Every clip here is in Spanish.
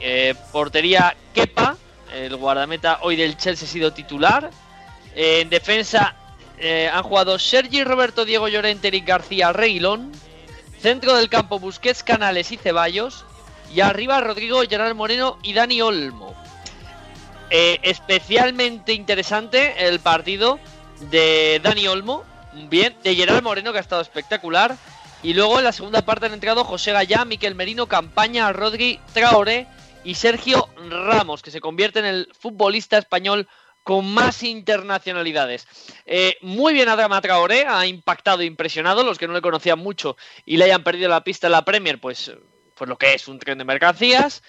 Eh, portería Kepa, el guardameta hoy del Chelsea ha sido titular. en defensa han jugado Sergi Roberto Diego Llorente y García Reguilón. Centro del campo Busquets, Canales y Ceballos. Y arriba Rodrigo, Gerard Moreno y Dani Olmo. especialmente interesante el partido de Dani Olmo, bien, de Gerard Moreno que ha estado espectacular y luego en la segunda parte han entrado José Gallá, Miquel Merino, Campaña, Rodri, Traoré y Sergio Ramos, que se convierte en el futbolista español con más internacionalidades. Eh, muy bien Adama Traoré, ha impactado impresionado. Los que no le conocían mucho y le hayan perdido la pista en la Premier, pues, pues lo que es un tren de mercancías.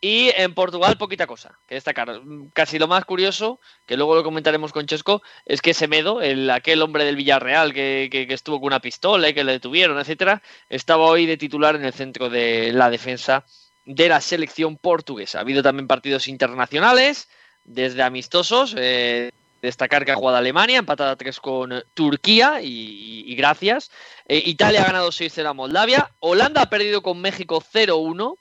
Y en Portugal, poquita cosa que destacar. Casi lo más curioso, que luego lo comentaremos con Chesco, es que Semedo, el, aquel hombre del Villarreal que, que, estuvo con una pistola y que le detuvieron, etcétera, estaba hoy de titular en el centro de la defensa de la selección portuguesa. Ha habido también partidos internacionales, desde amistosos. Eh, destacar que ha jugado Alemania, empatada 3 con Turquía y, gracias. Eh, Italia ha ganado 6-0 a Moldavia. Holanda ha perdido con México 0-1.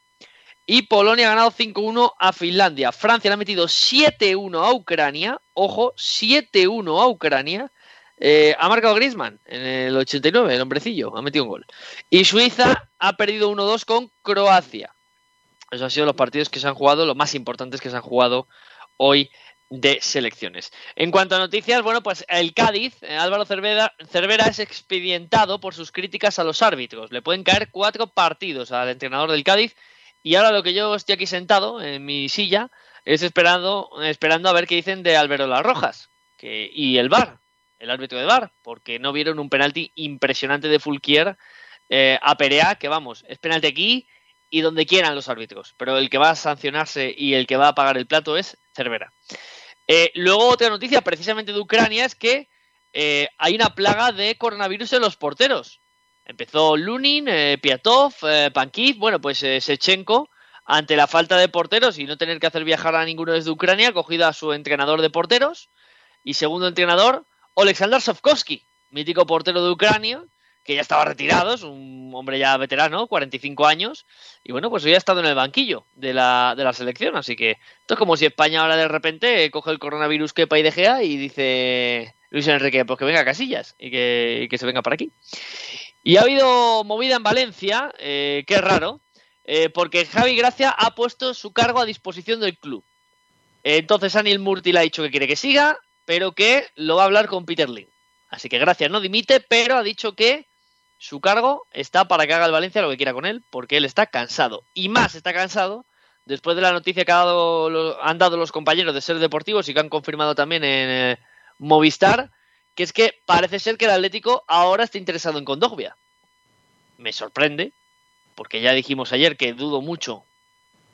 Y Polonia ha ganado 5-1 a Finlandia. Francia le ha metido 7-1 a Ucrania. Ojo, 7-1 a Ucrania. Eh, ha marcado Griezmann en el 89, el hombrecillo, ha metido un gol. Y Suiza ha perdido 1-2 con Croacia. Esos han sido los partidos que se han jugado, los más importantes que se han jugado hoy de selecciones. En cuanto a noticias, bueno, pues el Cádiz, eh, Álvaro Cervera, Cervera es expedientado por sus críticas a los árbitros. Le pueden caer cuatro partidos al entrenador del Cádiz y ahora lo que yo estoy aquí sentado en mi silla es esperando, esperando a ver qué dicen de Álvaro Las Rojas y el VAR, el árbitro de VAR, porque no vieron un penalti impresionante de Fulquier eh, a Perea, que vamos, es penalti aquí y donde quieran los árbitros, pero el que va a sancionarse y el que va a pagar el plato es Cervera. Eh, luego otra noticia precisamente de Ucrania es que eh, hay una plaga de coronavirus en los porteros. Empezó Lunin, eh, Piatov, eh, Pankiv, bueno, pues eh, Sechenko, ante la falta de porteros y no tener que hacer viajar a ninguno desde Ucrania, ha cogido a su entrenador de porteros y segundo entrenador, Alexander Sovkovsky, mítico portero de Ucrania, que ya estaba retirado, es un hombre ya veterano, 45 años, y bueno, pues hoy ha estado en el banquillo de la, de la selección, así que esto es como si España ahora de repente coge el coronavirus que y de y dice Luis Enrique, pues que venga a Casillas y que, y que se venga para aquí. Y ha habido movida en Valencia, eh, que raro, eh, porque Javi Gracia ha puesto su cargo a disposición del club. Entonces Anil Murti le ha dicho que quiere que siga, pero que lo va a hablar con Peter Ling. Así que Gracia no dimite, pero ha dicho que su cargo está para que haga el Valencia lo que quiera con él, porque él está cansado. Y más está cansado después de la noticia que han dado los compañeros de Ser Deportivos y que han confirmado también en eh, Movistar, que es que parece ser que el Atlético ahora está interesado en Condogbia. Me sorprende, porque ya dijimos ayer que dudo mucho,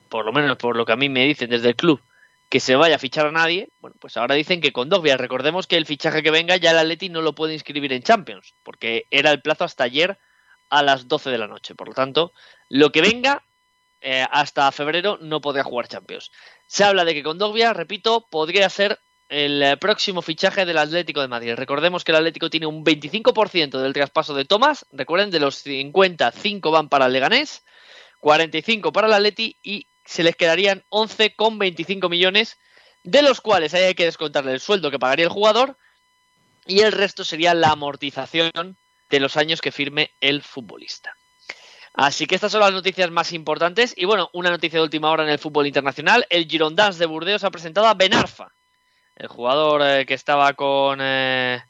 por lo menos por lo que a mí me dicen desde el club, que se vaya a fichar a nadie. Bueno, pues ahora dicen que Condogbia, recordemos que el fichaje que venga ya el Atleti no lo puede inscribir en Champions, porque era el plazo hasta ayer a las 12 de la noche. Por lo tanto, lo que venga eh, hasta febrero no podrá jugar Champions. Se habla de que Condogbia, repito, podría ser el eh, próximo fichaje del Atlético de Madrid. Recordemos que el Atlético tiene un 25% del traspaso de Tomás. Recuerden, de los 50, 5 van para el Leganés, 45 para el Atleti y se les quedarían 11,25 millones, de los cuales hay que descontarle el sueldo que pagaría el jugador y el resto sería la amortización de los años que firme el futbolista. Así que estas son las noticias más importantes. Y bueno, una noticia de última hora en el fútbol internacional. El Girondins de Burdeos ha presentado a Benarfa, el jugador eh, que estaba con, eh,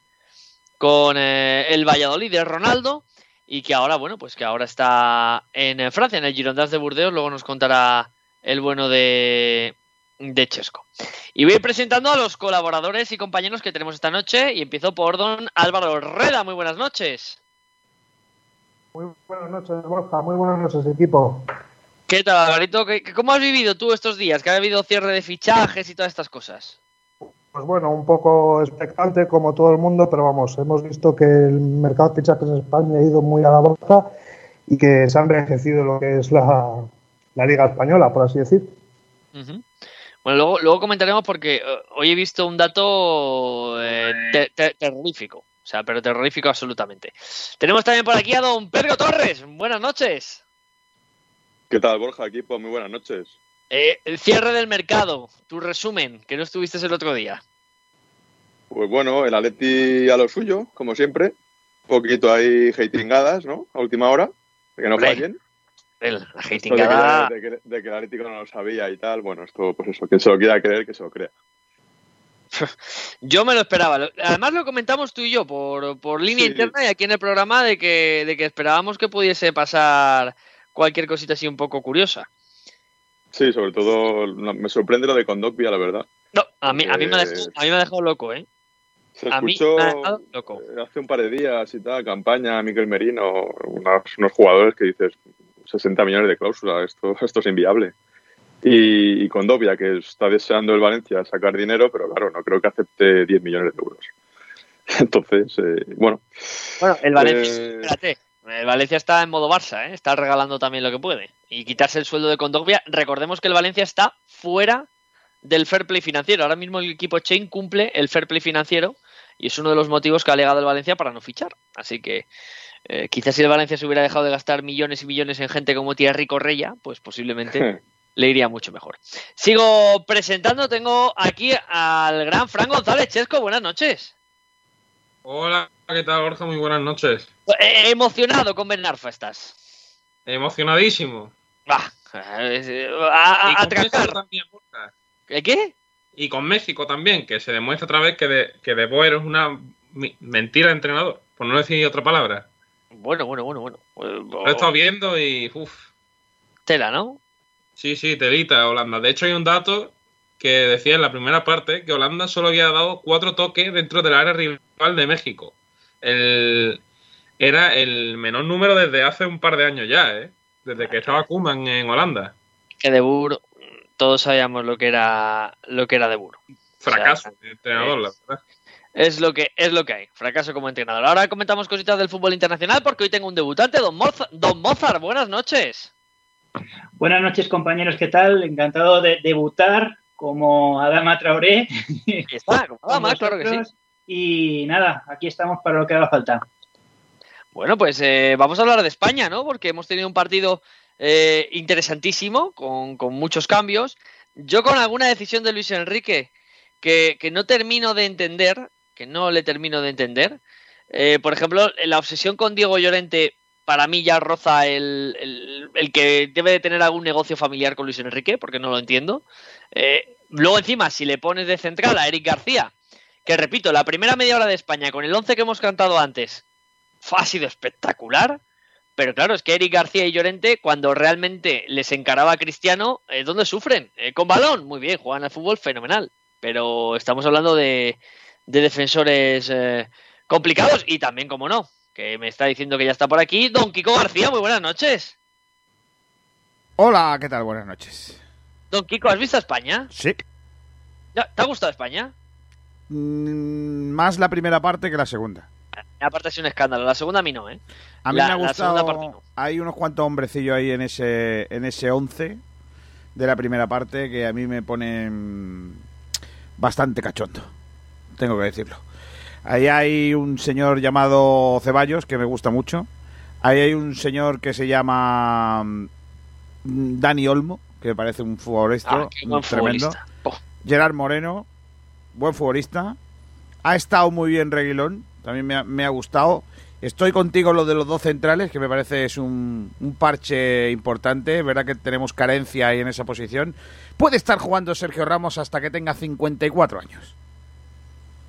con eh, el Valladolid de Ronaldo y que ahora, bueno, pues que ahora está en Francia, en el Girondins de Burdeos, luego nos contará el bueno de, de Chesco. Y voy presentando a los colaboradores y compañeros que tenemos esta noche y empiezo por don Álvaro Reda, muy buenas noches. Muy buenas noches, Borja, muy buenas noches, equipo. ¿Qué tal, Alvarito? ¿Cómo has vivido tú estos días? Que ha habido cierre de fichajes y todas estas cosas. Pues bueno, un poco expectante como todo el mundo, pero vamos, hemos visto que el mercado de fichajes en España ha ido muy a la baja y que se ha envejecido lo que es la, Liga Española, por así decir. Bueno, luego, luego comentaremos porque eh, hoy he visto un dato eh, terrorífico, o sea, pero terrorífico absolutamente. Tenemos también por aquí a don Pedro Torres. Buenas noches. ¿Qué tal, Borja? Equipo, muy buenas noches. Eh, el cierre del mercado, tu resumen, que no estuviste el otro día. Pues bueno, el Atleti a lo suyo, como siempre. Un poquito ahí hatingadas, ¿no? A última hora, de que no Hombre, fallen. El, la hatingada- De que, de, que, de que el Atlético no lo sabía y tal. Bueno, esto, pues eso, que se lo quiera creer, que se lo crea. Yo me lo esperaba. Además lo comentamos tú y yo por, por línea Sí. interna y aquí en el programa de que, de que esperábamos que pudiese pasar cualquier cosita así un poco curiosa. Sí, sobre todo me sorprende lo de Condogbia, la verdad. No, a mí, a mí, me, ha dejado, Pues- a mí me ha dejado loco, ¿eh? Se A mí escuchó me ha dejado loco. eh, hace un par de días y tal, campaña, Miquel Merino, unos, unos jugadores que dices 60 millones de cláusula, esto, esto es inviable. Y, y Condovia, que está deseando el Valencia sacar dinero, pero claro, no creo que acepte 10 millones de euros. Entonces, eh, bueno, Bueno, el Valencia, Eh, espérate, el Valencia está en modo Barça, ¿eh? está regalando también lo que puede. Y quitarse el sueldo de Condogbia, recordemos que el Valencia está fuera del fair play financiero. Ahora mismo el equipo Chain cumple el fair play financiero y es uno de los motivos que ha alegado el Valencia para no fichar. Así que eh, quizás si el Valencia se hubiera dejado de gastar millones y millones en gente como Thierry Correia, pues posiblemente le iría mucho mejor. Sigo presentando, tengo aquí al gran Fran González Chesco, buenas noches. Hola, ¿qué tal, Borja? Muy buenas noches. Eh, emocionado con Ben Narfa estás. Emocionadísimo. Va, eh, a, a- y a con México tracar. también, Borja. ¿El qué? Y con México también, que se demuestra otra vez que de, que de Boer es una mentira de entrenador, por no decir otra palabra. Bueno, bueno, bueno, bueno. Eh, Lo he estado viendo y, uff, Tela, ¿no? sí, sí, telita, Holanda. De hecho, hay un dato que decía en la primera parte que Holanda solo había dado cuatro toques dentro del área rival de México. El, era el menor número desde hace un par de años ya, ¿eh? Desde que estaba Koeman en Holanda. Que de Bur, todos sabíamos lo que era lo que era de Bur. Fracaso O sea, de entrenador, la verdad. Es lo que es lo que hay, fracaso como entrenador. Ahora comentamos cositas del fútbol internacional porque hoy tengo un debutante, Don Mozart. Don Mozart, buenas noches. Buenas noches, compañeros, ¿qué tal? Encantado de debutar como Adama Traoré. Está, como más, claro que sí. Y nada, aquí estamos para lo que haga falta. Bueno, pues eh, vamos a hablar de España, ¿no? Porque hemos tenido un partido eh, interesantísimo, con, muchos cambios. Yo con alguna decisión de Luis Enrique que, no termino de entender, que no le termino de entender. Eh, por ejemplo, la obsesión con Diego Llorente para mí ya roza el que debe de tener algún negocio familiar con Luis Enrique, porque no lo entiendo. Eh, luego encima, si le pones de central a Eric García, que repito, la primera media hora de España con el 11 que hemos cantado antes, ha sido espectacular. Pero claro, es que Eric García y Llorente, cuando realmente les encaraba a Cristiano, eh, ¿dónde sufren? Eh, con balón, muy bien, juegan al fútbol fenomenal. Pero estamos hablando de, de defensores eh, complicados y también, como no, que me está diciendo que ya está por aquí, Don Kiko García, muy buenas noches. Hola, ¿qué tal? Buenas noches. Don Kiko, ¿has visto a España? Sí. Ya, ¿Te ha gustado España? Mm, más la primera parte que la segunda. Aparte ha sido un escándalo, la segunda a mí no, ¿eh? A mí La- me ha la gustado. parte no. Hay unos cuantos hombrecillos ahí en ese en ese 11 de la primera parte que a mí me ponen bastante cachondo. Tengo que decirlo. Ahí hay un señor llamado Ceballos que me gusta mucho. Ahí hay un señor que se llama mm, Dani Olmo, que me parece un futbolista Ah, tremendo. Gerard Moreno, buen futbolista. Ha estado muy bien Reguilón, también me ha, me ha gustado. Estoy contigo en lo de los dos centrales, que me parece es un, un parche importante. Es verdad que tenemos carencia ahí en esa posición. Puede estar jugando Sergio Ramos hasta que tenga 54 años.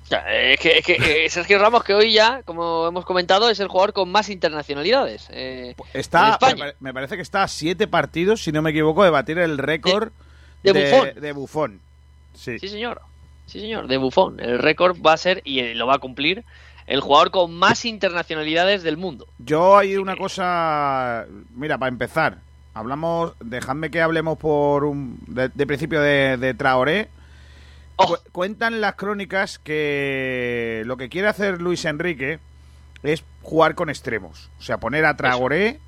es que, es que, eh, Sergio Ramos, que hoy ya, como hemos comentado, es el jugador con más internacionalidades. Eh, En Está, España. me, pare- me parece que está a siete partidos, si no me equivoco, de batir el récord de Buffon. de. Sí. Sí, señor. Sí, señor, de Buffon. El récord va a ser, y lo va a cumplir, el jugador con más internacionalidades del mundo. Yo hay una cosa, mira, para empezar, hablamos, dejadme que hablemos por un, de, de principio de, de Traoré. Oh. Cu- cuentan las crónicas que lo que quiere hacer Luis Enrique es jugar con extremos, o sea, poner a Traoré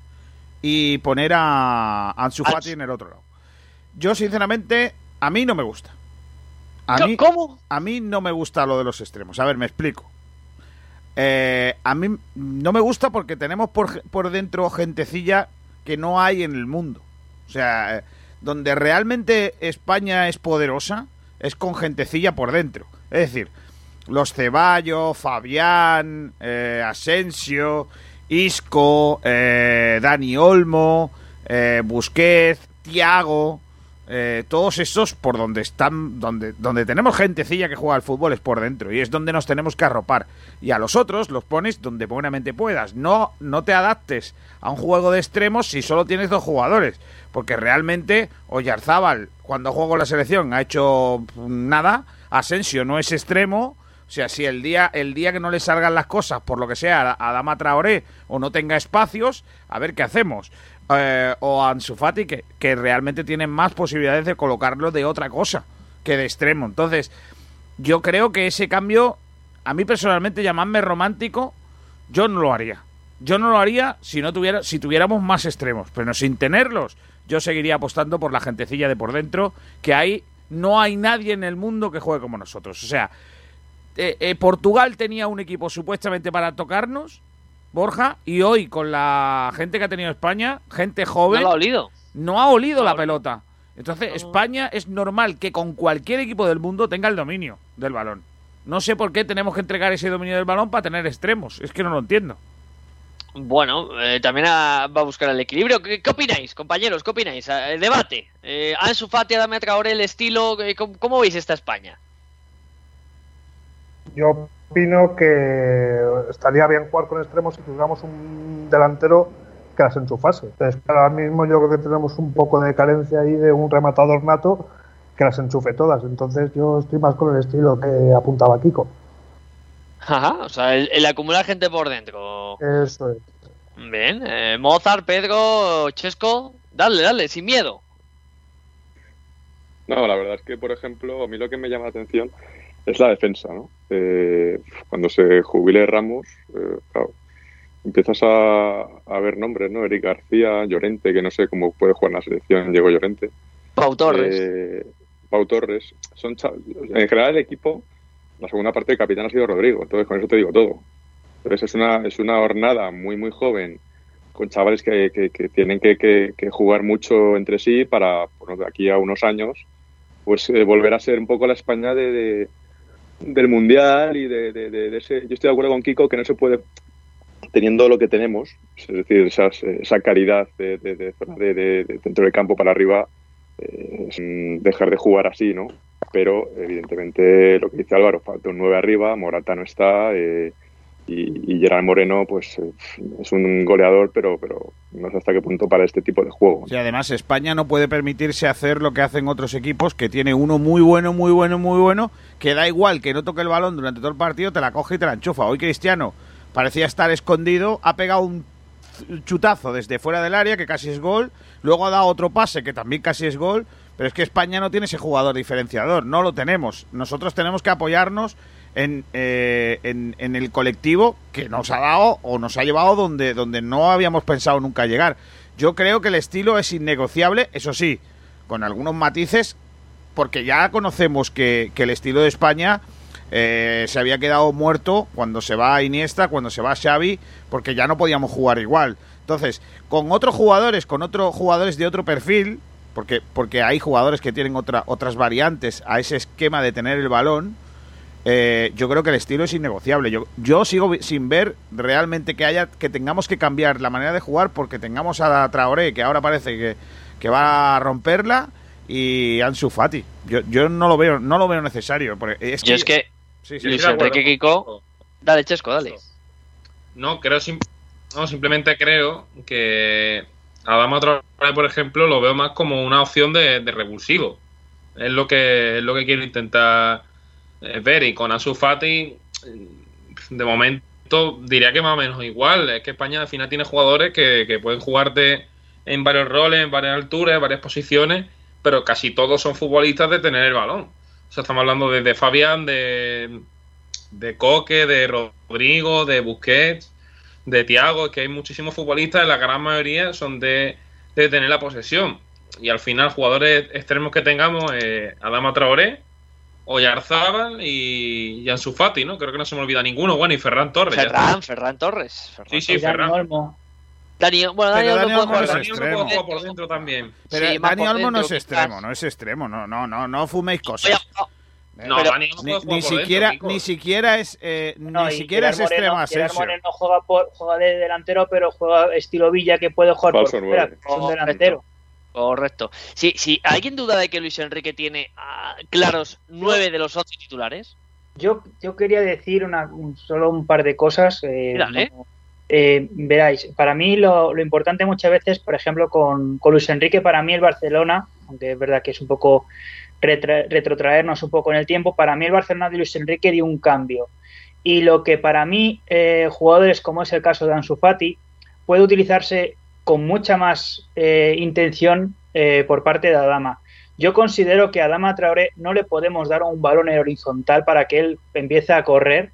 y poner a Ansu Ansu. Fati en el otro lado. Yo sinceramente a mí no me gusta. A mí, ¿Cómo? a mí no me gusta lo de los extremos. A ver, me explico. Eh, a mí no me gusta porque tenemos por, por dentro gentecilla que no hay en el mundo. O sea, eh, donde realmente España es poderosa es con gentecilla por dentro. Es decir, los Ceballos, Fabián, eh, Asensio, Isco, eh, Dani Olmo, eh, Busquets, Tiago, eh, todos esos por donde están, donde, donde tenemos gentecilla que juega al fútbol es por dentro y es donde nos tenemos que arropar. Y a los otros los pones donde buenamente puedas. No, no te adaptes a un juego de extremos si solo tienes dos jugadores. Porque realmente Oyarzábal, cuando juego la selección, ha hecho nada. Asensio no es extremo. O sea, si el día, el día que no le salgan las cosas, por lo que sea, a Dama Traoré o no tenga espacios, a ver qué hacemos. Eh, o a Ansu Fati, que, que realmente tienen más posibilidades de colocarlo de otra cosa que de extremo. Entonces, yo creo que ese cambio, a mí personalmente, llamarme romántico, yo no lo haría. Yo no lo haría si no tuviera, si tuviéramos más extremos, pero sin tenerlos, yo seguiría apostando por la gentecilla de por dentro, que ahí no hay nadie en el mundo que juegue como nosotros. O sea, eh, eh, Portugal tenía un equipo supuestamente para tocarnos, Borja, y hoy con la gente que ha tenido España, gente No joven, lo ha olido. no ha olido No la olido. pelota. Entonces, No. España es normal que con cualquier equipo del mundo tenga el dominio del balón. No sé por qué tenemos que entregar ese dominio del balón para tener extremos. Es que no lo entiendo. Bueno, eh, también a- va a buscar el equilibrio. ¿Qué, qué opináis, compañeros? ¿Qué opináis? Eh, debate. Eh, Ansu Fati, Adame Traoré, el estilo. eh, ¿cómo, cómo veis esta España? Yo opino que estaría bien jugar con extremos si tuviéramos un delantero que las enchufase. Entonces, ahora mismo yo creo que tenemos un poco de carencia ahí de un rematador nato que las enchufe todas. Entonces, yo estoy más con el estilo que apuntaba Kiko. Ajá, o sea, el, el acumular gente por dentro. Eso es. Bien, eh, Mozart, Pedro, Chesco, dale, dale, sin miedo. No, la verdad es que, por ejemplo, a mí lo que me llama la atención es la defensa, ¿no? Eh, cuando se jubile Ramos, eh, claro, empiezas a, a ver nombres, ¿no? Eric García, Llorente, que no sé cómo puede jugar en la selección, Diego Llorente. Pau Torres. Eh, Pau Torres. Son en general el equipo, la segunda parte del capitán ha sido Rodrigo, entonces con eso te digo todo. Entonces es una, es una hornada muy, muy joven, con chavales que, que- que tienen que, que- que jugar mucho entre sí para, bueno, de aquí a unos años, pues eh, volver a ser un poco la España de, de- del Mundial y de, de- de- ese... Yo estoy de acuerdo con Kiko que no se puede, teniendo lo que tenemos, es decir, esas, esa calidad de, de, de zona de- de- de centro del campo para arriba, eh, mm, dejar de jugar así, ¿no? Pero, evidentemente, lo que dice Álvaro, falta un 9 arriba, Morata no está, eh, y, y Gerard Moreno, pues eh, es un goleador, pero, pero no sé hasta qué punto para este tipo de juego. Y además España no puede permitirse hacer lo que hacen otros equipos, que tiene uno muy bueno, muy bueno, muy bueno, que da igual que no toque el balón durante todo el partido, te la coge y te la enchufa. Hoy Cristiano parecía estar escondido, ha pegado un chutazo desde fuera del área, que casi es gol, luego ha dado otro pase, que también casi es gol, pero es que España no tiene ese jugador diferenciador, no lo tenemos. Nosotros tenemos que apoyarnos en, eh, en, en el colectivo que nos ha dado o nos ha llevado donde, donde no habíamos pensado nunca llegar. Yo creo que el estilo es innegociable, eso sí, con algunos matices, porque ya conocemos que, que el estilo de España eh, se había quedado muerto cuando se va Iniesta, cuando se va Xavi, porque ya no podíamos jugar igual. Entonces, con otros jugadores, con otros jugadores de otro perfil, porque, porque hay jugadores que tienen otra, otras variantes a ese esquema de tener el balón, eh, yo creo que el estilo es innegociable. Yo, yo sigo sin ver realmente que haya que tengamos que cambiar la manera de jugar porque tengamos a Traoré, que ahora parece que, que va a romperla, y Ansu Fati. Yo, yo no lo veo no lo veo necesario. porque Es Yo es que, Sí, sí. Luis Enrique Kiko, dale, Chesco, dale. No, creo sim- no, simplemente creo que Adama Traoré, por ejemplo, lo veo más como una opción de, de revulsivo. Es lo que es lo que quiero intentar eh, ver. Y con Ansu de momento, diría que más o menos igual. Es que España al final tiene jugadores que, pueden jugarte en varios roles, en varias alturas, en varias posiciones, pero casi todos son futbolistas de tener el balón. O sea, estamos hablando de Fabián, de, de Coque, de Rodrigo, de Busquets, de Tiago, es que hay muchísimos futbolistas, la gran mayoría son de, de tener la posesión. Y al final, jugadores extremos que tengamos, eh, Adama Traoré, Oyarzábal y, y Ansu Fati, ¿no? Creo que no se me olvida ninguno. Bueno, y Ferran Torres. Ferran, Ferran Torres. Ferran Sí, sí, Dani Ferran. Olmo. Dani, bueno, Dani Dani Olmo jugar es por Dani dentro. Olmo extremo. puede jugar por dentro también. Pero Sí, Dani Olmo no es extremo, no es extremo, no, no, no, no fuméis Oye, cosas. No, Pero- Dani Olmo Ni, puede jugar ni por dentro, siquiera, ni siquiera es, eh, No, ni siquiera es Gerard Asensio. Moreno juega, por, juega de delantero, pero juega estilo Villa que puede jugar Falso por fuera. un delantero. Correcto. Sí, sí, ¿alguien duda de que Luis Enrique tiene ah, claros nueve de los once titulares? Yo, yo quería decir una, un- solo un par de cosas. eh, Dale. no- eh, veráis, para mí lo, lo importante muchas veces, por ejemplo, con, con Luis Enrique, para mí el Barcelona, aunque es verdad que es un poco retra- retrotraernos un poco en el tiempo, para mí el Barcelona de Luis Enrique dio un cambio. Y lo que para mí, eh, jugadores como es el caso de Ansu Fati, puede utilizarse con mucha más eh, intención eh, por parte de Adama. Yo considero que a Adama Traoré no le podemos dar un balón en horizontal para que él empiece a correr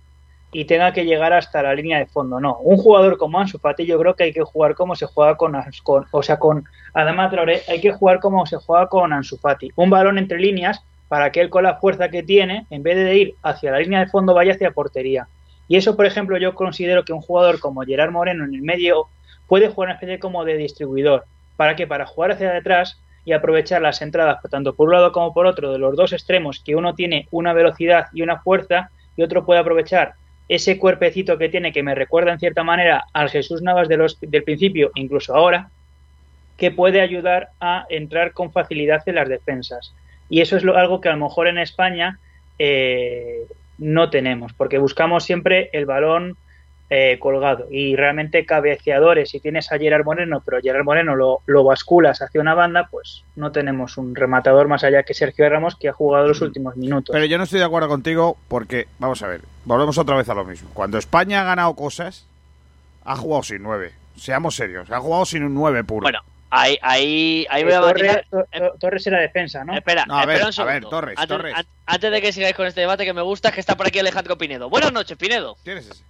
y tenga que llegar hasta la línea de fondo. No, un jugador como Ansu Fati yo creo que hay que jugar como se juega con, con- o sea, con Adama Traoré, hay que jugar como se juega con Ansu Fati. Un balón entre líneas para que él con la fuerza que tiene, en vez de ir hacia la línea de fondo, vaya hacia portería. Y eso, por ejemplo, yo considero que un jugador como Gerard Moreno en el medio puede jugar una especie como de distribuidor. ¿Para qué? Para jugar hacia detrás y aprovechar las entradas, tanto por un lado como por otro, de los dos extremos, que uno tiene una velocidad y una fuerza, y otro puede aprovechar ese cuerpecito que tiene, que me recuerda en cierta manera al Jesús Navas del principio, incluso ahora, que puede ayudar a entrar con facilidad en las defensas. Y eso es lo, algo que a lo mejor en España eh, no tenemos, porque buscamos siempre el balón eh, colgado. Y realmente cabeceadores, si tienes a Gerard Moreno, pero Gerard Moreno lo, lo basculas hacia una banda, pues no tenemos un rematador más allá que Sergio Ramos, que ha jugado los últimos minutos. Pero yo no estoy de acuerdo contigo porque, vamos a ver, volvemos otra vez a lo mismo. Cuando España ha ganado cosas, ha jugado sin nueve. Seamos serios, ha jugado sin un nueve puro. Bueno, ahí, ahí, ahí voy Eh, a Torres, matizar. To- To- Torres era defensa, ¿no? Espera, No, a ver, espera un a ver, Torres, antes, Torres. an- antes de que sigáis con este debate que me gusta, que está por aquí Alejandro Pinedo. Buenas noches, Pinedo. ¿Tienes ese?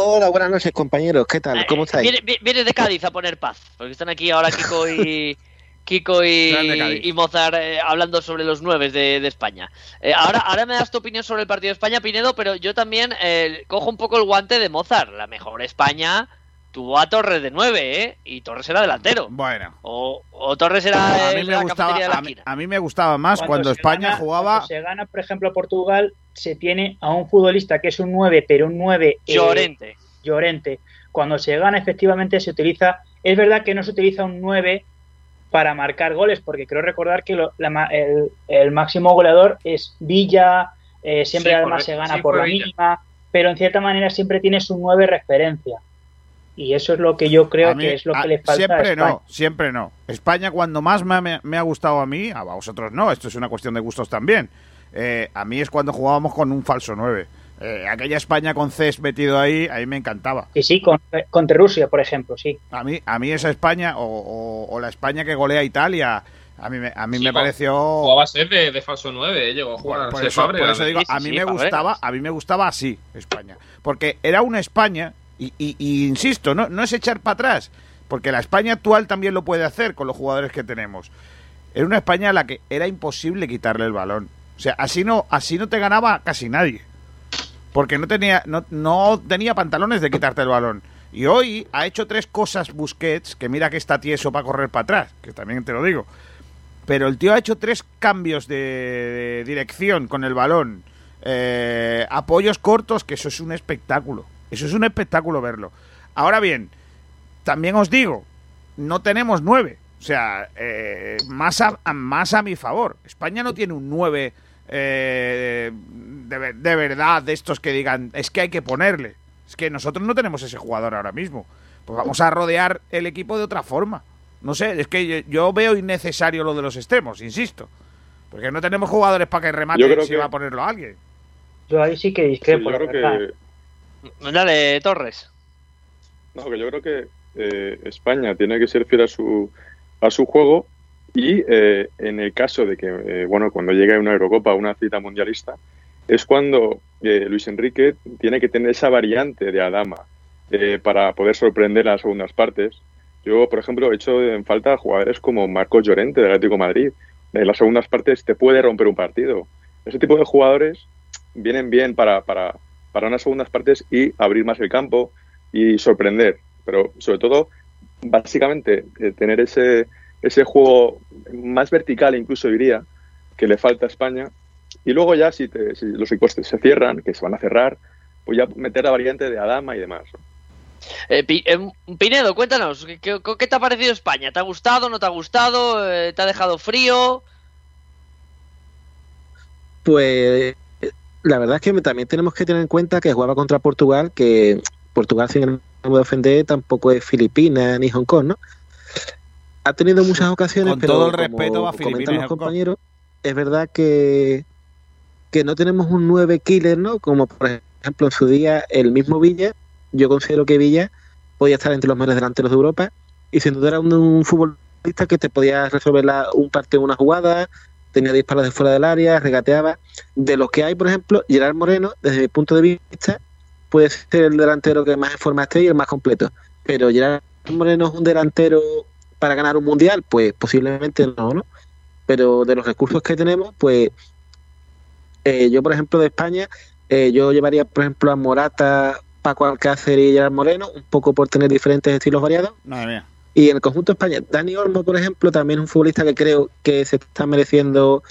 Hola, buenas noches, compañeros. ¿Qué tal? ¿Cómo Eh, estáis? Viene, vi- viene de Cádiz a poner paz, porque están aquí ahora Kiko y Kiko y, y Mozart eh, hablando sobre los nueve de, de España. Eh, ahora, ahora me das tu opinión sobre el partido de España, Pinedo, pero yo también eh, cojo un poco el guante de Mozart. La mejor España tuvo a Torres de nueve, ¿eh? Y Torres era delantero. Bueno. O, o Torres era A mí me la gustaba, de la a mí, a mí me gustaba más cuando, se España gana- jugaba. cuando se gana, por ejemplo, Portugal, se tiene a un futbolista que es un 9, pero un 9 eh, Llorente. Llorente. Cuando se gana, efectivamente se utiliza. Es verdad que no se utiliza un 9 para marcar goles, porque creo recordar que lo- la ma- el, el máximo goleador es Villa, eh, siempre Sí, además correcto. se gana Sí, por la Villa. mínima, pero en cierta manera siempre tienes un 9 referencia. Y eso es lo que yo creo A mí- que es lo a- que le falta a siempre España. no, siempre no. España cuando más me, me- me ha gustado a mí, a vosotros no, esto es una cuestión de gustos también. Eh, a mí es cuando jugábamos con un falso 9. Eh, aquella España con Cés metido ahí, ahí me encantaba. Sí, sí, con- contra Rusia, por ejemplo, sí. A mí, a mí esa España, o, o- o la España que golea a Italia, a mí me, a mí Sí, me pareció... Jugaba a ser de, de falso 9, eh, llegó a jugar Por, a eso, por eso digo, a mí sí, me gustaba, a mí me gustaba así España, porque era una España y, y- y insisto, no, no es echar para atrás, porque la España actual también lo puede hacer con los jugadores que tenemos. Era una España a la que era imposible quitarle el balón, o sea, así no, así no te ganaba casi nadie, porque no tenía, no, no tenía pantalones de quitarte el balón. Y hoy ha hecho tres cosas Busquets, que mira que está tieso para correr para atrás, que también te lo digo. Pero el tío ha hecho tres cambios de, dirección con el balón. Eh, apoyos cortos, que eso es un espectáculo. Eso es un espectáculo verlo. Ahora bien, también os digo, no tenemos nueve. O sea, eh, más, a- más a mi favor. España no tiene un nueve eh, de, de verdad, de estos que digan, es que hay que ponerle. Es que nosotros no tenemos ese jugador ahora mismo. Pues vamos a rodear el equipo de otra forma. No sé, es que yo, yo veo innecesario lo de los extremos, insisto. Porque no tenemos jugadores para que remate Yo creo si que- va a ponerlo a alguien. Yo ahí sí que Sí, discrepo, yo creo que Dale, Torres. No, que yo creo que eh, España tiene que ser fiel a su, a su juego y eh, en el caso de que, eh, bueno, cuando llegue una Eurocopa, una cita mundialista, es cuando eh, Luis Enrique tiene que tener esa variante de Adama eh, para poder sorprender en las segundas partes. Yo, por ejemplo, he hecho en falta a jugadores como Marcos Llorente del Atlético Madrid. En las segundas partes te puede romper un partido. Ese tipo de jugadores vienen bien para, para, para unas segundas partes y abrir más el campo y sorprender. pero sobre todo, básicamente, eh, tener ese, ese juego más vertical, incluso diría, que le falta a España. Y luego ya, si, te- si los equipos se cierran, que se van a cerrar, pues ya meter la variante de Adama y demás. ¿no? Eh, eh, Pinedo, cuéntanos, ¿qué, qué, te ha parecido España? ¿Te ha gustado, no te ha gustado? Eh, ¿Te ha dejado frío? Pues la verdad es que también tenemos que tener en cuenta que jugaba contra Portugal, que Portugal sin ánimo de ofender tampoco es Filipinas ni Hong Kong, ¿no? Ha tenido muchas ocasiones, Con pero todo el como respeto a comentan los compañeros, es verdad que que no tenemos un 9 killer, ¿no? Como por ejemplo en su día el mismo Villa, yo considero que Villa podía estar entre los mejores delanteros de Europa y sin duda era un, un futbolista que te podía resolver la- un partido en una jugada, tenía disparos de fuera del área, regateaba. De los que hay, por ejemplo, Gerard Moreno, desde mi punto de vista, puede ser el delantero que más en forma esté y el más completo. Pero Gerard Moreno es un delantero para ganar un mundial, pues posiblemente no, ¿no? Pero de los recursos que tenemos, pues eh, yo, por ejemplo, de España, eh, yo llevaría, por ejemplo, a Morata, Paco Alcácer y Gerard Moreno, un poco por tener diferentes estilos variados. Madre mía. Y en el conjunto de España, Dani Olmo, por ejemplo, también es un futbolista que creo que se está mereciendo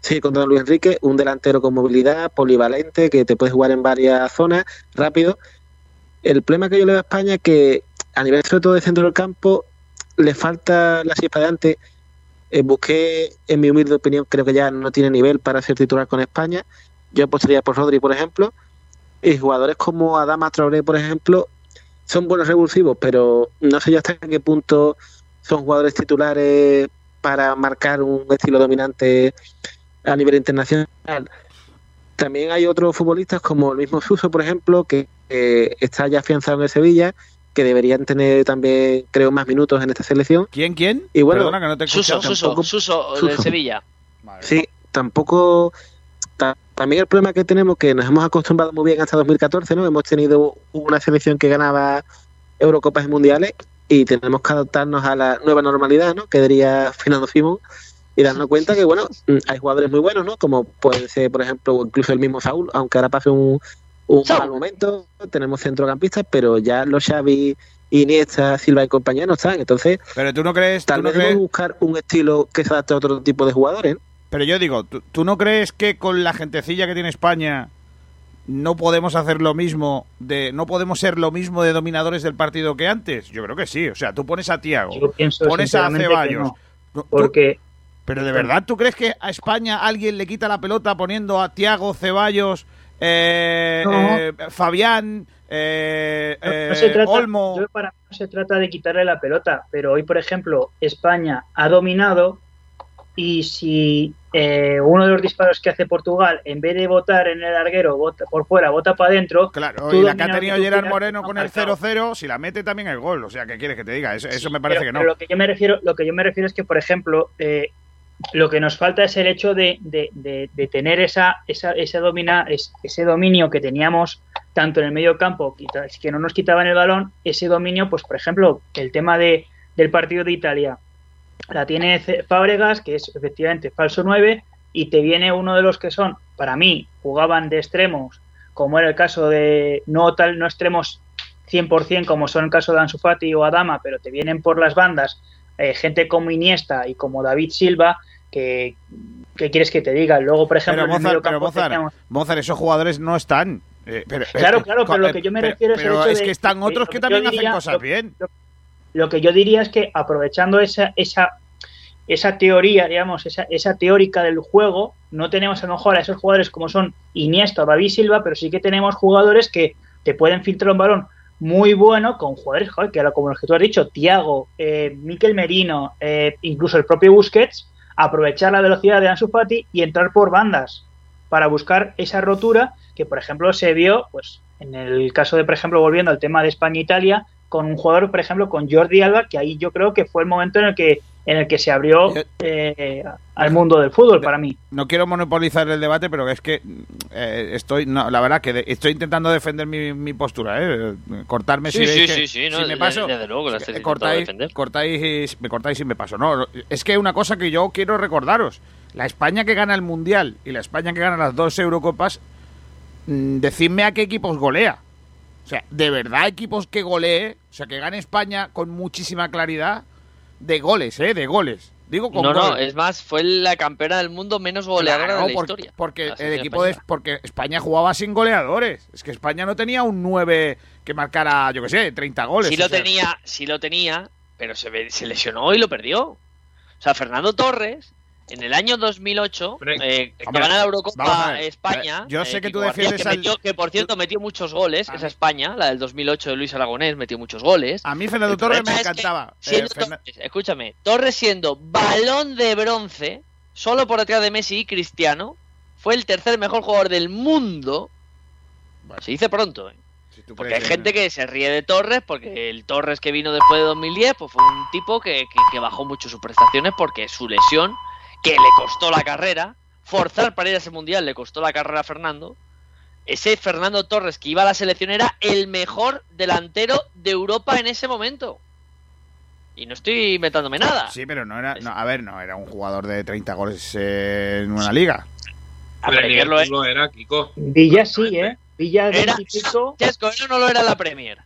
seguir con Don Luis Enrique, un delantero con movilidad, polivalente, que te puede jugar en varias zonas, rápido. El problema que yo le veo a España es que a nivel sobre todo de centro del campo le falta la chispa de antes. Eh, busqué, en mi humilde opinión, creo que ya no tiene nivel para ser titular con España. Yo apostaría por Rodri, por ejemplo. Y jugadores como Adama Traoré, por ejemplo, son buenos revulsivos, pero no sé yo hasta qué punto son jugadores titulares para marcar un estilo dominante a nivel internacional. También hay otros futbolistas como el mismo Suso, por ejemplo, que eh, está ya afianzado en el Sevilla, que deberían tener también, creo, más minutos en esta selección. ¿Quién, quién? Y bueno, Perdona que no te he Suso. Suso, Suso, del Suso. Sevilla. Madre Sí, tampoco. ta- también el problema que tenemos que nos hemos acostumbrado muy bien hasta 2014, ¿no? Hemos tenido una selección que ganaba Eurocopas y Mundiales y tenemos que adaptarnos a la nueva normalidad, ¿no? Que diría Fernando Simón y darnos cuenta que, bueno, mm, hay jugadores muy buenos, ¿no? Como puede ser, por ejemplo, incluso el mismo Saúl, aunque ahora pase un, un mal momento, tenemos centrocampistas, pero ya los Xavi, Iniesta, Silva y compañía no están. Entonces, Pero tú no crees, tú tal no vez debemos crees, buscar un estilo que se adapte a otro tipo de jugadores, pero yo digo, ¿tú, tú no crees que con la gentecilla que tiene España no podemos hacer lo mismo de, no podemos ser lo mismo de dominadores del partido que antes? Yo creo que sí. O sea, tú pones a Tiago, pones a Ceballos. no, tú- porque pero de verdad, ¿tú crees que a España alguien le quita la pelota poniendo a Tiago, Ceballos, eh, No. eh, Fabián, eh, no, no eh, se trata, Olmo? yo para mí no se trata de quitarle la pelota, pero hoy, por ejemplo, España ha dominado y si eh, uno de los disparos que hace Portugal, en vez de votar en el larguero, vota por fuera, vota para adentro, Claro, y la que ha tenido Gerard Moreno no con el marcado. 0-0, si la mete también el gol. O sea, ¿qué quieres que te diga? Eso, eso me parece Pero- que no. pero lo que yo me refiero, lo que yo me refiero es que, por ejemplo, eh, lo que nos falta es el hecho de, tener esa, esa, ese, domina, es- ese dominio que teníamos tanto en el medio campo, que no nos quitaban el balón, ese dominio, pues por ejemplo, el tema de, del partido de Italia, la tiene Fábregas, que es efectivamente falso 9, y te viene uno de los que son, para mí, jugaban de extremos, como era el caso de, no tal, no extremos 100% como son el caso de Ansu Fati o Adama, pero te vienen por las bandas eh, gente como Iniesta y como David Silva, que, ¿qué quieres que te diga? Luego, por ejemplo, Pero en el Mozart, pero mediocampo Mozart, teníamos- Mozart, esos jugadores no están. eh, pero- Claro, eh, claro, pero lo que yo me refiero es el hecho es de- que están otros lo que también hacen cosas lo- bien. lo que yo diría es que aprovechando esa, esa, esa teoría, digamos, esa, esa teórica del juego, no tenemos a lo mejor a esos jugadores como son Iniesta o David Silva, pero sí que tenemos jugadores que te pueden filtrar un balón muy bueno con jugadores joder, que como los que tú has dicho, Tiago, eh, Miquel Merino, eh, incluso el propio Busquets, aprovechar la velocidad de Ansu Fati y entrar por bandas para buscar esa rotura que, por ejemplo, se vio, pues, en el caso de, por ejemplo, volviendo al tema de España-Italia, con un jugador, por ejemplo, con Jordi Alba, que ahí yo creo que fue el momento en el que en el que se abrió Yo- eh, al mundo del fútbol para mí. No quiero monopolizar el debate, pero es que eh, estoy, no, la verdad que de- estoy intentando defender mi, mi postura, ¿eh? Cortarme Sí, si sí, veis sí, que- sí, no, si me paso. desde luego la cortáis, defender. cortáis, me cortáis y me paso. No, es que una cosa que yo quiero recordaros, la España que gana el mundial y la España que gana las dos Eurocopas, mm, decidme a qué equipos golea. O sea, de verdad equipos que golee, o sea, que gane España con muchísima claridad de goles, ¿eh? De goles. Digo con No, no, goles. es más, fue la campeona del mundo menos goleadora Claro, de la porque, historia. porque La el equipo de, española. porque España jugaba sin goleadores. Es que España no tenía un 9 que marcara, yo qué sé, 30 goles. Sí lo sea, tenía, sí lo tenía, pero se, se lesionó y lo perdió. O sea, Fernando Torres, en el año 2008, Hombre, eh, que gana la Eurocopa. España. Eh, yo sé eh, que tú defiendes que, al- metió- que, por cierto metió muchos goles, A esa España, la del 2008 de Luis Aragonés, metió muchos goles. A mí Fernando Torres me problema es que encantaba. Eh, siendo Fernan- Torres, escúchame, Torres siendo balón de bronce, solo por detrás de Messi y Cristiano, fue el tercer mejor jugador del mundo. Bueno. Se dice pronto, ¿eh? si Porque hay gente que se ríe de Torres, porque el Torres que vino después de 2010, pues fue un tipo que, que- que bajó mucho sus prestaciones porque su lesión, que le costó la carrera, forzar para ir a ese mundial le costó la carrera a Fernando. Ese Fernando Torres que iba a la selección era el mejor delantero de Europa en ese momento. Y no estoy inventándome nada. Sí, pero no era. no, a ver, no, era un jugador de 30 goles eh, en una liga. A Pero el Premier lo era, Kiko. Villa sí, ¿eh? Villa de Era-. Chesco, eso no lo era la Premier.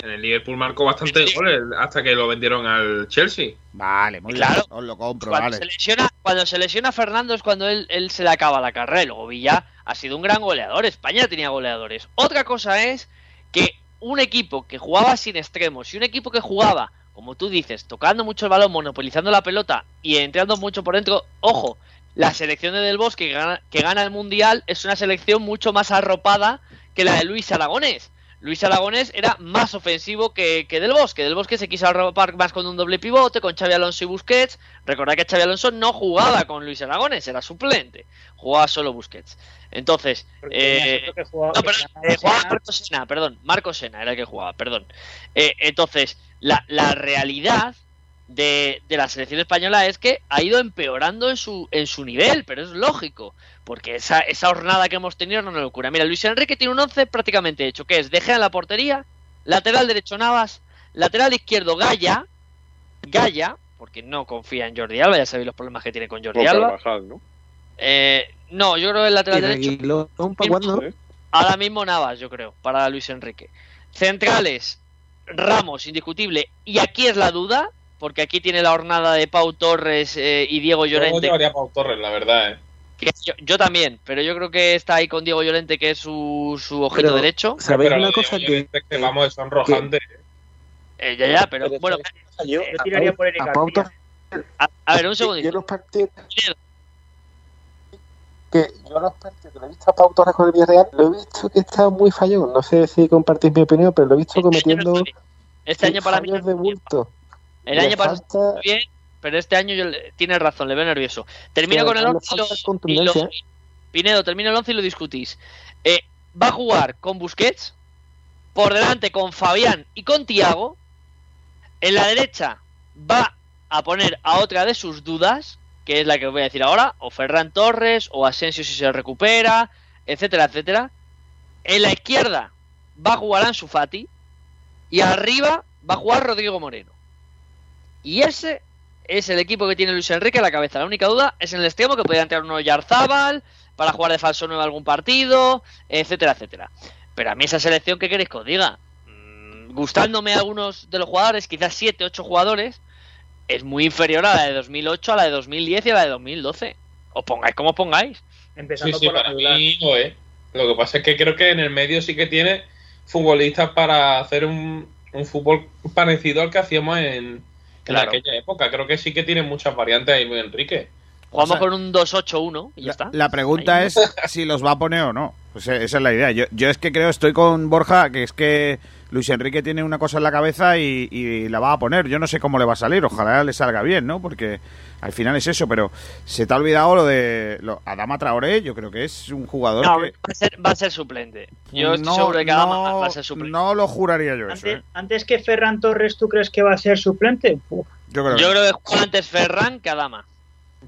En el Liverpool marcó bastantes goles hasta que lo vendieron al Chelsea. Vale, muy Claro. bien. Os lo compro, Cuando, vale. se lesiona, cuando se lesiona Fernando es cuando él, él se le acaba la carrera. Y luego Villa ha sido un gran goleador. España tenía goleadores. Otra cosa es que un equipo que jugaba sin extremos y un equipo que jugaba, como tú dices, tocando mucho el balón, monopolizando la pelota y entrando mucho por dentro, ojo, la selección de Del Bosque que gana, que gana el Mundial es una selección mucho más arropada que la de Luis Aragonés. Luis Aragonés era más ofensivo que, que Del Bosque. Del Bosque se quiso arropar más con un doble pivote, con Xavi Alonso y Busquets. Recordad que Xavi Alonso no jugaba con Luis Aragonés, era suplente. Jugaba solo Busquets. Entonces, eh, que jugaba- no, perdón, jugaba eh, jugaba. Marco Sena, perdón, Marco Sena era el que jugaba, perdón. Eh, entonces, la, la realidad de, de la selección española es que ha ido empeorando en su, en su nivel, pero es lógico, porque esa, esa jornada que hemos tenido no es una locura. Mira, Luis Enrique tiene un 11 prácticamente hecho, que es De Gea en la portería, lateral derecho Navas, lateral izquierdo Gaya, Gaya, porque no confía en Jordi Alba, ya sabéis los problemas que tiene con Jordi Alba. Carvajal, ¿no? Eh, no, yo creo que el lateral ¿Y derecho? ¿Eh? Ahora mismo Navas, yo creo, para Luis Enrique. Centrales, Ramos, indiscutible. Y aquí es la duda, porque aquí tiene la hornada de Pau Torres eh, y Diego Yo Llorente. llevaría a Pau Torres, la verdad, ¿eh? Que yo, yo también, pero yo creo que está ahí con Diego Llorente, que es su, su ojito Pero- derecho. ¿Sabéis Pero una cosa que, Llorente es que vamos, es sonrojante. Eh, ya, ya, pero pero bueno, yo, Yo a tiraría por ver, un yo segundito. los partidos que yo los partidos que lo he visto a Pau Torres con el Villarreal lo he visto que está muy fallón no sé si compartís mi opinión pero lo he visto Este año cometiendo. Este año para mí fallos de bulto el año pasado bien, pero este año yo le- tiene razón, le veo nervioso. Termino con el le 11 y lo, falta y lo- contundencia. Pinedo, termino el 11 y lo discutís. Eh, va a jugar con Busquets, por delante con Fabián y con Tiago. En la derecha va a poner a otra de sus dudas, que es la que os voy a decir ahora, o Ferran Torres, o Asensio si se recupera, etcétera, etcétera. En la izquierda va a jugar Ansu Fati y arriba va a jugar Rodrigo Moreno. Y ese es el equipo que tiene Luis Enrique a la cabeza. La única duda es en el extremo que podría entrar uno Yarzábal para jugar de falso 9 algún partido, etcétera, etcétera. Pero a mí esa selección, ¿qué queréis que os diga? Mm, Gustándome algunos de los jugadores, quizás 7, 8 jugadores, es muy inferior a la de 2008, a la de 2010 y a la de 2012. Os pongáis como os pongáis. Empezando sí, por la para mí es. Lo que pasa es que creo que en el medio sí que tiene futbolistas para hacer un, un fútbol parecido al que hacíamos en, en Claro. aquella época. Creo que sí que tiene muchas variantes ahí, Luis Enrique. Jugamos O sea, con un 2-8-1 y ya La, está. la pregunta Ahí. es si los va a poner o no. Pues eh, esa es la idea. Yo, yo es que creo, estoy con Borja, que es que Luis Enrique tiene una cosa en la cabeza y, y la va a poner. Yo no sé cómo le va a salir, ojalá le salga bien, ¿no? Porque al final es eso, pero se te ha olvidado lo de lo, Adama Traoré, yo creo que es un jugador No, que... va a, ser, va a ser suplente. Yo estoy no, seguro de que Adama no- va a ser suplente. no lo juraría yo eso, Antes, ¿eh? antes que Ferran Torres, ¿tú crees que va a ser suplente? Uf, Yo creo que Yo creo que juega antes Ferran que Adama.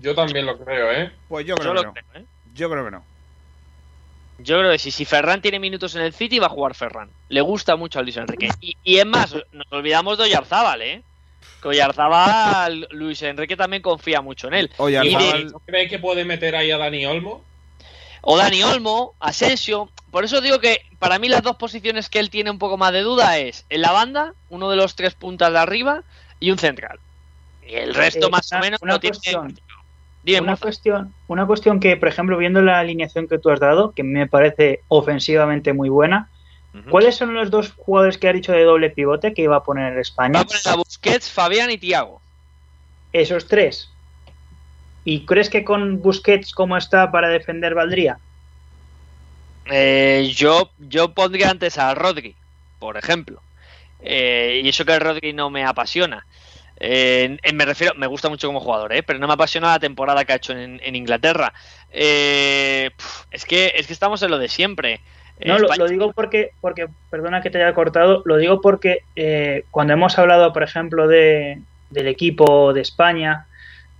Yo también lo creo, ¿eh? Pues yo Yo creo lo que no. creo, ¿eh? Yo creo que no. Yo creo que sí, si Ferran tiene minutos en el City va a jugar Ferran. Le gusta mucho a Luis Enrique. Y, y es más, nos olvidamos de Oyarzábal, ¿eh? Que Oyarzábal, Luis Enrique también confía mucho en él. De- ¿No creéis que puede meter ahí a Dani Olmo? O Dani Olmo, Asensio. Por eso digo que para mí las dos posiciones que él tiene un poco más de duda es en la banda, uno de los tres puntas de arriba y un central. Y el resto Eh, más o menos no tiene. Dime, una cuestión, una cuestión que, por ejemplo, viendo la alineación que tú has dado, que me parece ofensivamente muy buena. ¿cuáles son los dos jugadores que ha dicho de doble pivote que iba a poner España? Va a poner a Busquets, Fabián y Tiago. Esos tres. ¿Y crees que con Busquets como está para defender valdría? Eh, yo, yo pondría antes a Rodri, por ejemplo. Eh, y eso que el Rodri no me apasiona. Eh, en- me refiero, me gusta mucho como jugador, ¿eh? pero no me apasiona la temporada que ha hecho en, en Inglaterra. Eh, es, que, es que estamos en lo de siempre. Eh, No, lo, digo porque, porque, perdona que te haya cortado, lo digo porque eh, cuando hemos hablado, por ejemplo, de, del equipo de España,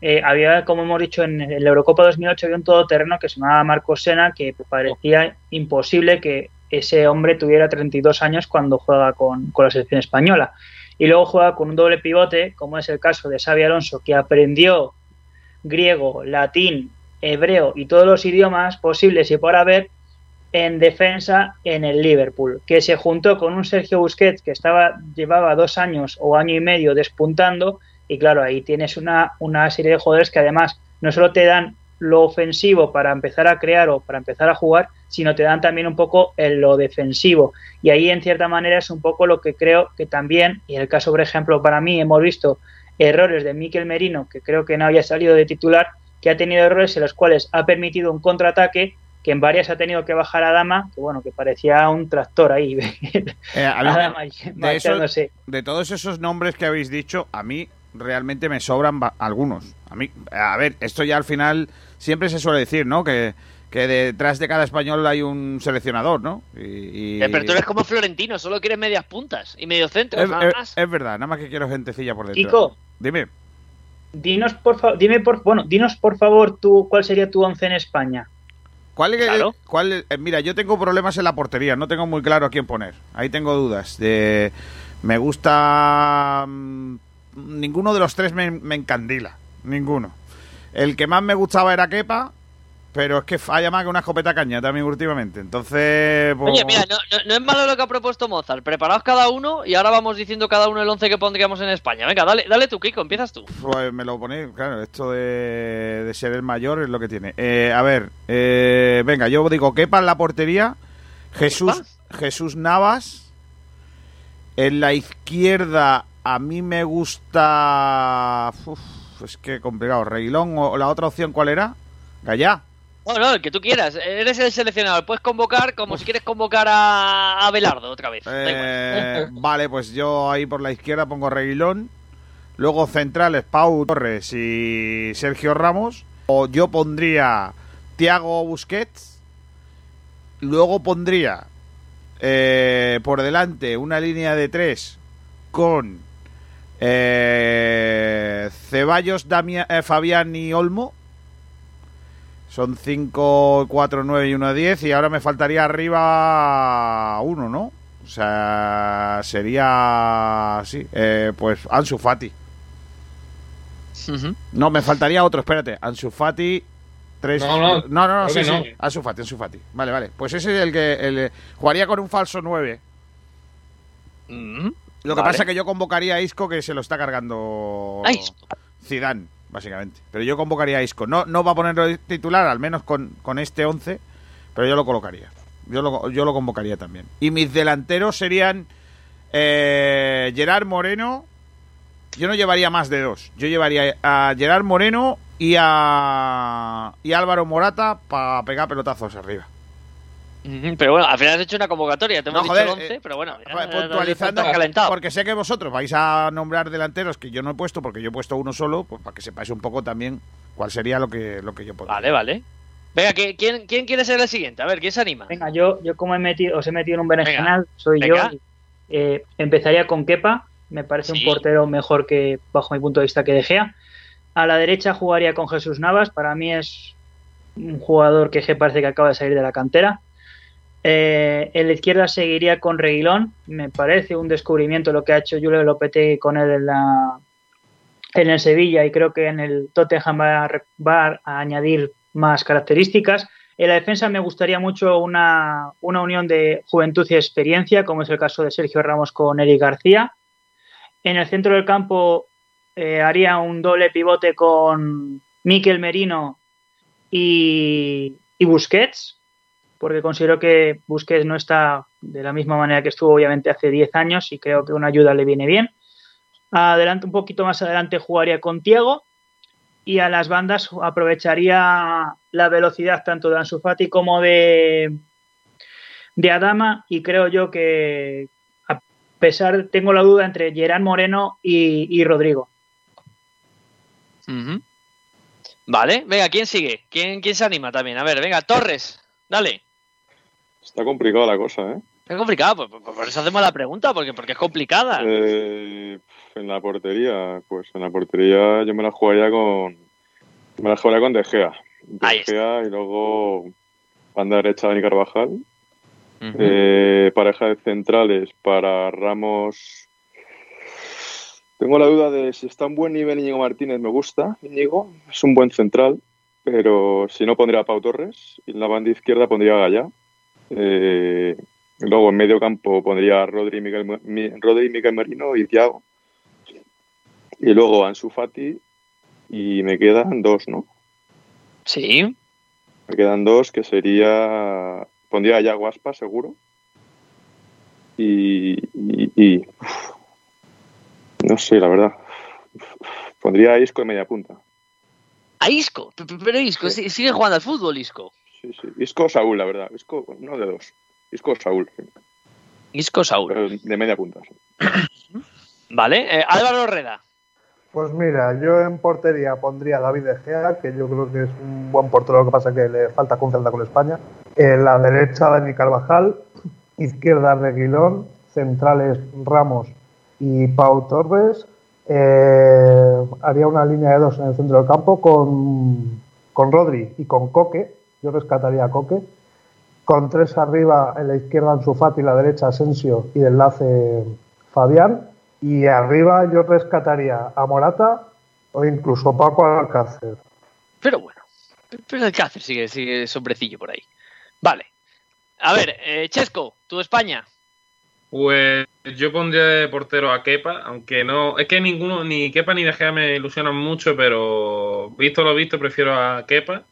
eh, había, como hemos dicho, en, la Eurocopa 2008 había un todoterreno que se llamaba Marcos Sena, que parecía imposible que ese hombre tuviera 32 años cuando juega con, con la selección española. Y luego juega con un doble pivote, como es el caso de Xavi Alonso, que aprendió griego, latín, hebreo y todos los idiomas posibles y por haber en defensa en el Liverpool, que se juntó con un Sergio Busquets que estaba llevaba dos años o año y medio despuntando y claro, ahí tienes una, una serie de jugadores que además no solo te dan lo ofensivo para empezar a crear o para empezar a jugar, sino te dan también un poco en lo defensivo. Y ahí en cierta manera es un poco lo que creo que también, y en el caso por ejemplo para mí hemos visto errores de Miquel Merino, que creo que no había salido de titular, que ha tenido errores en los cuales ha permitido un contraataque que en varias ha tenido que bajar a Dama, que bueno, que parecía un tractor ahí, Eh, a mí marchándose. de todos esos nombres que habéis dicho, a mí realmente me sobran algunos. A mí, a ver, esto ya al final siempre se suele decir, ¿no? Que, que detrás de cada español hay un seleccionador, ¿no? Y, y- Eh, Pero tú eres como Florentino, solo quieres medias puntas y medio centro, es, nada más. es verdad, nada más que quiero gentecilla por dentro. Kiko, Dime. dinos por favor, dime por, bueno, dinos por favor tú cuál sería tu once en España. ¿Cuál, es- Claro. cuál eh, mira, yo tengo problemas en la portería, no tengo muy claro a quién poner. Ahí tengo dudas. De, me gusta... mm, ninguno de los tres me, me encandila. Ninguno. El que más me gustaba era Kepa, pero es que falla más que una escopeta caña también últimamente. Entonces... pues- Oye, mira, no, no- no es malo lo que ha propuesto Mozart. Preparaos cada uno y ahora vamos diciendo cada uno el 11 que pondríamos en España. Venga, dale, dale tú, Kiko, empiezas tú. Pues me lo ponéis, claro, esto de, de ser el mayor es lo que tiene. Eh, a ver, eh, venga, yo digo Kepa en la portería, Jesús, Jesús Navas, en la izquierda a mí me gusta... Uf, es que complicado, Reguilón o la otra opción ¿cuál era? Gallá. No, no, el que tú quieras. Eres el seleccionador. Puedes convocar como si quieres convocar a, a Belardo otra vez. Eh, vale, pues yo ahí por la izquierda pongo Reguilón. Luego centrales Pau Torres y Sergio Ramos. O yo pondría Tiago Busquets. Luego pondría eh, por delante una línea de tres con eh, Ceballos, Damia- eh, Fabián y Olmo. Son 5, 4, 9 y 1, 10. Y ahora me faltaría arriba uno, ¿no? O sea, sería. Sí, eh, pues Ansu Fati. Ujú. No, me faltaría otro, espérate. Ansu Fati. Tres... No, no, no, no, creo sí, sí. no. Ansu Fati, Ansu Fati. Vale, vale. Pues ese es el que el, jugaría con un falso 9. Mm, Lo que vale. pasa es que yo convocaría a Isco que se lo está cargando. Zidane, básicamente. Pero yo convocaría a Isco. No, no va a ponerlo de titular, al menos con, con este 11, pero yo lo colocaría. Yo lo, yo lo convocaría también. Y mis delanteros serían eh, Gerard Moreno. Yo no llevaría más de dos. Yo llevaría a Gerard Moreno y a, y a Álvaro Morata para pegar pelotazos arriba. Pero bueno, al final has hecho una convocatoria. Te hemos No, dicho joder, el 11, eh, pero bueno. ya, puntualizando, calentado. porque sé que vosotros vais a nombrar delanteros que yo no he puesto, porque yo he puesto uno solo, pues para que sepáis un poco también cuál sería lo que, lo que yo podría. Vale, vale. Venga, ¿qui- ¿quién, ¿quién quiere ser el siguiente? A ver, ¿quién se anima? Venga, yo, yo como he metido, os he metido en un berenjenal, soy venga. yo. eh, empezaría con Kepa, me parece Sí. un portero mejor que, bajo mi punto de vista, que De Gea. A la derecha jugaría con Jesús Navas, para mí es un jugador que parece que acaba de salir de la cantera. Eh, en la izquierda seguiría con Reguilón, me parece un descubrimiento lo que ha hecho Julio Lopetegui con él en, la, en el Sevilla y creo que en el Tottenham va a, añadir más características. En la defensa me gustaría mucho una, una unión de juventud y experiencia, como es el caso de Sergio Ramos con Eric García. En el centro del campo eh, haría un doble pivote con Miquel Merino y Busquets, porque considero que Busquets no está de la misma manera que estuvo obviamente hace 10 años y creo que una ayuda le viene bien. Adelante, un poquito más adelante jugaría con Tiago y a las bandas aprovecharía la velocidad tanto de Ansu Fati como de, de Adama y creo yo que a pesar, tengo la duda entre Gerán Moreno y, y Rodrigo. Vale, venga, ¿quién sigue? ¿Quién, ¿Quién se anima también? A ver, venga, Torres, dale. Está complicada la cosa, ¿eh? Es complicado, por, por- por eso hacemos la pregunta, porque, porque es complicada. Eh, En la portería, pues en la portería yo me la jugaría con. Me la jugaría con De Gea. De Ahí está. Gea y luego banda derecha Dani Carvajal. Eh, pareja de centrales para Ramos. Tengo la duda de si está en buen nivel Íñigo Martínez, me gusta. Íñigo es un buen central, pero si no pondría a Pau Torres. Y en la banda izquierda pondría a Gallá. Eh, luego en medio campo pondría a Rodri, Miguel, Mo- Mi- Rodri, Miguel Merino y Thiago. Y luego Ansu Fati. Y me quedan dos, ¿no? Sí, Me quedan dos, que sería. Pondría a Yago Aspas, seguro. Y. y- y- no sé, la verdad. Pondría a Isco en media punta. a Isco, pero Isco, sí- sigue jugando al fútbol, Isco. Sí, sí. Isco o Saúl, la verdad. Isco, no de dos. Isco o Saúl, sí. Isco Saúl. pero de media punta. sí. Vale, eh, Álvaro Reda. Pues mira, yo en portería pondría a David De Gea, que yo creo que es un buen portero, lo que pasa es que le falta confianza con España. En la derecha, Dani Carvajal. Izquierda, Reguilón. Centrales, Ramos y Pau Torres. Eh, haría una línea de dos en el centro del campo con, con Rodri y con Coque. Yo rescataría a Coque. Con tres arriba, en la izquierda Ansu Fati, la derecha Asensio y de enlace Fabián. Y arriba yo rescataría a Morata o incluso Paco Alcácer. Pero bueno, pero el Cáceres sigue, sigue sombrecillo por ahí. Vale. A ver, eh, Chesco, tu España. Pues yo pondría de portero a Kepa, aunque no. Es que ninguno, ni Kepa ni De Gea me ilusionan mucho, pero visto lo visto, prefiero a Kepa.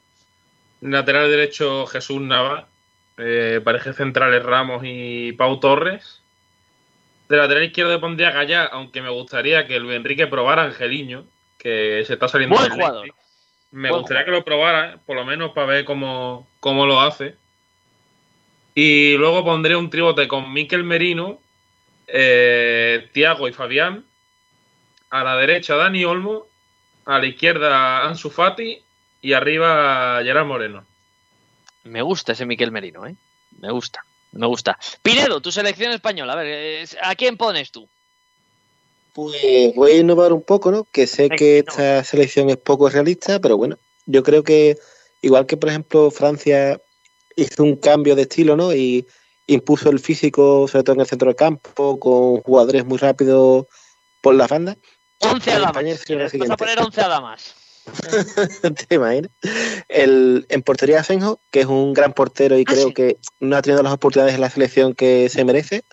Lateral derecho, Jesús Nava. Eh, pareja centrales Ramos y Pau Torres. De lateral izquierdo pondría Gallá, aunque me gustaría que Luis Enrique probara a Angeliño, que se está saliendo Buen del jugador. Leipzig. Me Buen gustaría que lo probara, por lo menos para ver cómo, cómo lo hace. Y luego pondré un tribote con Miquel Merino, eh, Tiago y Fabián. A la derecha Dani Olmo. A la izquierda Ansu Fati. Y arriba Gerard Moreno. Me gusta ese Miquel Merino, ¿eh? Me gusta, me gusta. Pinedo, tu selección española. A ver, eh, ¿a quién pones tú? Pues voy a innovar un poco, ¿no? Que sé que esta selección es poco realista, pero bueno, yo creo que igual que por ejemplo Francia hizo un cambio de estilo, ¿no? Y impuso el físico, sobre todo en el centro del campo, con jugadores muy rápidos por las bandas. 11 En adamas. España sería lo Vas a poner 11 adamas. ¿Te imaginas? El, en portería Senjo, que es un gran portero y Ah, creo sí. que no ha tenido las oportunidades en la selección que se merece.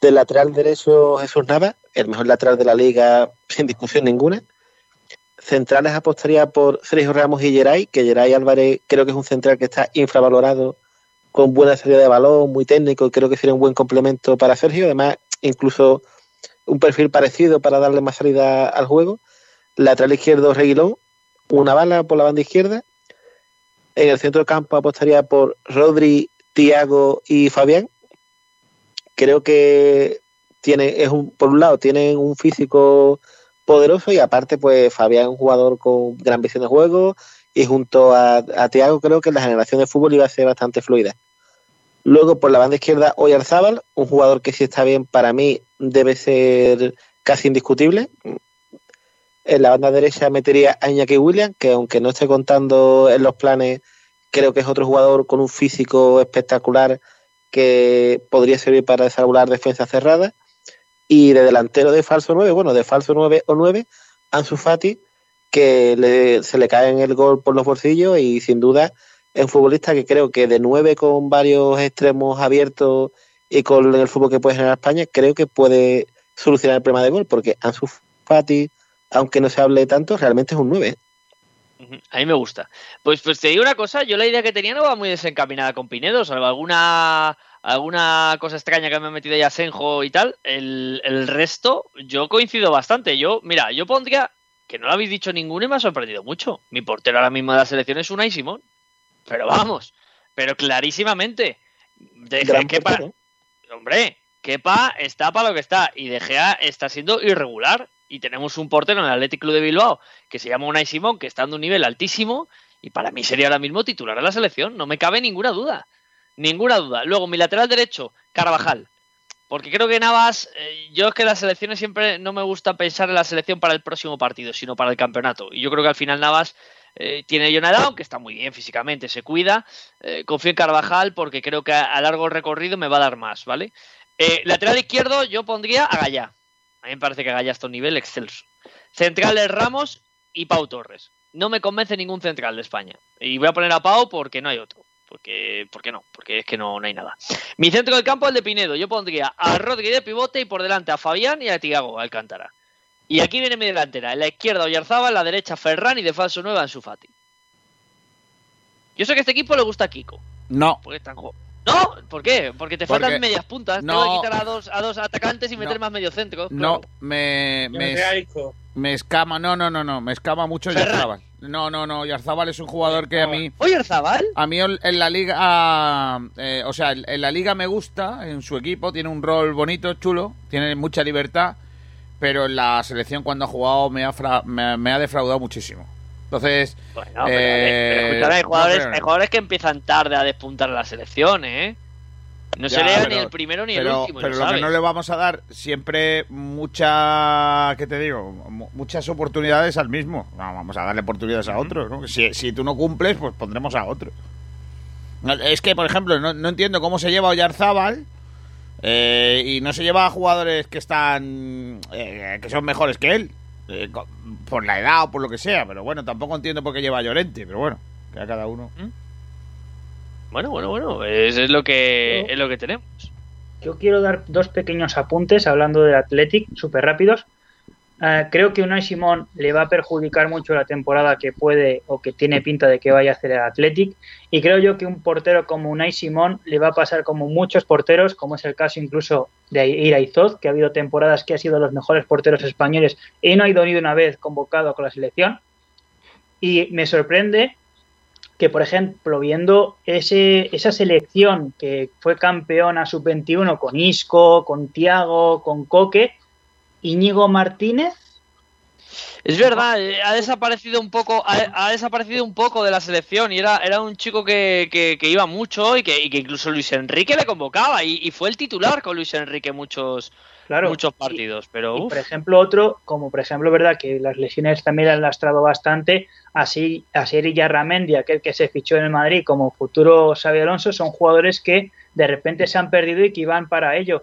Del lateral derecho Jesús Nava, el mejor lateral de la liga sin discusión ninguna. Centrales apostaría por Sergio Ramos y Geray, que Geray Álvarez creo que es un central que está infravalorado, con buena salida de balón, muy técnico, y creo que sería un buen complemento para Sergio. Además, incluso un perfil parecido para darle más salida al juego. Lateral izquierdo Reguilón, una bala por la banda izquierda. En el centro del campo apostaría por Rodri, Tiago y Fabián. Creo que tiene, es un, por un lado, tienen un físico poderoso y aparte, pues Fabián es un jugador con gran visión de juego y junto a, Tiago creo que la generación de fútbol iba a ser bastante fluida. Luego por la banda izquierda Oyarzábal, un jugador que si está bien para mí debe ser casi indiscutible. En la banda derecha metería a Iñaki Williams, que aunque no esté contando en los planes, creo que es otro jugador con un físico espectacular que podría servir para desarrollar defensa cerrada. Y de delantero de falso 9, bueno, de falso 9 o 9, Ansu Fati, que le- se le cae en el gol por los bolsillos y sin duda es un futbolista que creo que de nueve con varios extremos abiertos y con el fútbol que puede generar España, creo que puede solucionar el problema de gol, porque Ansu Fati, aunque no se hable tanto, realmente es un 9. Ujú, A mí me gusta. Pues, pues te digo una cosa, yo la idea que tenía no va muy desencaminada con Pinedo, salvo alguna alguna cosa extraña que me ha metido ya Senjo y tal. El, el resto, yo coincido bastante. Yo, mira, yo pondría, que no lo habéis dicho ninguno y me ha sorprendido mucho. Mi portero ahora mismo de la selección es Unai Simón. Pero vamos, pero clarísimamente. De Gran que para. Hombre, Kepa está para lo que está y De Gea está siendo irregular. Y tenemos un portero en el Athletic Club de Bilbao que se llama Unai Simón, que está dando un nivel altísimo y para mí sería ahora mismo titular de la selección, no me cabe ninguna duda. Ninguna duda. Luego, mi lateral derecho, Carvajal. Porque creo que Navas, eh, yo es que las selecciones siempre no me gusta pensar en la selección para el próximo partido, sino para el campeonato. Y yo creo que al final Navas eh, tiene una edad, aunque está muy bien físicamente, se cuida. Eh, confío en Carvajal porque creo que a, a largo recorrido me va a dar más, ¿vale? Lateral izquierdo yo pondría a Gallá. A mí me parece que está un nivel excelso. Centrales Ramos y Pau Torres. No me convence ningún central de España. Y voy a poner a Pau porque no hay otro. Porque, porque no, porque es que no, no hay nada. Mi centro del campo es el de Pinedo. Yo pondría a Rodri de pivote y por delante a Fabián y a Tiago Alcántara. Y aquí viene mi delantera. En la izquierda Oyarzaba, en la derecha Ferran y de falso 9 Ansu Fati. Yo sé que a este equipo le gusta a Kiko. No, Porque están jo- No, ¿por qué? Porque te Porque- faltan medias puntas. no. Tengo que quitar a dos, a dos atacantes y meter No. más mediocentros. no, claro. me, me, no sé, Isco. me escama, no, no, no, no, me escama mucho Ferran. Yarzábal. No, no, no, Yarzábal es un jugador que a mí, Oyarzabal. a mí en la liga, eh, o sea, en la liga me gusta, en su equipo, tiene un rol bonito, chulo, tiene mucha libertad, pero en la selección cuando ha jugado me ha, fra- me, me ha defraudado muchísimo. Entonces, Bueno, pero, Eh, pero escúchame, hay no, jugadores, pero no. hay jugadores que empiezan tarde a despuntar la selección, ¿eh? No Ya, sería ni el primero ni el último. pero lo lo que no le vamos a dar siempre mucha, ¿qué te digo? Mu- Muchas oportunidades al mismo. No, vamos a darle oportunidades a otros, ¿no? Si, si tú no cumples, pues pondremos a otro. Es que, por ejemplo, no, no entiendo cómo se lleva Oyarzábal eh, y no se lleva a jugadores que están, eh, que son mejores que él, eh, co- por la edad o por lo que sea. Pero bueno, tampoco entiendo por qué lleva a Llorente, pero bueno, que a cada uno. Bueno, bueno, bueno. Es, es lo que Yo- es lo que tenemos. Yo quiero dar dos pequeños apuntes hablando del Athletic, súper rápidos. Eh, creo que Unai Simón le va a perjudicar mucho la temporada que puede o que tiene pinta de que vaya a hacer el Athletic. Y creo yo que un portero como Unai Simón le va a pasar como muchos porteros, como es el caso incluso de Iraizoz, que ha habido temporadas que ha sido los mejores porteros españoles y no ha ido ni una vez convocado con la selección. Y me sorprende que, por ejemplo, viendo esa selección que fue campeona sub-21 con Isco, con Tiago, con Coque, Íñigo Martínez, Es verdad, eh, ha desaparecido un poco, ha, ha desaparecido un poco de la selección y era, era un chico que, que- que iba mucho y que, y que incluso Luis Enrique le convocaba y, y fue el titular con Luis Enrique muchos, claro. muchos y- partidos. Pero Y, por ejemplo, otro, como por ejemplo, verdad que las lesiones también han lastrado bastante, así a Seri Yarramendi, aquel que se fichó en el Madrid como futuro Xavi Alonso, son jugadores que de repente se han perdido y que iban para ello.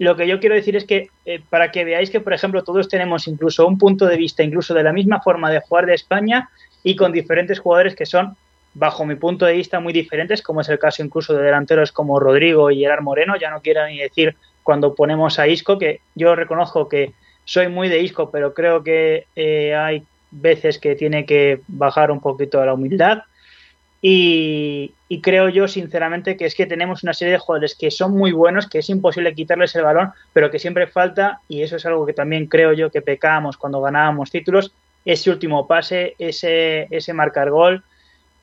Lo que yo quiero decir es que eh, para que veáis que, por ejemplo, todos tenemos incluso un punto de vista, incluso de la misma forma de jugar de España y con diferentes jugadores que son, bajo mi punto de vista, muy diferentes, como es el caso incluso de delanteros como Rodrigo y Gerard Moreno, ya no quiero ni decir cuando ponemos a Isco, que yo reconozco que soy muy de Isco, pero creo que eh, hay veces que tiene que bajar un poquito a la humildad. Y, y creo yo, sinceramente, que es que tenemos una serie de jugadores que son muy buenos, que es imposible quitarles el balón, pero que siempre falta, y eso es algo que también creo yo que pecábamos cuando ganábamos títulos, ese último pase, ese, ese marcar gol,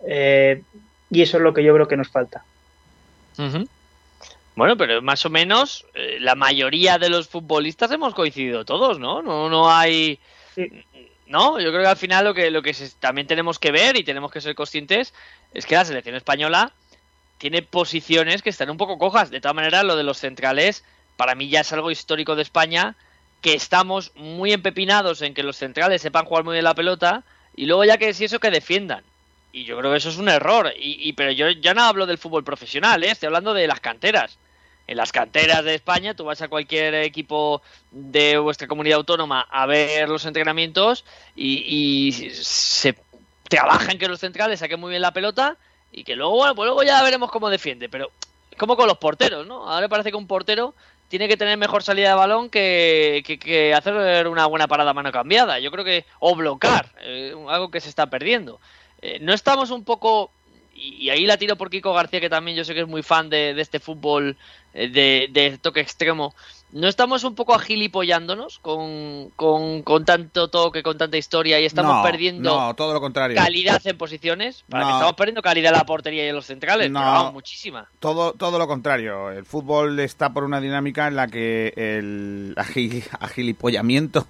eh, y eso es lo que yo creo que nos falta. Bueno, pero más o menos eh, la mayoría de los futbolistas hemos coincidido todos, ¿no? No, no hay. Sí. No, yo creo que al final lo que, lo que se- también tenemos que ver y tenemos que ser conscientes es que la selección española tiene posiciones que están un poco cojas. De todas maneras, lo de los centrales, para mí ya es algo histórico de España, que estamos muy empepinados en que los centrales sepan jugar muy bien la pelota y luego ya que si eso que defiendan. Y yo creo que eso es un error. Y, y- pero yo ya no hablo del fútbol profesional, ¿eh? estoy hablando de las canteras. En las canteras de España, tú vas a cualquier equipo de vuestra comunidad autónoma a ver los entrenamientos y, y se trabaja en que los centrales saquen muy bien la pelota y que luego, bueno, pues luego ya veremos cómo defiende. Pero como con los porteros, ¿no? Ahora parece que un portero tiene que tener mejor salida de balón que, que- hacer una buena parada mano cambiada. Yo creo que. O bloquear, eh, algo que se está perdiendo. Eh, no estamos un poco. Y, ahí la tiro por Kiko García, que también yo sé que es muy fan de, este fútbol de, de toque extremo. ¿No estamos un poco agilipollándonos con, con, con tanto toque, con tanta historia y estamos No, perdiendo No, todo lo contrario. calidad en posiciones? Para que estamos perdiendo calidad en la portería y en los centrales. No. pero vamos, muchísima. Todo, todo lo contrario. El fútbol está por una dinámica en la que el agil- agilipollamiento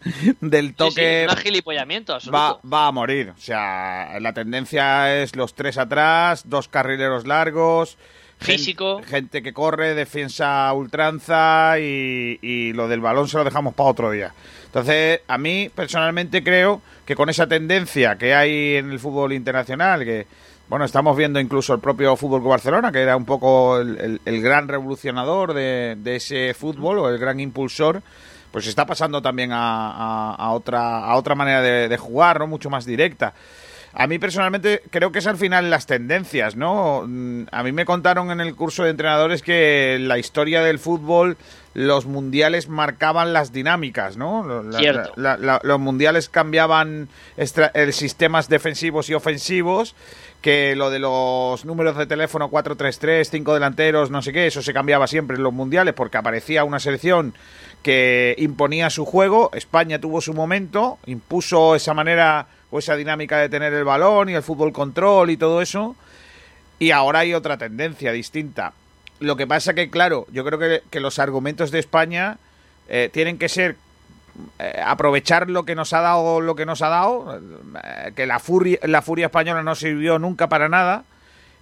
del Sí, sí, toque un agilipollamiento va, va a morir. O sea, la tendencia es los tres atrás, dos carrileros largos, Físico. gente que corre, defensa ultranza y, y lo del balón se lo dejamos para otro día. Entonces, a mí personalmente creo que con esa tendencia que hay en el fútbol internacional, que bueno, estamos viendo incluso el propio Fútbol Club Barcelona, que era un poco el, el- el gran revolucionador de, de ese fútbol o el gran impulsor, pues está pasando también a, a- a otra, a otra manera de, de jugar, ¿no? Mucho más directa. A mí personalmente creo que es al final las tendencias, ¿no? Mm, A mí me contaron en el curso de entrenadores que la historia del fútbol, los mundiales marcaban las dinámicas, ¿no? La- Cierto. la- la- los mundiales cambiaban eh, sistemas defensivos y ofensivos, que lo de los números de teléfono 433, 5 delanteros, no sé qué, eso se cambiaba siempre en los mundiales porque aparecía una selección que imponía su juego, España tuvo su momento, impuso esa manera o esa dinámica de tener el balón y el fútbol control y todo eso, y ahora hay otra tendencia distinta. Lo que pasa que, claro, yo creo que, que los argumentos de España eh, tienen que ser eh, aprovechar lo que nos ha dado lo que nos ha dado, eh, que la furia, la furia española no sirvió nunca para nada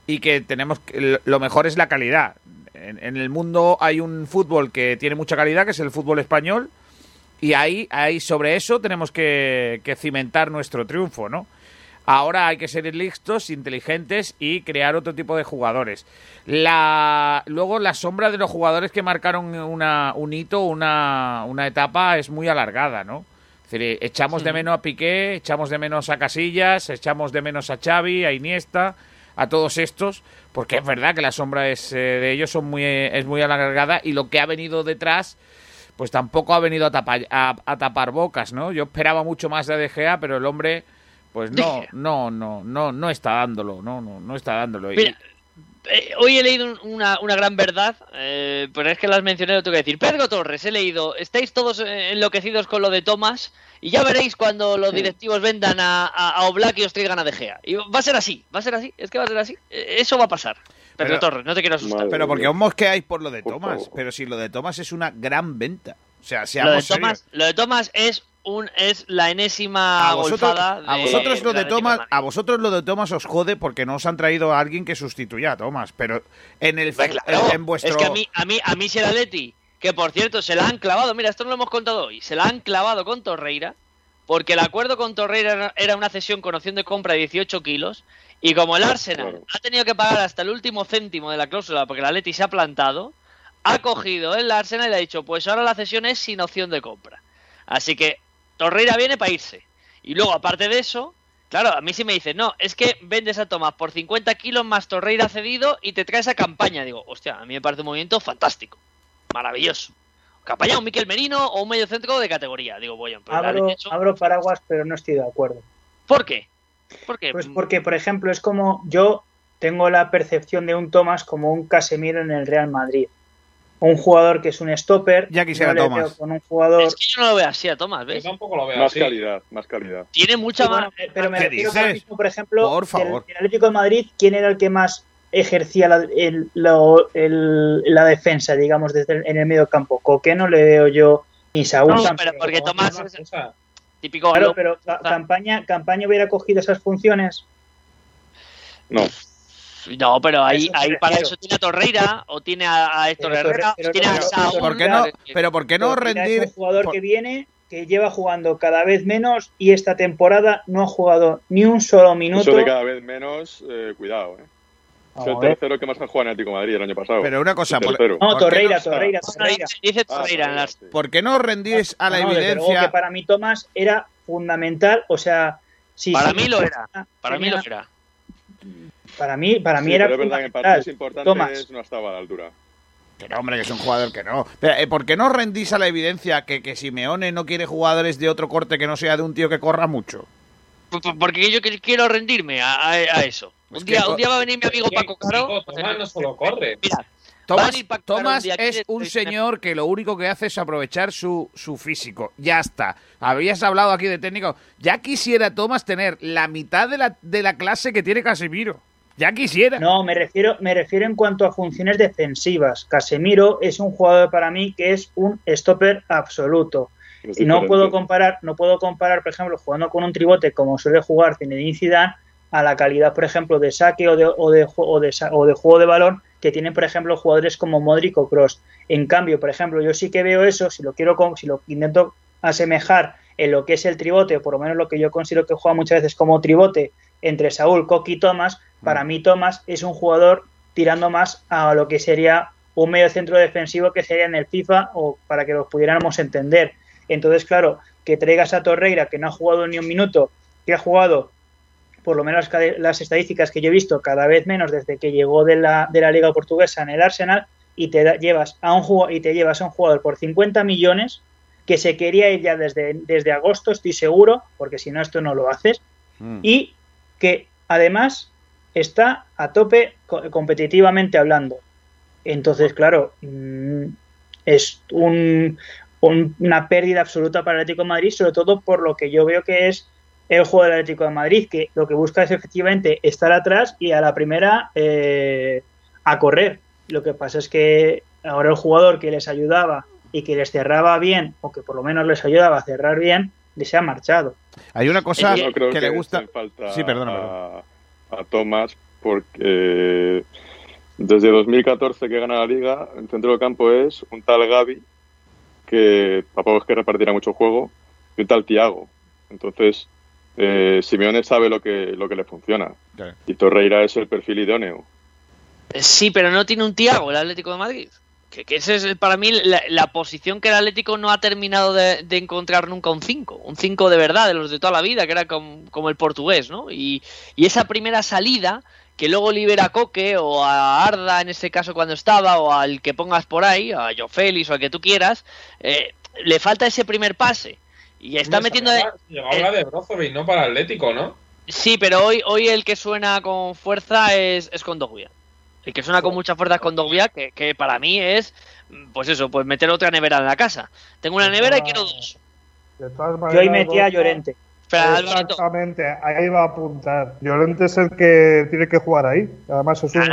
y que tenemos que- lo mejor es la calidad. En, en el mundo hay un fútbol que tiene mucha calidad, que es el fútbol español, y ahí, ahí sobre eso tenemos que, que cimentar nuestro triunfo, ¿no? Ahora hay que ser listos, inteligentes y crear otro tipo de jugadores. La, luego la sombra de los jugadores que marcaron una, un hito, una, una etapa es muy alargada, ¿no? Es decir, echamos de menos a Piqué, echamos de menos a Casillas, echamos de menos a Xavi, a Iniesta, a todos estos, porque es verdad que la sombra es, eh, de ellos son muy, es muy alargada y lo que ha venido detrás pues tampoco ha venido a tapar, a, a tapar bocas, ¿no? Yo esperaba mucho más de De Gea, pero el hombre, pues no, no, no, no, no está dándolo, no, no, no está dándolo. Mira, eh, hoy he leído un- una, una gran verdad, eh, pero es que las mencioné, lo tengo que decir. Pedro Torres, he leído, estáis todos enloquecidos con lo de Tomás y ya veréis cuando los directivos vendan a, a, a Oblak y os traigan a De Gea. Y va a ser así, va a ser así, es que va a ser así. Eh, Eso va a pasar. Pero- Torres, no te quiero asustar. Madre pero porque os mosqueáis por lo de Por Tomás, favor. pero si lo de Tomás es una gran venta. O sea, Lo de, seamos Tomás, serios. lo de Tomás es un es la enésima A vosotros, golfada a de- vosotros lo de Tomás, Madrid. a vosotros lo de Tomás os jode porque no os han traído a alguien que sustituya a Tomás, pero en el claro, en, vuestro Es que a mí, a mí, a mí Atleti, que por cierto se la han clavado, mira, esto no lo hemos contado hoy, se la han clavado con Torreira, porque el acuerdo con Torreira era- era una cesión con opción de compra de 18 kilos, y como el Arsenal Claro. ha tenido que pagar hasta el último céntimo de la cláusula porque el Atleti se ha plantado, ha cogido el Arsenal y le ha dicho, pues ahora la cesión es sin opción de compra. Así que Torreira viene para irse. Y luego, aparte de eso, claro, a mí sí me dicen, no, es que vendes a Tomás por 50 kilos más Torreira cedido y te traes a campaña. Digo, hostia, a mí me parece un movimiento fantástico, maravilloso. Campaña, un Miquel Merino o un medio centro de categoría. Digo, voy, pues la Abro, hecho. abro paraguas, pero no estoy de acuerdo. ¿Por qué? ¿Por qué? Pues porque, por ejemplo, es como yo tengo la percepción de un Thomas como un Casemiro en el Real Madrid. Un jugador que es un stopper. Ya quisiera no Thomas. con un jugador. Es que yo no lo veo así a Tomás, Yo ¿ves? tampoco lo veo Más así. calidad, más calidad. Tiene mucha más. eh, pero me ¿Qué refiero que mismo, por ejemplo, Por favor. del Atlético de Madrid, ¿quién era el que más ejercía la, el- el- la defensa, digamos, desde el- en el medio campo? Coque no le veo yo ni Saúl No, pero porque Tomás es típico. Claro, pero ca- campaña, campaña hubiera cogido esas funciones. No, No, pero ahí, ahí para eso tiene a Torreira o tiene a, a Héctor Pero Herrera pero o tiene a Torre- Saúl. ¿Por qué no? Pero ¿por qué no rendir? Es un jugador por- que viene, que lleva jugando cada vez menos y esta temporada no ha jugado ni un solo minuto. eso de cada vez menos, eh, cuidado. Eh. Es el tercero que más ha jugado en Atlético de Madrid el año pasado. Pero una cosa, por. No, ¿por qué Torreira, no- Torreira, no, Torreira. Dice Ah, Torreira en las. sí. ¿Por qué no rendís a la No, evidencia? que para mí Tomás era fundamental, o sea, si Para si- mí lo era. Para mí lo era. Para mí, para mí Sí, era pero es verdad que en fundamental. importantes Tomás. no estaba a la altura. Que no, hombre, que es un jugador que no. Pero, eh, ¿Por qué no rendís a la evidencia que, que Simeone no quiere jugadores de otro corte que no sea de un tío que corra mucho? Porque yo quiero rendirme a, a- a eso. Un día, un día va a venir mi amigo Paco Caro. Tomás no solo corre. Mira, Tomás, es un de- señor que lo único que hace es aprovechar su, su físico. Ya está. Habías hablado aquí de técnico. Ya quisiera Tomás tener la mitad de la, de la clase que tiene Casemiro. Ya quisiera. No, me refiero, me refiero en cuanto a funciones defensivas. Casemiro es un jugador para mí que es un stopper absoluto. Es Y no puedo comparar, no puedo comparar, por ejemplo, jugando con un tribote como suele jugar Zinedine Zidane a la calidad, por ejemplo, de saque o de, o de, o de, o de juego de balón que tienen, por ejemplo, jugadores como Modric o Cross. En cambio, por ejemplo, yo sí que veo eso, si lo quiero, con- si lo intento asemejar en lo que es el tribote, o por lo menos lo que yo considero que juega muchas veces como tribote entre Saúl, Coqui y Thomas, para mí Thomas es un jugador tirando más a lo que sería un medio centro defensivo que sería en el FIFA o para que los pudiéramos entender. Entonces, claro, que traigas a Torreira, que no ha jugado ni un minuto, que ha jugado, por lo menos las estadísticas que yo he visto, cada vez menos desde que llegó de la, de la Liga Portuguesa en el Arsenal, y te da- llevas a un jugador, y te llevas a un jugador por 50 millones que se quería ir ya desde, desde agosto, estoy seguro, porque si no esto no lo haces, Mm. y que además está a tope co- competitivamente hablando. Entonces, claro, mm, es un- un- una pérdida absoluta para el Atlético de Madrid, sobre todo por lo que yo veo que es el juego del Atlético de Madrid, que lo que busca es efectivamente estar atrás y a la primera eh, a correr. Lo que pasa es que ahora el jugador que les ayudaba y que les cerraba bien, o que por lo menos les ayudaba a cerrar bien, se ha marchado. Hay una cosa creo que le gusta. falta Sí, perdona, a, a Thomas porque desde 2014 que gana la liga, el centro del campo es un tal Gaby que tampoco es que repartiera mucho juego y un tal Tiago. Entonces, eh, Simeone sabe lo que, lo que le funciona y Torreira es el perfil idóneo. Eh, Sí, pero no tiene un Tiago el Atlético de Madrid. Que, que ese es el- para mí la, la posición que el Atlético no ha terminado de, de encontrar nunca un 5. Un 5 de verdad, de los de toda la vida, que era com- como, el portugués, ¿no? Y, y esa primera salida, que luego libera a Coque o a Arda en este caso cuando estaba, o al que pongas por ahí, a Joe Félix o al que tú quieras, eh, le falta ese primer pase. Y está metiendo... de- habla- Llegó a hablar de Brozovic, no para Atlético, ¿no? Sí, pero hoy, hoy el que suena con fuerza es, es Kondogbia. El que suena con mucha fuerza es Kondogbia, que, que para mí es, pues eso, pues meter otra nevera en la casa. Tengo una nevera y quiero dos. De todas Yo hoy maneras, metí a Llorente. Espera. Exactamente, ahí va a apuntar. Llorente es el que tiene que jugar ahí. Además es un Ah,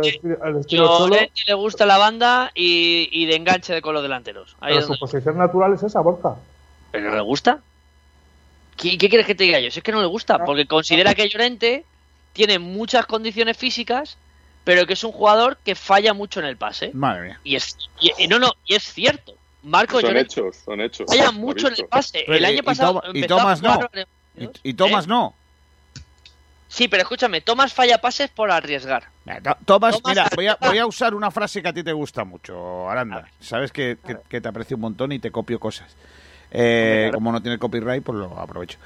estilo, al estilo Cholo, Llorente le gusta la banda y, y de enganche de con los delanteros. Ahí pero su donde- posición natural es esa, Borja. ¿Pero no le gusta? ¿Qué, qué quieres que te diga yo? Si es que no le gusta, porque considera que Llorente tiene muchas condiciones físicas, pero que es un jugador que falla mucho en el pase. Madre mía. Y es y- y no, no, y es cierto. Marco Son Llorente hechos, son hechos. falla mucho en el pase. Pero el y- año y pasado y Thomas no. Y, y Tomás ¿Eh? no. Sí, pero escúchame, Tomás falla pases por arriesgar. To- Tomás, Tomás mira, voy a, voy a usar una frase que a ti te gusta mucho, Aranda. Sabes que, que- que te aprecio un montón y te copio cosas. Eh, como no tiene copyright, pues lo aprovecho.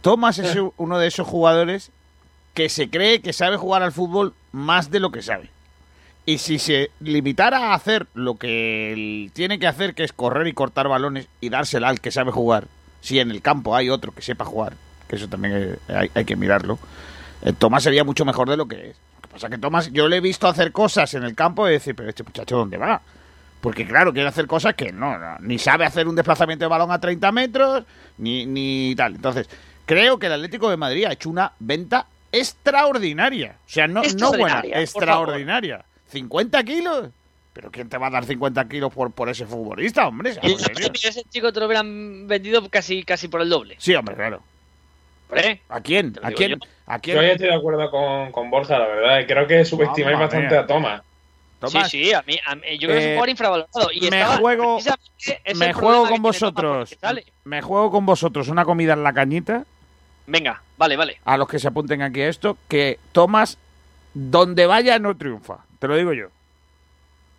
Tomás es uno de esos jugadores que se cree que sabe jugar al fútbol más de lo que sabe. Y si se limitara a hacer lo que él tiene que hacer, que es correr y cortar balones y dársela al que sabe jugar, si en el campo hay otro que sepa jugar, que eso también eh, hay, hay que mirarlo, eh, Tomás sería mucho mejor de lo que es. Lo que pasa es que Tomás, yo le he visto hacer cosas en el campo y decir, pero este muchacho, ¿dónde va? Porque claro, quiere hacer cosas que no, no, ni sabe hacer un desplazamiento de balón a 30 metros, ni, ni tal. Entonces, creo que el Atlético de Madrid ha hecho una venta extraordinaria. O sea, no, no buena, Extraordinaria, extraordinaria. 50 kilos. ¿Pero quién te va a dar 50 kilos por, por ese futbolista, hombre? El ese chico te lo hubieran vendido casi, casi por el doble. Sí, hombre, claro. ¿Eh? ¿A quién? ¿A quién? yo. ¿A Yo quién? ahí estoy de acuerdo con, con Borja, la verdad. Creo que subestimáis Mamma bastante mía. a Tomás. Tomás, sí, sí, a mí, a mí- yo creo que es eh, un jugador infravalorado. Y me estaba- juego- me juego con vosotros. Me juego con vosotros una comida en la cañita. Venga, vale, vale. a los que se apunten aquí a esto, que Tomás, donde vaya, no triunfa. Te lo digo yo.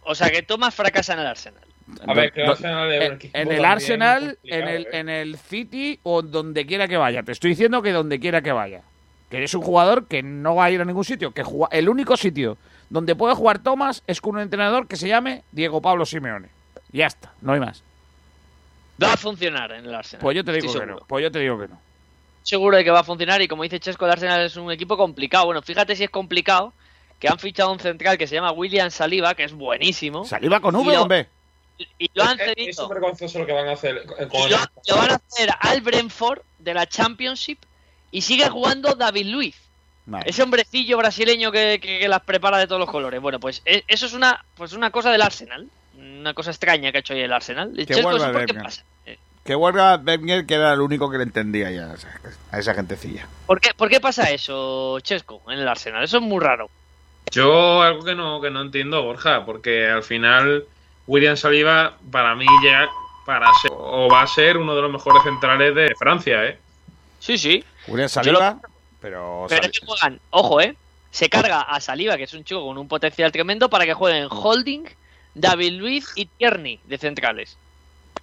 O sea que Tomás fracasa en el Arsenal. A ver, que el Do- Arsenal es un en, en el Arsenal, en complicado, el, ¿eh? en el City o donde quiera que vaya. Te estoy diciendo que donde quiera que vaya. que es un jugador que no va a ir a ningún sitio, que juega- el único sitio donde puede jugar Thomas es con un entrenador que se llame Diego Pablo Simeone. Ya está, no hay más. Va a funcionar en el Arsenal. Pues yo te digo Estoy que seguro. no. Pues yo te digo que no. Seguro de que va a funcionar y como dice Chesco, el Arsenal es un equipo complicado. Bueno, fíjate si es complicado que han fichado un central que se llama William Saliba, que es buenísimo. ¿Saliva con V B? Y lo han cedido. Es súper vergonzoso lo que van a hacer con lo van a hacer al Brentford de la Championship y sigue jugando David Luiz. Vale. Ese hombrecillo brasileño que, que- que las prepara de todos los colores. Bueno, pues e- eso es una, pues una cosa del Arsenal. Una cosa extraña que ha hecho hoy el Arsenal. Que Chesco, vuelva ¿eso por qué pasa? Eh, Que vuelva Wenger, que era el único que le entendía ya a esa, a esa gentecilla. ¿Por qué, ¿Por qué pasa eso, Chesco, en el Arsenal? Eso es muy raro. Yo algo que no, que no entiendo, Borja, porque al final William Saliba para mí ya para ser o va a ser uno de los mejores centrales de Francia, ¿eh? Sí, sí. William Saliba, pero... Es que juegan, ojo, ¿eh? Se carga a Saliba, que es un chico con un potencial tremendo, para que jueguen Holding, David Luiz y Tierney de centrales.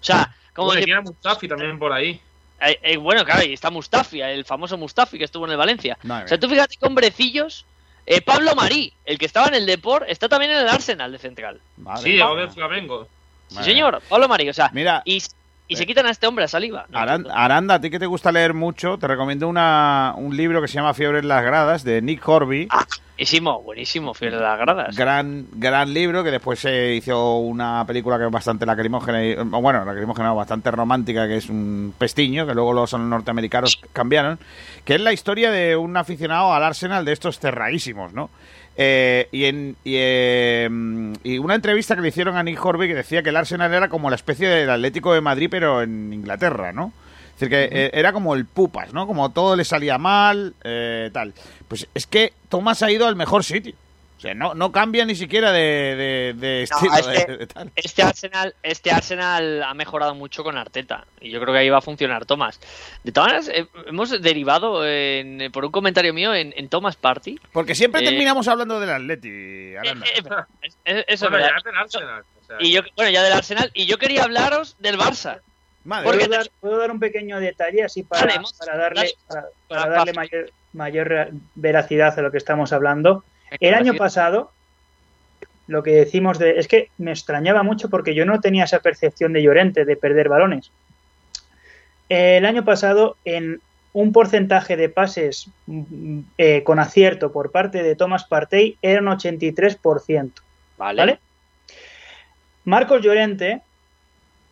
O sea, como Bueno, tiene Mustafi también por ahí. eh, eh, bueno, claro, y está Mustafi, el famoso Mustafi que estuvo en el Valencia. Madre O sea, tú fíjate que hombrecillos. eh, Pablo Marí, el que estaba en el Deport, está también en el Arsenal de central. Madre Sí, Flamengo. Sí, señor, Pablo Marí. O sea, Mira, y, y se quitan a este hombre, a. No, no. Aranda, a ti que te gusta leer mucho, te recomiendo una, un libro que se llama Fiebre en las gradas, de Nick Horby. Buenísimo, buenísimo, fiel de las gradas. Gran, gran libro que después se hizo una película que es bastante lacrimógena, y, bueno, lacrimógena, bastante romántica, que es un pestiño, que luego los norteamericanos cambiaron, que es la historia de un aficionado al Arsenal de estos cerradísimos, ¿no? Eh, y, en, y, eh, y una entrevista que le hicieron a Nick Horby que decía que el Arsenal era como la especie del Atlético de Madrid, pero en Inglaterra, ¿no? Es decir, que eh, era como el pupas, ¿no? Como todo le salía mal, eh, tal. Pues es que Thomas ha ido al mejor sitio. O sea, no, no cambia ni siquiera de, de, de No, estilo. es de- que- de tal. Este Arsenal, este Arsenal ha mejorado mucho con Arteta y yo creo que ahí va a funcionar Thomas. De todas maneras, eh, hemos derivado en- por un comentario mío en, en Thomas Party. Porque siempre Eh, terminamos hablando del Atleti. Eh, eh, es- es- eso es Bueno, verdad. ya es del Arsenal. o sea, Y yo, bueno, ya del Arsenal. Y yo quería hablaros del Barça. Madre porque- mía. ¿Puedo dar, puedo dar un pequeño detalle así para, darle, para darle mayor, mayor veracidad a lo que estamos hablando? El año pasado, lo que decimos de. Es que me extrañaba mucho porque yo no tenía esa percepción de Llorente de perder balones. El año pasado, en un porcentaje de pases mm, eh, con acierto por parte de Thomas Partey, era un 83%. Vale. ¿Vale? Marcos Llorente,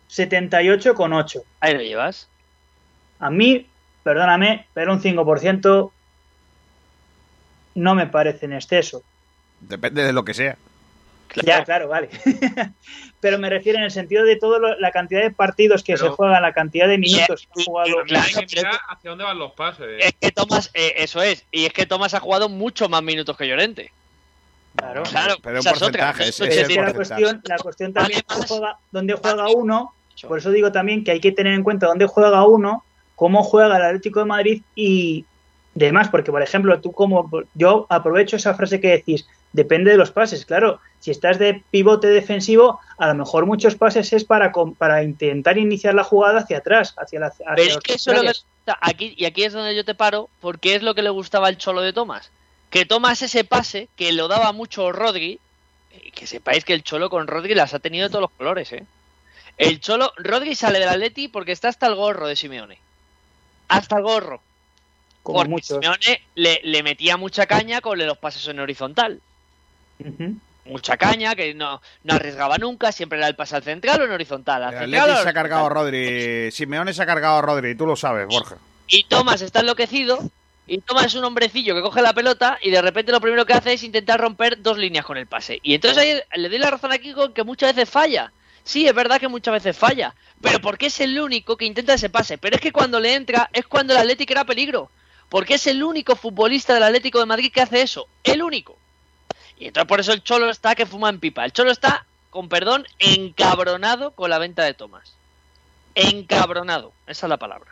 78,8. Ahí lo llevas. A mí, perdóname, pero un 5% no me parece en exceso. Depende de lo que sea. Ya, claro, vale. pero me refiero en el sentido de toda la cantidad de partidos que Pero- se juegan, la cantidad de minutos que ha jugado. También hay Claro, que mirar hacia dónde van los pases. Es que Thomas, eh, eso es. Y es que Thomas ha jugado mucho más minutos que Llorente. Claro. Claro, pero un porcentaje, es es el la cuestión, la cuestión también es dónde juega uno. Por eso digo también que hay que tener en cuenta dónde juega uno, cómo juega el Atlético de Madrid y demás. Porque, por ejemplo, tú como yo aprovecho esa frase que decís, depende de los pases. Claro, si estás de pivote defensivo, a lo mejor muchos pases es para, para intentar iniciar la jugada hacia atrás, hacia la hacia Pero es que eso es lo que gusta. aquí y aquí es donde yo te paro, porque es lo que le gustaba al cholo de Tomás. Que Tomás ese pase que lo daba mucho Rodri, eh, que sepáis que el cholo con Rodri las ha tenido de todos los colores, ¿eh? El cholo, Rodri sale del Atleti porque está hasta el gorro de Simeone. Hasta el gorro. Como porque muchos. Simeone le, le metía mucha caña con los pases en horizontal. Mucha caña, que no, no arriesgaba nunca, siempre era el pase al central o en horizontal. Al El central Atleti o se ha cargado a Rodri. Simeone se ha cargado a Rodri, tú lo sabes, Borja. Y Tomás está enloquecido. Y Tomás es un hombrecillo que coge la pelota y de repente lo primero que hace es intentar romper dos líneas con el pase. Y entonces ahí le doy la razón aquí con que muchas veces falla. Sí, es verdad que muchas veces falla. Pero porque es el único que intenta ese pase. Pero es que cuando le entra es cuando el Atlético era peligro. Porque es el único futbolista del Atlético de Madrid que hace eso. El único. Y entonces por eso el Cholo está que fuma en pipa. El Cholo está, con perdón, encabronado con la venta de Tomás. Encabronado. Esa es la palabra.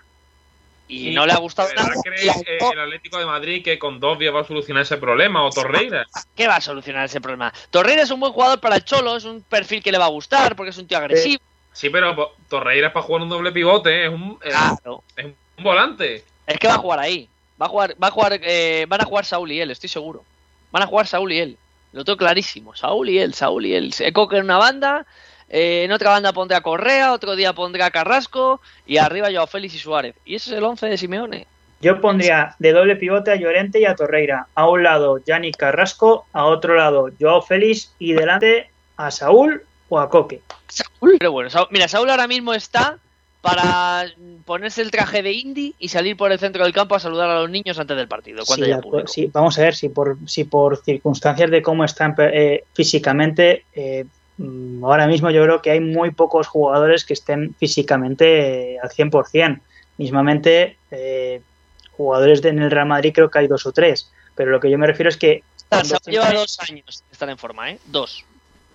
Y no le ha gustado ¿De verdad nada. cree eh, el Atlético de Madrid que con Dobia va a solucionar ese problema? ¿O Torreira? ¿Qué va a solucionar ese problema? Torreira es un buen jugador para el Cholo, es un perfil que le va a gustar porque es un tío agresivo. Sí, pero Torreira es para jugar un doble pivote, es un, Claro. es un volante. Es que va a jugar ahí. Va a jugar, va a jugar, eh, van a jugar Saúl y él, estoy seguro. Van a jugar Saúl y él. Lo tengo clarísimo. Saúl y él, Saúl y él. Se coge en una banda, eh, en otra banda pondrá Correa, otro día pondrá Carrasco y arriba Joao Félix y Suárez. Y ese es el 11 de Simeone. Yo pondría de doble pivote a Llorente y a Torreira. A un lado, Yanni Carrasco, a otro lado, Joao Félix y delante a Saúl o a Coque. Saúl. Pero bueno, Saúl- mira, Saúl ahora mismo está para ponerse el traje de Indy y salir por el centro del campo a saludar a los niños antes del partido, cuando Sí, haya la- público. sí, vamos a ver si por, si por circunstancias de cómo están eh, físicamente, eh, mm, ahora mismo yo creo que hay muy pocos jugadores que estén físicamente eh, al 100%. Mismamente, eh, jugadores de, en el Real Madrid creo que hay dos o tres, pero lo que yo me refiero es que... se- lleva dos años sin estar en forma, ¿eh? Dos.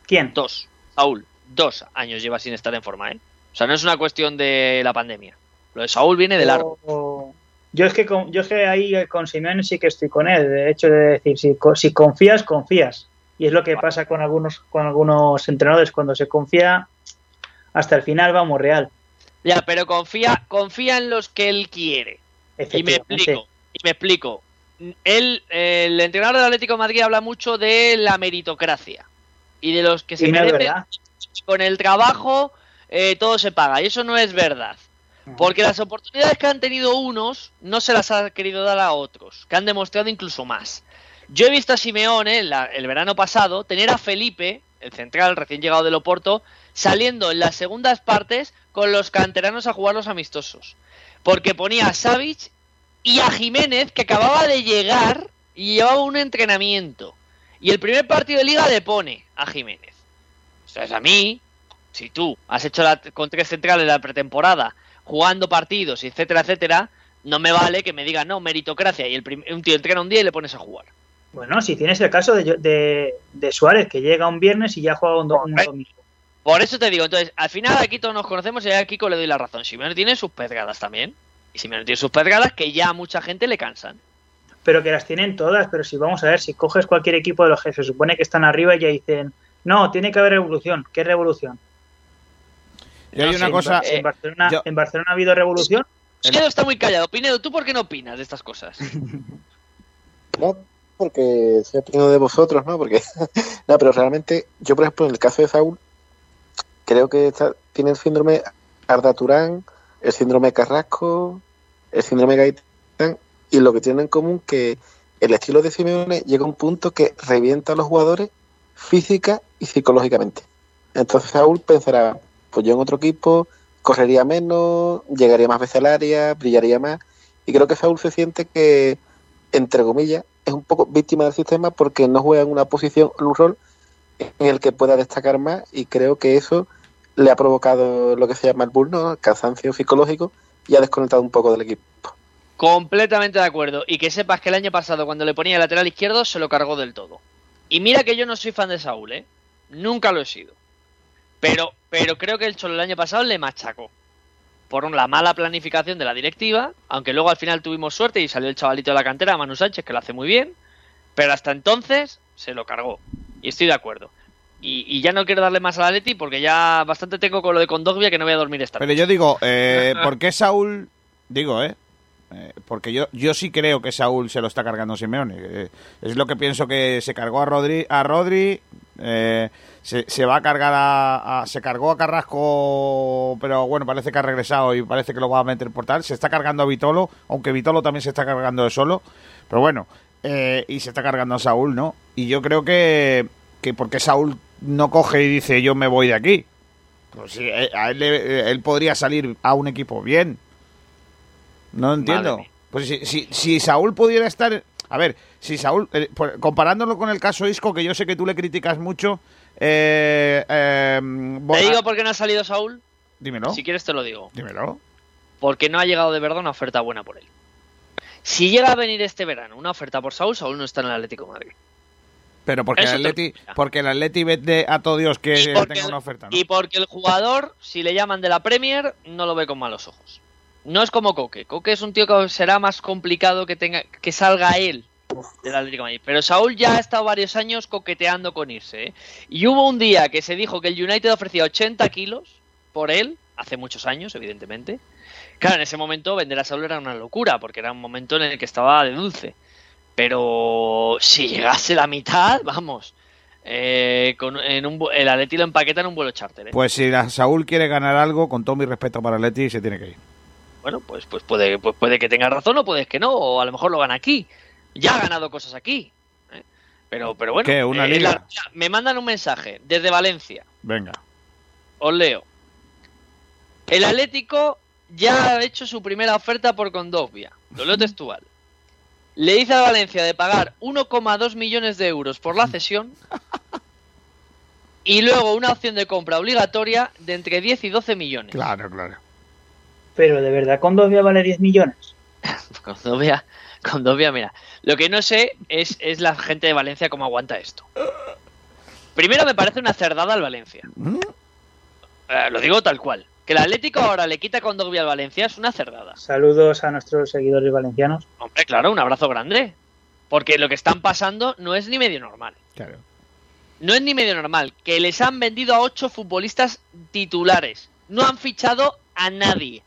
¿Quién? Dos. Saúl, dos años lleva sin estar en forma, ¿eh? O sea, no es una cuestión de la pandemia. Lo de Saúl viene de largo. Yo es que con, yo es que ahí con Simeone sí que estoy con él. De hecho, de decir, si, co- si confías, confías. Y es lo que pasa con algunos, con algunos entrenadores. Cuando se confía, hasta el final vamos real. Ya, pero confía, confía en los que él quiere. Y me explico, y me explico. Él, el entrenador del Atlético de Madrid habla mucho de la meritocracia y de los que se no merecen con el trabajo eh, todo se paga y eso no es verdad. Porque las oportunidades que han tenido unos no se las ha querido dar a otros, que han demostrado incluso más. Yo he visto a Simeone la- el verano pasado tener a Felipe, el central recién llegado del Oporto, saliendo en las segundas partes con los canteranos a jugar los amistosos. Porque ponía a Savic y a Jiménez, que acababa de llegar y llevaba un entrenamiento. Y el primer partido de liga le pone a Jiménez. Entonces a mí, si tú has hecho la, con tres centrales la pretemporada, jugando partidos, etcétera, etcétera, no me vale que me digan, no, meritocracia, y el un tío entrena un día y le pones a jugar. Bueno, si tienes el caso de, de, de Suárez, que llega un viernes y ya juega un, domingo. Por eso te digo, entonces, al final aquí todos nos conocemos y a Kiko le doy la razón. Simeone tiene sus pedradas también. Y Simeone tiene sus pedradas que ya a mucha gente le cansan. Pero que las tienen todas. Pero si vamos a ver, si coges cualquier equipo de los se supone que están arriba y ya dicen, no, tiene que haber revolución. ¿Qué revolución? Y hay No una sé, cosa. eh, ¿En Barcelona, yo- ¿En Barcelona ha habido revolución? Pinedo está muy callado. Pinedo, ¿tú por qué no opinas de estas cosas? No, porque soy opinión de vosotros, ¿no? Porque, no, pero realmente, yo por ejemplo, en el caso de Saúl, creo que está- tiene el síndrome Arda Turán, el síndrome Carrasco, el síndrome Gaitán, y lo que tienen en común que el estilo de Simeone llega a un punto que revienta a los jugadores física y psicológicamente. Entonces Saúl pensará, pues yo en otro equipo correría menos, llegaría más veces al área, brillaría más, y creo que Saúl se siente que entre comillas, es un poco víctima del sistema porque no juega en una posición, en un rol en el que pueda destacar más y creo que eso le ha provocado lo que se llama el burno, el cansancio psicológico y ha desconectado un poco del equipo. Completamente de acuerdo. Y que sepas que el año pasado, cuando le ponía el lateral izquierdo, se lo cargó del todo. Y mira que yo no soy fan de Saúl, ¿eh? Nunca lo he sido. Pero, pero creo que el Cholo el año pasado le machacó. Por la mala planificación de la directiva, aunque luego al final tuvimos suerte y salió el chavalito de la cantera, Manu Sánchez, que lo hace muy bien. Pero hasta entonces se lo cargó. Y estoy de acuerdo. Y, y ya no quiero darle más a la Leti porque ya bastante tengo con lo de Condogbia que no voy a dormir esta Pero yo digo, eh, ¿por qué Saúl? Digo, ¿eh? Eh, porque yo, yo sí creo que Saúl se lo está cargando Simeone. Eh, es lo que pienso que se cargó a Rodri, a Rodri eh, se, se va a cargar a, a- Se cargó a Carrasco, pero bueno, parece que ha regresado y parece que lo va a meter por tal. Se está cargando a Vitolo, aunque Vitolo también se está cargando de solo. Pero bueno, eh, y se está cargando a Saúl, ¿no? Y yo creo que, que porque Saúl no coge y dice yo me voy de aquí. Pues sí, eh, a él, él podría salir a un equipo bien. No entiendo. Pues si, si, si Saúl pudiera estar... A ver, si Saúl... eh, comparándolo con el caso Isco, que yo sé que tú le criticas mucho... Eh, eh, ¿Te digo por qué no ha salido Saúl? Dímelo. Si quieres te lo digo. Dímelo. porque no ha llegado de verdad una oferta buena por él. Si llega a venir este verano una oferta por Saúl, Saúl no está en el Atlético de Madrid. Pero porque el Eso Atleti, porque el Atleti vende a todo Dios que tenga una oferta, ¿no? y porque el jugador, si le llaman de la Premier, no lo ve con malos ojos. No es como Coque. Coque es un tío que será más complicado que tenga que salga él del Atlético de Madrid. Pero Saúl ya ha estado varios años coqueteando con irse. ¿eh? Y hubo un día que se dijo que el United ofrecía 80 kilos por él, hace muchos años, evidentemente, Claro, en ese momento vender a Saúl era una locura, porque era un momento en el que estaba de dulce. Pero si llegase la mitad, vamos. eh, con, en un, el Atleti lo empaqueta en un vuelo charter. ¿eh? Pues si la Saúl quiere ganar algo, con todo mi respeto para Leti, se tiene que ir. Bueno, pues, pues, puede, pues puede que tenga razón o puede que no, o a lo mejor lo gana aquí. Ya ha ganado cosas aquí. ¿eh? Pero, pero bueno, ¿Qué, una eh, liga? la- mira, me mandan un mensaje desde Valencia. Venga. Os leo. El Atlético ya ha hecho su primera oferta por Condovia. Lo leo textual. Le dice a Valencia de pagar 1,2 millones de euros por la cesión y luego una opción de compra obligatoria de entre 10 y 12 millones. Claro, claro. Pero de verdad, Condovia vale 10 millones. Condovia, Condovia, mira. Lo que no sé es, es la gente de Valencia cómo aguanta esto. Primero me parece una cerdada al Valencia. ¿Mm? Eh, lo digo tal cual. Que el Atlético ahora le quita Condovia al Valencia es una cerdada. Saludos a nuestros seguidores valencianos. Hombre, claro, un abrazo grande. Porque lo que están pasando no es ni medio normal. Claro. No es ni medio normal. Que les han vendido a ocho futbolistas titulares. No han fichado a nadie.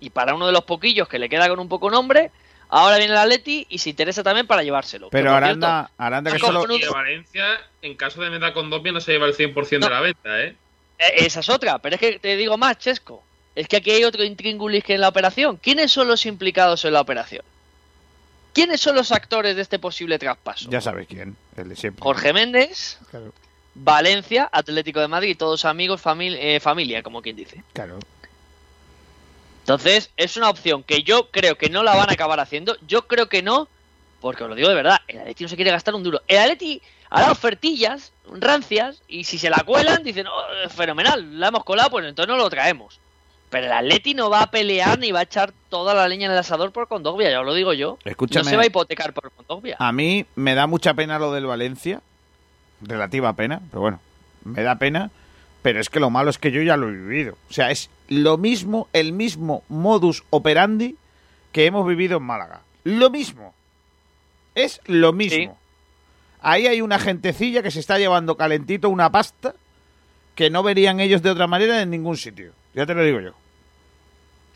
Y para uno de los poquillos que le queda con un poco nombre, ahora viene el Atleti y se interesa también para llevárselo. Pero Que, Aranda, Aranda que solo... de Valencia, en caso de meta con Dobbia, no se lleva el 100% No. de la venta, ¿eh? Eh, Esa es otra, pero es que te digo más, Chesco. Es que aquí hay otro intríngulis que en la operación. ¿Quiénes son los implicados en la operación? ¿Quiénes son los actores de este posible traspaso? Ya sabes quién, el de siempre. Jorge Méndez, Claro, Valencia, Atlético de Madrid, todos amigos, eh, familia, como quien dice. claro. Entonces, es una opción que yo creo que no la van a acabar haciendo. Yo creo que no, porque os lo digo de verdad, el Atleti no se quiere gastar un duro. El Atleti hará ofertillas, rancias, y si se la cuelan, dicen, "Oh, fenomenal, la hemos colado, pues entonces no lo traemos. Pero el Atleti no va a pelear ni va a echar toda la leña en el asador por Condogbia, ya os lo digo yo. Escúchame. No se va a hipotecar por Condogbia. A mí me da mucha pena lo del Valencia. Relativa pena, pero bueno, me da pena. Pero es que lo malo es que yo ya lo he vivido. O sea, es lo mismo, el mismo modus operandi que hemos vivido en Málaga. Lo mismo. Es lo mismo. Ahí hay una gentecilla que se está llevando calentito una pasta que no verían ellos de otra manera en ningún sitio. Ya te lo digo yo.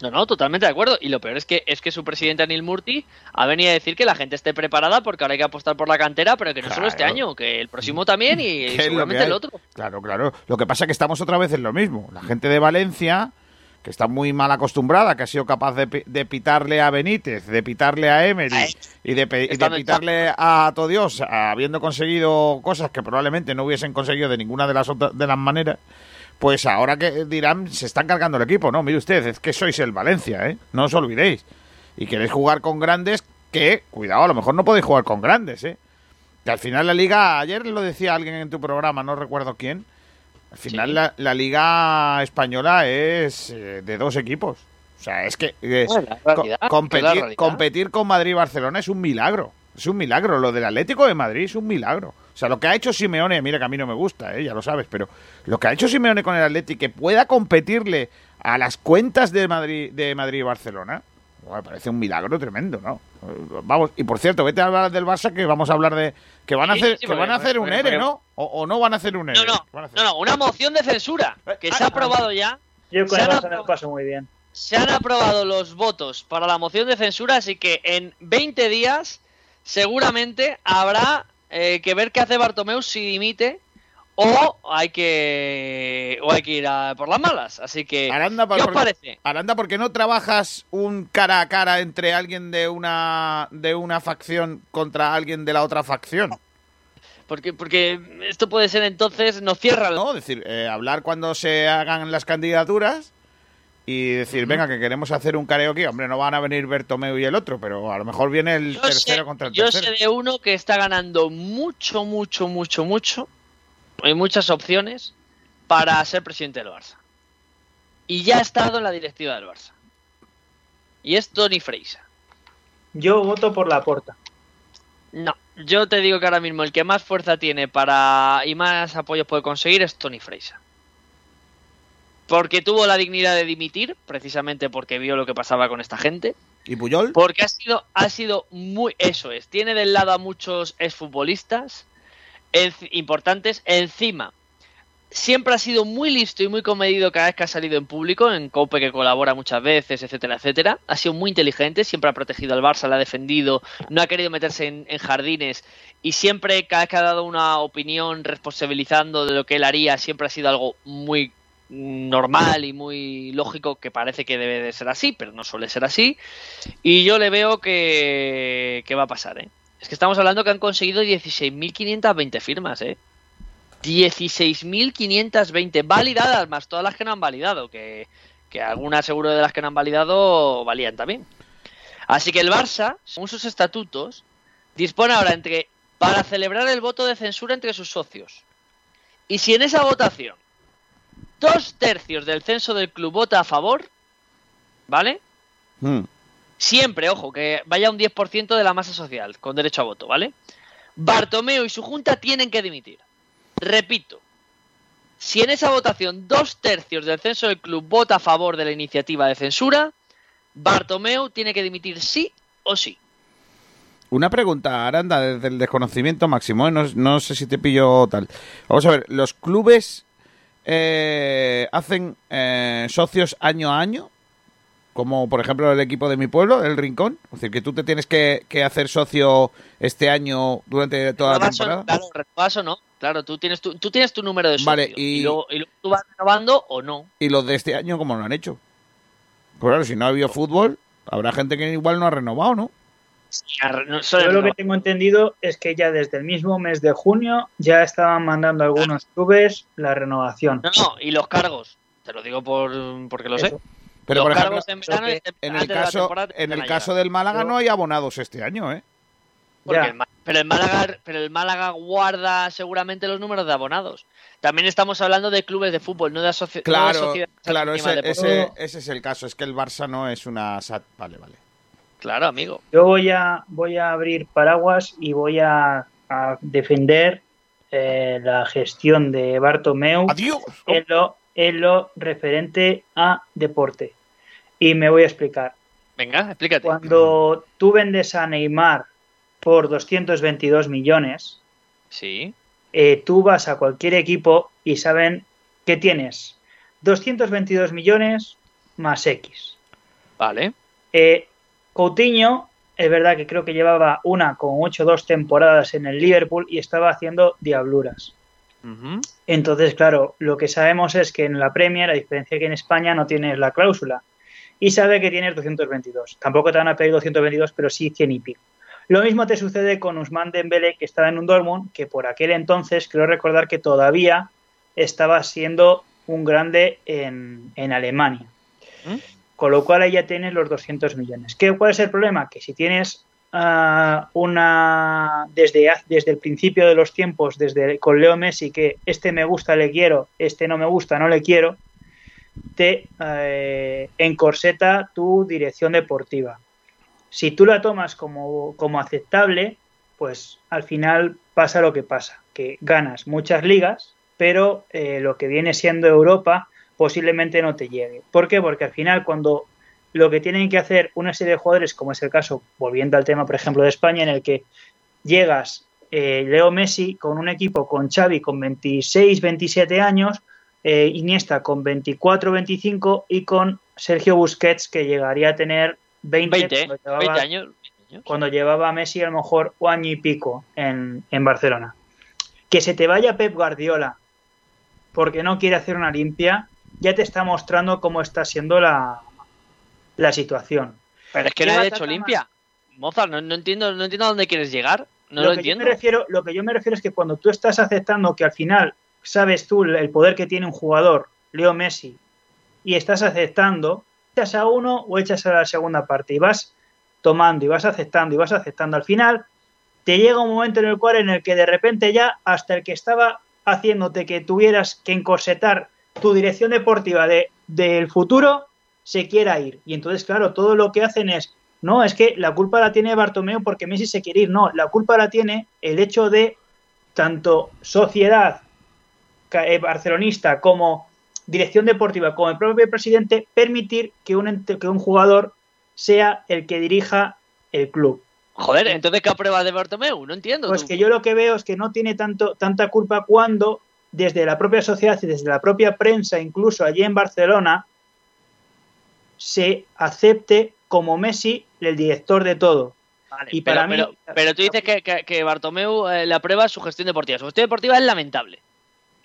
No, no, totalmente de acuerdo. Y lo peor es que es que su presidente Anil Murti ha venido a decir que la gente esté preparada porque ahora hay que apostar por la cantera, pero que no solo este año, que el próximo también y ¿Qué es lo seguramente el otro. Claro, claro. Lo que pasa es que estamos otra vez en lo mismo. La gente de Valencia, que está muy mal acostumbrada, que ha sido capaz de, de pitarle a Benítez, de pitarle a Emery Ay, y de, y de pitarle a todo Dios, habiendo conseguido cosas que probablemente no hubiesen conseguido de ninguna de las otras de las maneras. Pues ahora que dirán, se están cargando el equipo, ¿no? Mire usted, es que sois el Valencia, ¿eh? No os olvidéis. Y queréis jugar con grandes que, cuidado, a lo mejor no podéis jugar con grandes, ¿eh? Que al final la liga, ayer lo decía alguien en tu programa, no recuerdo quién, al final Sí. la, la liga española es eh, de dos equipos. O sea, es que co- es competir, competir con Madrid y Barcelona es un milagro. Es un milagro. Lo del Atlético de Madrid es un milagro. O sea, lo que ha hecho Simeone, mira que a mí no me gusta, ¿eh? ya lo sabes, pero lo que ha hecho Simeone con el Atlético, que pueda competirle a las cuentas de Madrid, de Madrid y Barcelona, bueno, me parece un milagro tremendo, ¿no? Eh, Vamos, y por cierto, vete a hablar del Barça que vamos a hablar de que van a hacer, sí, que van a hacer un ERE, ¿no? O, o no van a hacer un ERE. No, no, hacer- no, no, una moción de censura que se ha aprobado ya. Yo con Se el han Barça me paso muy bien. Se han aprobado los votos para la moción de censura, así que en 20 días seguramente habrá eh, que ver qué hace Bartomeu si dimite o hay que o hay que ir a por las malas. Así que, Aranda, ¿qué os parece? Aranda, ¿por qué no trabajas un cara a cara entre alguien de una de una facción contra alguien de la otra facción? Porque, porque esto puede ser entonces, nos cierra. ¿No? Es decir, eh, hablar cuando se hagan las candidaturas y decir, venga, que queremos hacer un karaoke. Hombre, no van a venir Bertomeu y el otro, pero a lo mejor viene el Yo tercero sé, contra el yo tercero. sé de uno que está ganando mucho, mucho, mucho, mucho. Hay muchas opciones para ser presidente del Barça. Y ya ha estado en la directiva del Barça. Y es Tony Freisa. Yo voto por la porta. No, yo te digo que ahora mismo el que más fuerza tiene para y más apoyos puede conseguir es Tony Freisa. Porque tuvo la dignidad de dimitir, precisamente porque vio lo que pasaba con esta gente. ¿Y Puyol? Porque ha sido, ha sido muy. Eso es. Tiene del lado a muchos exfutbolistas importantes. Encima, siempre ha sido muy listo y muy comedido cada vez que ha salido en público, en Cope que colabora muchas veces, etcétera, etcétera. Ha sido muy inteligente, siempre ha protegido al Barça, la ha defendido, no ha querido meterse en, en jardines y siempre, cada vez que ha dado una opinión responsabilizando de lo que él haría, siempre ha sido algo muy normal y muy lógico que parece que debe de ser así, pero no suele ser así. Y yo le veo que, que va a pasar, ¿eh? Es que estamos hablando que han conseguido 16.520 firmas, ¿eh? 16.520 validadas, más todas las que no han validado, que, que algunas seguro de las que no han validado valían también. Así que el Barça, según sus estatutos, dispone ahora entre para celebrar el voto de censura entre sus socios. Y si en esa votación dos tercios del censo del club vota a favor, ¿vale? Mm. Siempre, ojo, que vaya un 10% de la masa social con derecho a voto, ¿vale? Bartomeu y su junta tienen que dimitir. Repito, si en esa votación dos tercios del censo del club vota a favor de la iniciativa de censura, Bartomeu tiene que dimitir sí o sí. Una pregunta, Aranda, desde el desconocimiento máximo, ¿eh? no, no sé si te pillo tal. Vamos a ver, ¿los clubes eh, hacen eh, socios año a año? Como por ejemplo el equipo de mi pueblo, el Rincón. Es decir, que tú te tienes que, que hacer socio este año durante toda la temporada. Claro, renovas o no. Claro, tú tienes tu, tú tienes tu número de socio. Vale, y- luego, y luego tú vas renovando o no. ¿Y los de este año cómo lo han hecho? Pues claro, si no ha habido fútbol, habrá gente que igual no ha renovado, ¿no? Yo lo que tengo entendido es que ya desde el mismo mes de junio ya estaban mandando algunos clubes la renovación. No, no, y los cargos. Te lo digo por, porque lo sé. Pero los por ejemplo, cargos en verano que y en el caso, temporada en el caso del Málaga no hay abonados este año, ¿eh? Porque el pero el Málaga, pero el Málaga guarda seguramente los números de abonados. También estamos hablando de clubes de fútbol, no de, asoci- no de Claro, sociedades claro, ese, ese, ese es el caso. Es que el Barça no es una SAT. Vale, vale. Claro, amigo. Yo voy a, voy a abrir paraguas y voy a, a defender eh, la gestión de Bartomeu ¡Adiós! en lo, en lo referente a deporte. Y me voy a explicar. Venga, explícate. Cuando tú vendes a Neymar por 222 millones, Sí. eh, tú vas a cualquier equipo y saben que tienes 222 millones más X. Vale. Eh, Coutinho, es verdad que creo que llevaba una con 8-2 temporadas en el Liverpool y estaba haciendo diabluras. Entonces, claro, lo que sabemos es que en la Premier, a diferencia que en España, no tienes la cláusula. Y sabe que tienes 222. Tampoco te van a pedir 222, pero sí 100 y pico. Lo mismo te sucede con Usman Dembélé, que estaba en un Dortmund, que por aquel entonces creo recordar que todavía estaba siendo un grande en, en Alemania. ¿Mm? Con lo cual ahí ya tienes los 200 millones. ¿Qué, ¿Cuál es el problema? Que si tienes ah, una desde, desde el principio de los tiempos, desde con Leo Messi, que este me gusta, le quiero, este no me gusta, no le quiero, te eh, encorseta tu dirección deportiva. Si tú la tomas como, como aceptable, pues al final pasa lo que pasa, que ganas muchas ligas, pero eh, lo que viene siendo Europa posiblemente no te llegue. ¿Por qué? Porque al final cuando lo que tienen que hacer una serie de jugadores, como es el caso, volviendo al tema, por ejemplo, de España, en el que llegas eh, Leo Messi con un equipo con Xavi con 26, 27 años, eh, Iniesta con 24, 25 y con Sergio Busquets que llegaría a tener 20, 20, cuando, llevaba, 20 años. 20 años. cuando llevaba a Messi a lo mejor un año y pico en, en Barcelona. Que se te vaya Pep Guardiola porque no quiere hacer una limpia, ya te está mostrando cómo está siendo la, la situación. Pero es que ¿Qué nadie ha hecho más? limpia. Mozart, no, no entiendo, no entiendo a dónde quieres llegar. No lo, lo, que yo entiendo. me refiero, lo que yo me refiero es que cuando tú estás aceptando que al final sabes tú el poder que tiene un jugador, Leo Messi, y estás aceptando, echas a uno o echas a la segunda parte y vas tomando y vas aceptando y vas aceptando. Al final te llega un momento en el cual en el que de repente ya hasta el que estaba haciéndote que tuvieras que encorsetar tu dirección deportiva de, del futuro se quiera ir. Y entonces, claro, todo lo que hacen es, no, es que la culpa la tiene Bartomeu porque Messi se quiere ir. No, la culpa la tiene el hecho de tanto sociedad eh, barcelonista como dirección deportiva, como el propio presidente, permitir que un, que un jugador sea el que dirija el club. Joder, entonces ¿qué pruebas de Bartomeu? No entiendo. Pues tú. que yo lo que veo es que no tiene tanto, tanta culpa cuando desde la propia sociedad y desde la propia prensa, incluso allí en Barcelona, se acepte como Messi el director de todo. Vale, Y pero, para mí- pero, pero tú dices que, que, que Bartomeu eh, le aprueba su gestión deportiva. Su gestión deportiva es lamentable.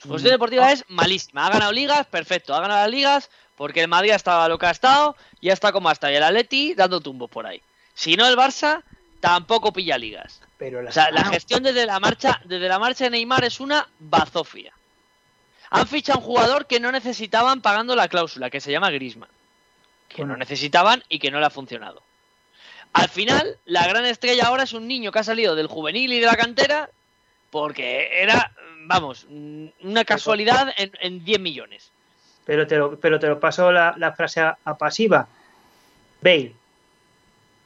Su gestión Mm. deportiva es malísima. Ha ganado ligas, perfecto. Ha ganado las ligas porque el Madrid ha estado lo que ha estado y ya está como hasta. Y el Atleti dando tumbos por ahí. Si no, el Barça tampoco pilla ligas. Pero O sea, la gestión desde la marcha, desde la marcha de Neymar es una bazofia. Han fichado un jugador que no necesitaban pagando la cláusula, que se llama Grisman. Que Bueno. no necesitaban y que no le ha funcionado. Al final, la gran estrella ahora es un niño que ha salido del juvenil y de la cantera porque era, vamos, una casualidad en, en 10 millones. pero te lo, pero te lo paso la, la frase a, a pasiva. Bale.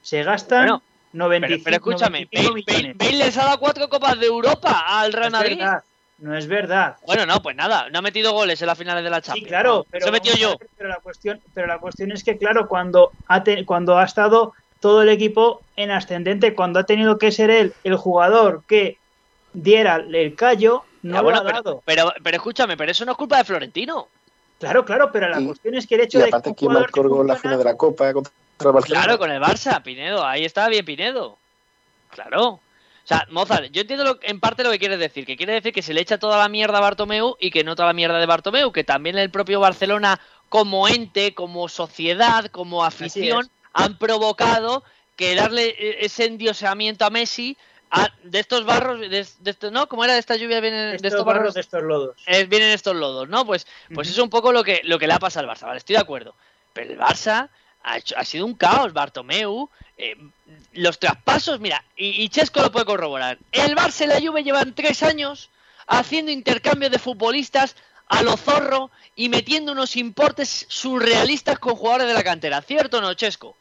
Se gastan Bueno, 95, Pero, pero escúchame, 95 Bale, les ha dado cuatro copas de Europa al Real no es Madrid. verdad. No es verdad. Bueno, no, pues nada, no ha metido goles en las finales de la Sí, Champions. claro, pero, Se metió vamos a yo. ver, pero la cuestión, pero la cuestión es que claro, cuando ha te- cuando ha estado todo el equipo en ascendente, cuando ha tenido que ser él el jugador que diera el callo, no Ya, lo bueno, ha pero, dado. pero, pero escúchame, pero eso no es culpa de Florentino. Claro, claro, pero la Y- cuestión es que el hecho Y de aparte, que un ¿quién marcó la final de la Copa contra el Barcelona? Claro, con el Barça, Pinedo. Ahí está bien Pinedo. Claro. O sea, Mozart, yo entiendo lo- en parte lo que quieres decir, que quiere decir que se le echa toda la mierda a Bartomeu y que no toda la mierda de Bartomeu, que también el propio Barcelona como ente, como sociedad, como afición, han provocado que darle eh, ese endiosamiento a Messi a- de estos barros, de, de esto, ¿no? ¿Cómo era de esta lluvia? Vienen, de estos estos barros barros de estos lodos. eh, vienen estos lodos, ¿no? Pues, pues es un poco lo que, lo que le ha pasado al Barça, ¿vale? Estoy de acuerdo. Pero el Barça ha, hecho, ha sido un caos, Bartomeu. eh, los traspasos, mira, y, y Chesco lo puede corroborar. El Barça y la Juve llevan tres años haciendo intercambio de futbolistas a lo zorro y metiendo unos importes surrealistas con jugadores de la cantera. ¿Cierto o no, Chesco?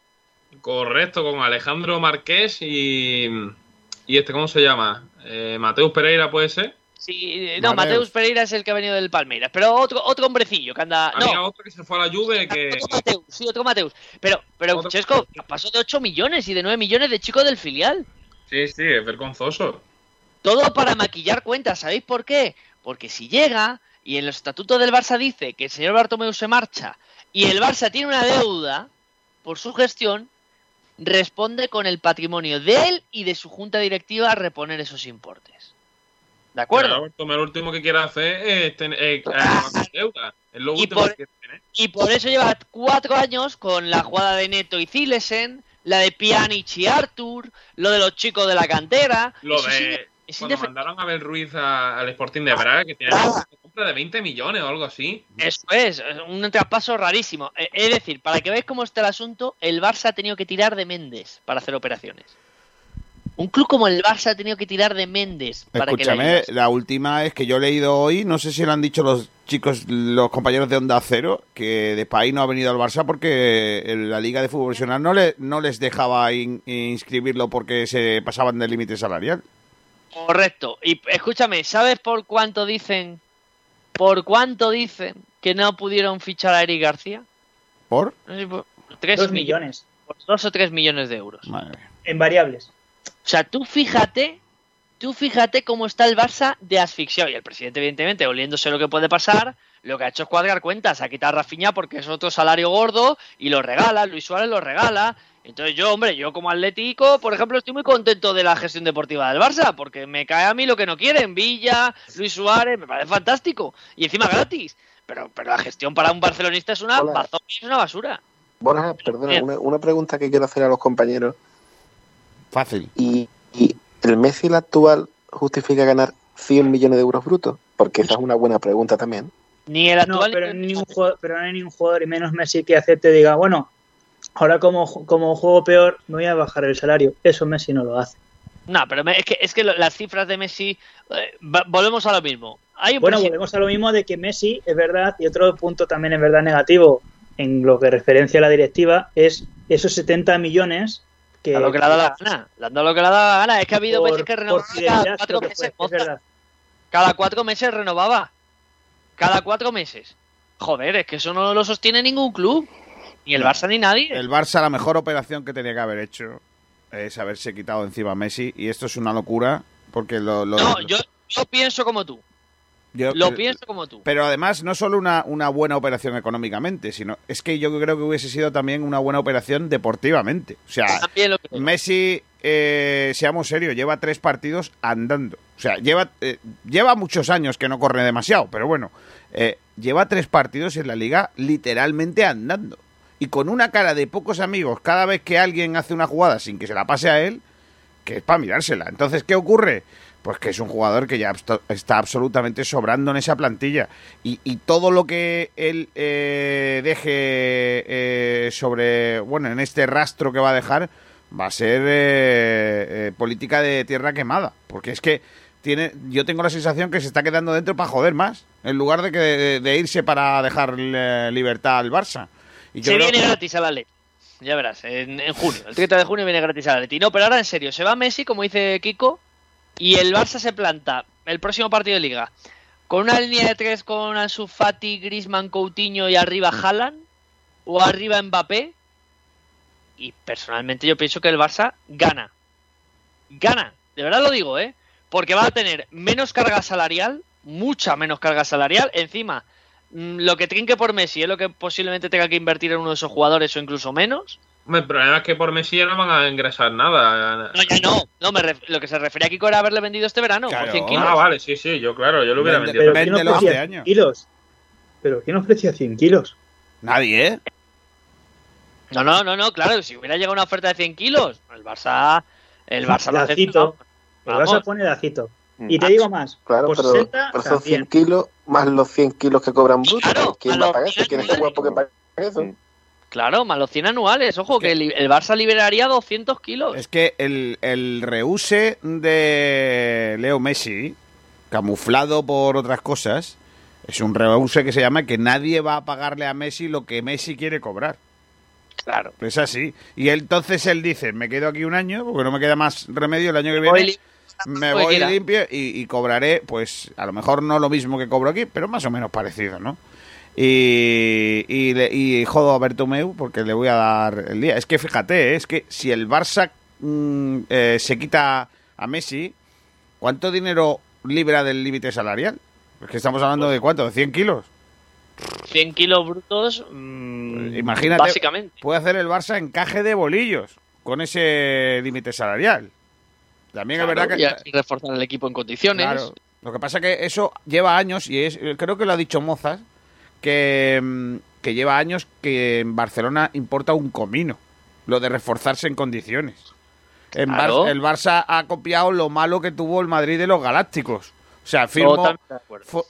Correcto, con Alejandro Marqués y. ¿Y este cómo se llama? Eh, Mateus Pereira, ¿puede ser? Sí, eh, no, Mateus. Mateus Pereira es el que ha venido del Palmeiras, pero otro, otro hombrecillo que anda... Había No, otro que se fue a la Juve que. Otro Mateus, sí, otro Mateus. Pero, pero Otro- Chesco, pasó de 8 millones y de 9 millones de chicos del filial. Sí, sí, es vergonzoso. Todo para maquillar cuentas. ¿Sabéis por qué? Porque si llega y en los estatutos del Barça dice que el señor Bartomeu se marcha y el Barça tiene una deuda por su gestión, responde con el patrimonio de él y de su junta directiva a reponer esos importes. ¿De acuerdo? Lo último que quiere hacer es tener eh, deuda. Es lo Y por- que quiere tener. Y por eso lleva cuatro años con la jugada de Neto y Zilesen, la de Pjanic y Artur, lo de los chicos de la cantera. Lo Eso de. Es Cuando mandaron a Ben Ruiz a- al Sporting de Braga, que tiene Ah. una compra de 20 millones o algo así. Eso es, un traspaso rarísimo. Eh, Es decir, para que veáis cómo está el asunto, el Barça ha tenido que tirar de Méndez para hacer operaciones. Un club como el Barça ha tenido que tirar de Méndez para que le Escúchame, ayudase. la última es que yo he leído hoy, no sé si lo han dicho los chicos, los compañeros de Onda Cero, que Depay no ha venido al Barça porque la Liga de Fútbol Profesional no, le, no les dejaba in- inscribirlo porque se pasaban del límite salarial. Correcto. Y escúchame, ¿sabes por cuánto dicen? ¿Por cuánto dicen que no pudieron fichar a Eric García? ¿Por? Tres Dos millones. millones Por dos o tres millones de euros. Madre en variables. O sea, tú fíjate, tú fíjate cómo está el Barça de asfixiado. Y el presidente, evidentemente, oliéndose lo que puede pasar, lo que ha hecho es cuadrar cuentas, a quitar a Rafinha porque es otro salario gordo y lo regala, Luis Suárez lo regala. Entonces yo, hombre, yo como atlético, por ejemplo, estoy muy contento de la gestión deportiva del Barça, porque me cae a mí lo que no quieren, Villa, Luis Suárez, me parece fantástico. Y encima gratis. Pero, pero la gestión para un barcelonista es una es una basura. Borja, perdona, una, una pregunta que quiero hacer a los compañeros. Fácil. ¿Y, y el Messi el actual justifica ganar 100 millones de euros brutos? Porque esa es una buena pregunta también. Ni el No, actual pero, ni- ningún jugador, pero no hay ningún jugador, y menos Messi, que acepte y diga, bueno, ahora como, como juego peor, me voy a bajar el salario. Eso Messi no lo hace. No, pero es que, es que las cifras de Messi. eh, volvemos a lo mismo. Hay Bueno, volvemos a lo mismo de que Messi, es verdad, y otro punto también es verdad negativo en lo que referencia a la directiva, es esos 70 millones que... a lo que le ha dado la gana. Le han dado lo que le ha dado la gana. Es que ha habido por- veces que renovaba cada cuatro meses. fue. Cada cuatro meses renovaba. Cada cuatro meses. Joder, es que eso no lo sostiene ningún club. Ni el. Barça ni nadie. El Barça la mejor operación que tenía que haber hecho es haberse quitado encima a Messi y esto es una locura porque lo... lo- No, yo, yo pienso como tú. Yo- Lo pero- pienso como tú. Pero además, no solo una, una buena operación económicamente, sino es que yo creo que hubiese sido también una buena operación deportivamente. O sea. Messi, eh, seamos serios, lleva tres partidos andando. O sea, lleva, eh, lleva muchos años que no corre demasiado, pero bueno, eh, lleva tres partidos en la liga literalmente andando. Y con una cara de pocos amigos cada vez que alguien hace una jugada sin que se la pase a él, que es para mirársela. Entonces, ¿qué ocurre? Pues que es un jugador que ya está absolutamente sobrando en esa plantilla. Y, y todo lo que él eh, deje eh, sobre, bueno, en este rastro que va a dejar, va a ser eh, eh, política de tierra quemada. Porque es que tiene, yo tengo la sensación que se está quedando dentro para joder más, en lugar de, que, de, de irse para dejar eh, libertad al Barça. Y yo Se viene gratis al Atleti. Ya verás, en, en junio. El 30 de junio viene gratis al Atleti. No, pero ahora en serio, se va Messi, como dice Kiko, y el Barça se planta el próximo partido de Liga con una línea de tres con Ansu Fati, Griezmann, Coutinho y arriba Haaland, o arriba Mbappé. Y personalmente yo pienso que el Barça gana. Gana, de verdad lo digo, ¿eh? Porque va a tener menos carga salarial, mucha menos carga salarial. Encima, mm, lo que trinque por Messi es lo que posiblemente tenga que invertir en uno de esos jugadores o incluso menos. El problema es que por Messi ya no van a ingresar nada. No, ya no. no me ref- lo que se refería a Kiko era haberle vendido este verano Claro. por 100 kilos. Ah, vale, sí, sí, yo claro, yo lo hubiera Vende- vendido. Pero véndelo ofrecía 100 año. kilos? ¿Pero quién ofrecía 100 kilos? Nadie, ¿eh? No, no, no, no, claro, si hubiera llegado una oferta de 100 kilos, el Barça, el Barça lo. El. Barça pone lacito. Mm. Y te digo más, Claro, por pero, 60 pero son 100 también. kilos más los 100 kilos que cobran brutos. Claro, ¿Quién va a pagar eso? ¿Quién es guapo que pague eso? Claro, más los 100 anuales. Ojo, que el, el Barça liberaría 200 kilos. Es que el, el reuse de Leo Messi, camuflado por otras cosas, es un reuse que se llama que nadie va a pagarle a Messi lo que Messi quiere cobrar. Claro. Es así. Y entonces él dice, me quedo aquí un año, porque no me queda más remedio el año que viene. Me voy quiera. limpio y, y cobraré, pues a lo mejor no lo mismo que cobro aquí, pero más o menos parecido, ¿no? Y, y, le- y jodo a Bertomeu porque le voy a dar el día. Es que fíjate, ¿eh? es que si el Barça mm, eh, se quita a Messi, ¿cuánto dinero libra del límite salarial? Es que estamos hablando de cuánto, de 100 kilos. 100 kilos brutos. mm, Pues Imagínate. Básicamente. Puede hacer el Barça encaje de bolillos con ese límite salarial. También es verdad que... y, el equipo en condiciones. Claro. Lo que pasa que eso lleva años y es creo que lo ha dicho Mozas que, mm, que lleva años que en Barcelona importa un comino lo de reforzarse en condiciones. En Bar- el Barça ha copiado lo malo que tuvo el Madrid de los Galácticos. O sea, firmo,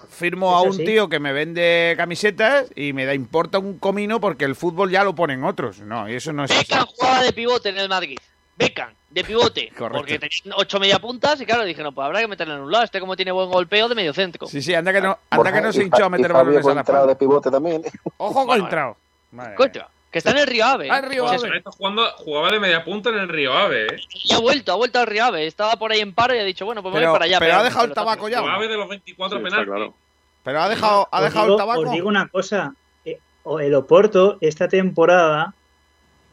firmo a un sí. tío que me vende camisetas y me da importa un comino porque el fútbol ya lo ponen otros. No, y eso no es así. Beckham jugaba de pivote en el Madrid. Beckham, de pivote. Correcto. Porque tenía ocho media puntas y claro, dije, no, pues habrá que meterle en un lado. Este como tiene buen golpeo de medio centro. Sí, sí, anda que no, anda Borja, que no se hinchó a meter balones a la de pivote también. Ojo Bueno, contra. Mía. Contra. Que está en el Río Ave. Ah, el Río Pues Ave. jugando, jugaba de media punta en el Río Ave, ¿eh? Y ha vuelto, ha vuelto al Río Ave. Estaba por ahí en paro y ha dicho, bueno, pues Pero- voy para allá. pero ha dejado el tabaco ya. Río Ave de los 24 Sí, está penaltis. claro. Pero ha dejado, ha Os dejado digo- el tabaco. Os digo una cosa. eh, o- El Oporto esta temporada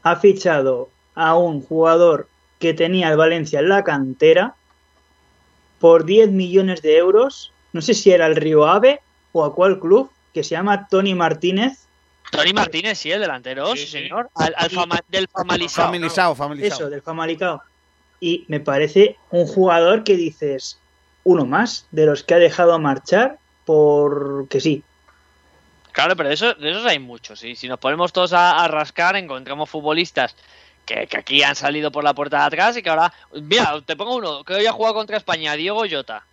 ha fichado a un jugador que tenía el Valencia en la cantera por 10 millones de euros. No sé si era el Río Ave o a cuál club, que se llama Tony Martínez. Tony Martínez, sí, el delantero, sí, Sí, sí. señor. Al, al Y- fama- del familizado. Eso, del Famalicao. Y me parece un jugador que dices, uno más de los que ha dejado marchar porque sí. Claro, pero de, eso, de esos hay muchos. Y si nos ponemos todos a, a rascar, encontramos futbolistas que, que aquí han salido por la puerta de atrás y que ahora. Mira, te pongo uno que hoy ha jugado contra España, Diego Jota.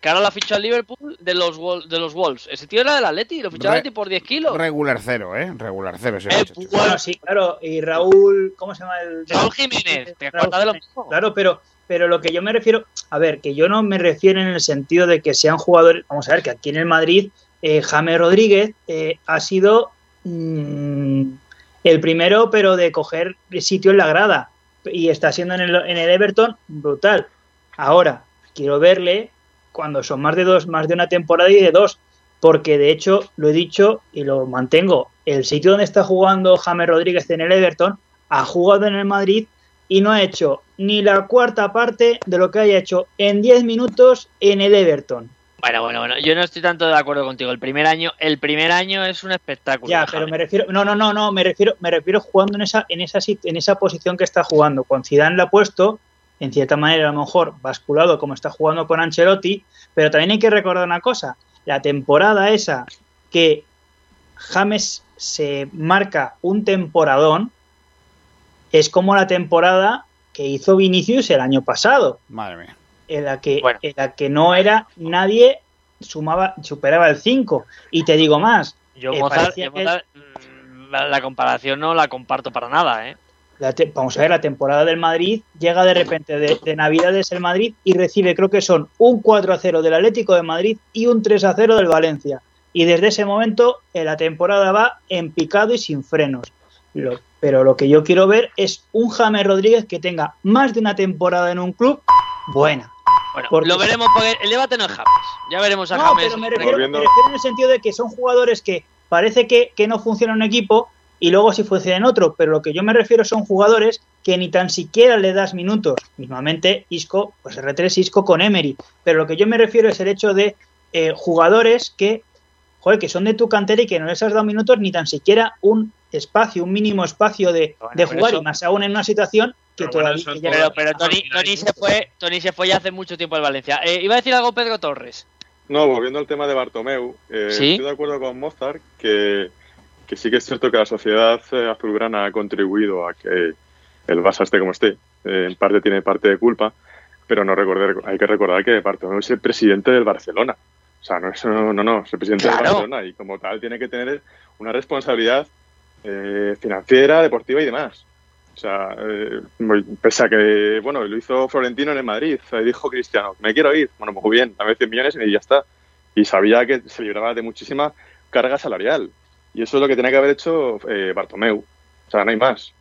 Que ahora lo ha fichado el Liverpool de los, Wol- de los Wolves. Ese tío era del Atleti, lo fichó Re- Atleti por 10 kilos. Regular cero, ¿eh? Regular cero ese Eh, Bueno, sí, claro. Y Raúl, ¿cómo se llama el? Raúl Jiménez, te Raúl de lo mismo. Claro, pero, pero lo que yo me refiero, a ver, que yo no me refiero en el sentido de que sean jugadores, vamos a ver, que aquí en el Madrid, eh, James Rodríguez eh, ha sido mm, el primero, pero de coger sitio en la grada. Y está siendo en el, en el Everton brutal. Ahora, quiero verle cuando son más de dos, más de una temporada y de dos. Porque de hecho, lo he dicho y lo mantengo. El sitio donde está jugando James Rodríguez en el Everton ha jugado en el Madrid y no ha hecho ni la cuarta parte de lo que haya hecho en 10 minutos en el Everton. Bueno, bueno, bueno. Yo no estoy tanto de acuerdo contigo. El primer año, el primer año es un espectáculo. Ya, déjame. pero me refiero, no, no, no, no, me refiero, me refiero jugando en esa, en esa, sit- en esa posición que está jugando. Con Zidane la ha puesto, en cierta manera a lo mejor basculado como está jugando con Ancelotti, pero también hay que recordar una cosa: la temporada esa que James se marca un temporadón es como la temporada que hizo Vinicius el año pasado Madre mía. En la que, Bueno. en la que no era nadie sumaba superaba el 5 y te digo más Yo, eh, Mozart, yo, mm, la, la comparación no la comparto para nada, ¿eh? la te- vamos a ver la temporada del Madrid llega de repente de, de Navidades el Madrid y recibe creo que son un 4 a 0 del Atlético de Madrid y un 3 a 0 del Valencia y desde ese momento eh, la temporada va en picado y sin frenos Lo- pero lo que yo quiero ver es un James Rodríguez que tenga más de una temporada en un club buena Bueno, Porque- lo veremos porque el debate no es James. Ya veremos a No, James. pero me refiero, me refiero en el sentido de que son jugadores que parece que, que no funciona un equipo y luego sí funciona en otro, pero lo que yo me refiero son jugadores que ni tan siquiera le das minutos. Mismamente, Isco, pues R3 Isco con Emery, pero lo que yo me refiero es el hecho de eh, jugadores que, joder, que son de tu cantera y que no les has dado minutos ni tan siquiera un espacio, un mínimo espacio de, Bueno, de pero jugar eso- y más aún en una situación que Pero bueno, todavía es Pero, pero Tony, se fue, Tony se fue ya hace mucho tiempo al Valencia. Eh, iba a decir algo Pedro Torres. No, volviendo al tema de Bartomeu, eh, Sí. estoy de acuerdo con Mozart que, que sí que es cierto que la sociedad eh, azulgrana ha contribuido a que el Barça esté como esté. Eh, en parte tiene parte de culpa, pero no recordar, hay que recordar que Bartomeu es el presidente del Barcelona. O sea, no es, no, no, no, es el presidente Claro. del Barcelona y como tal tiene que tener una responsabilidad eh, financiera, deportiva y demás. O sea, eh, pese a que, bueno, lo hizo Florentino en el Madrid, dijo Cristiano, me quiero ir, bueno, pues muy bien, dame 100 millones y ya está. Y sabía que se libraba de muchísima carga salarial. Y eso es lo que tenía que haber hecho eh, Bartomeu. O sea, no hay más.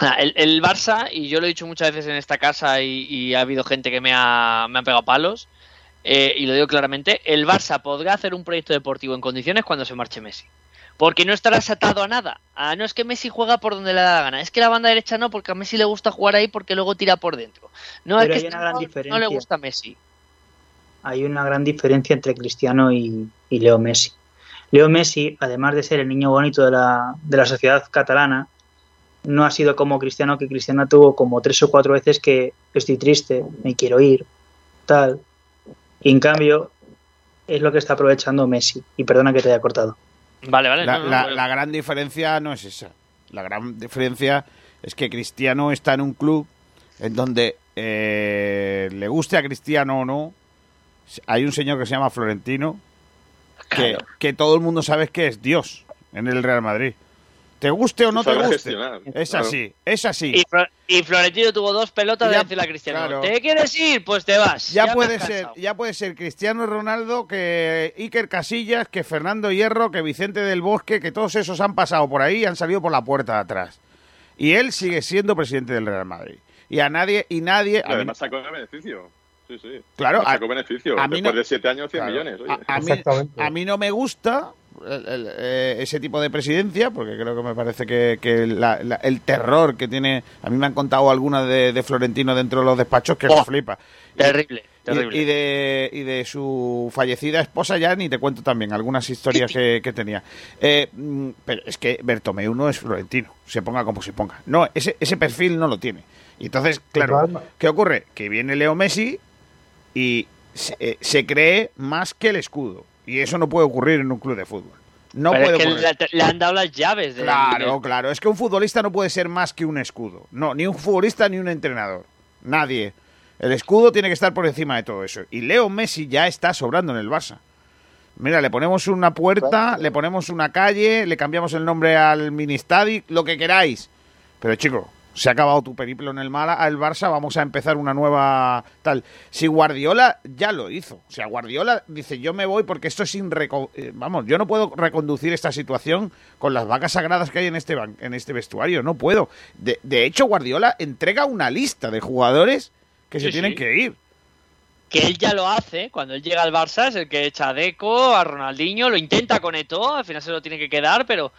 Ah, El, el Barça, y yo lo he dicho muchas veces en esta casa y, y ha habido gente que me ha, me ha pegado palos, eh, y lo digo claramente, el Barça podrá hacer un proyecto deportivo en condiciones cuando se marche Messi. Porque no estarás atado a nada. Ah, no es que Messi juega por donde le da la gana. Es que la banda derecha no, porque a Messi le gusta jugar ahí porque luego tira por dentro. No, Pero es que una gran no, no le gusta a Messi. hay una gran diferencia entre Cristiano y, y Leo Messi. Leo Messi, además de ser el niño bonito de la, de la sociedad catalana, no ha sido como Cristiano, que Cristiano tuvo como tres o cuatro veces que estoy triste, me quiero ir, tal. Y en cambio, es lo que está aprovechando Messi. Y perdona que te haya cortado. Vale, vale. La, no, no, la- no. la gran diferencia no es esa. La gran diferencia es que Cristiano está en un club en donde eh, le guste a Cristiano o no, hay un señor que se llama Florentino que, Claro. que todo el mundo sabe que es Dios en el Real Madrid. Te guste o no te guste. gestionar, Es claro. así, es así. Y, Flo- y Florentino tuvo dos pelotas Ya, de decirle a Cristiano, claro. ¿te quieres ir? Pues te vas. Ya, puede ser, cansado". ya puede ser Cristiano Ronaldo, que Iker Casillas, que Fernando Hierro, que Vicente del Bosque, que todos esos han pasado por ahí y han salido por la puerta de atrás. Y él sigue siendo presidente del Real Madrid. Y a nadie, y nadie, mí- además sacó el beneficio. Sí, sí. Claro, a- sacó beneficio. a mí Después no- de siete años, 100 Claro. millones. oye. A, a mí, a mí no me gusta ese tipo de presidencia, porque creo que me parece que, que la- la- el terror que tiene. A mí me han contado algunas de, de Florentino dentro de los despachos que Oh, se flipa. Y- Terrible, y, terrible. y de, y de su fallecida esposa ya ni te cuento también algunas historias que, que tenía. Eh, mm, pero es que Bertomeu no es Florentino, se ponga como se ponga. No, ese, ese perfil no lo tiene. Y entonces, claro. ¿qué ocurre? Que viene Leo Messi y se, eh, se cree más que el escudo. Y eso no puede ocurrir en un club de fútbol. No Pero puede es que ocurrir. le, le han dado las llaves. del- Claro, claro. Es que un futbolista no puede ser más que un escudo. No, ni un futbolista ni un entrenador. Nadie. El escudo tiene que estar por encima de todo eso. Y Leo Messi ya está sobrando en el Barça. Mira, le ponemos una puerta, le ponemos una calle, le cambiamos el nombre al mini lo que queráis. Pero chico, se ha acabado tu periplo en el Mala, al Barça, vamos a empezar una nueva tal. Si Guardiola ya lo hizo, o sea, Guardiola dice, yo me voy porque esto es sin vamos, yo no puedo reconducir esta situación con las vacas sagradas que hay en este ban- en este vestuario, no puedo. De, de hecho, Guardiola entrega una lista de jugadores que se tienen sí. que ir. Que él ya lo hace. Cuando él llega al Barça es el que echa a Deco, a Ronaldinho, lo intenta con Eto'o, al final se lo tiene que quedar, pero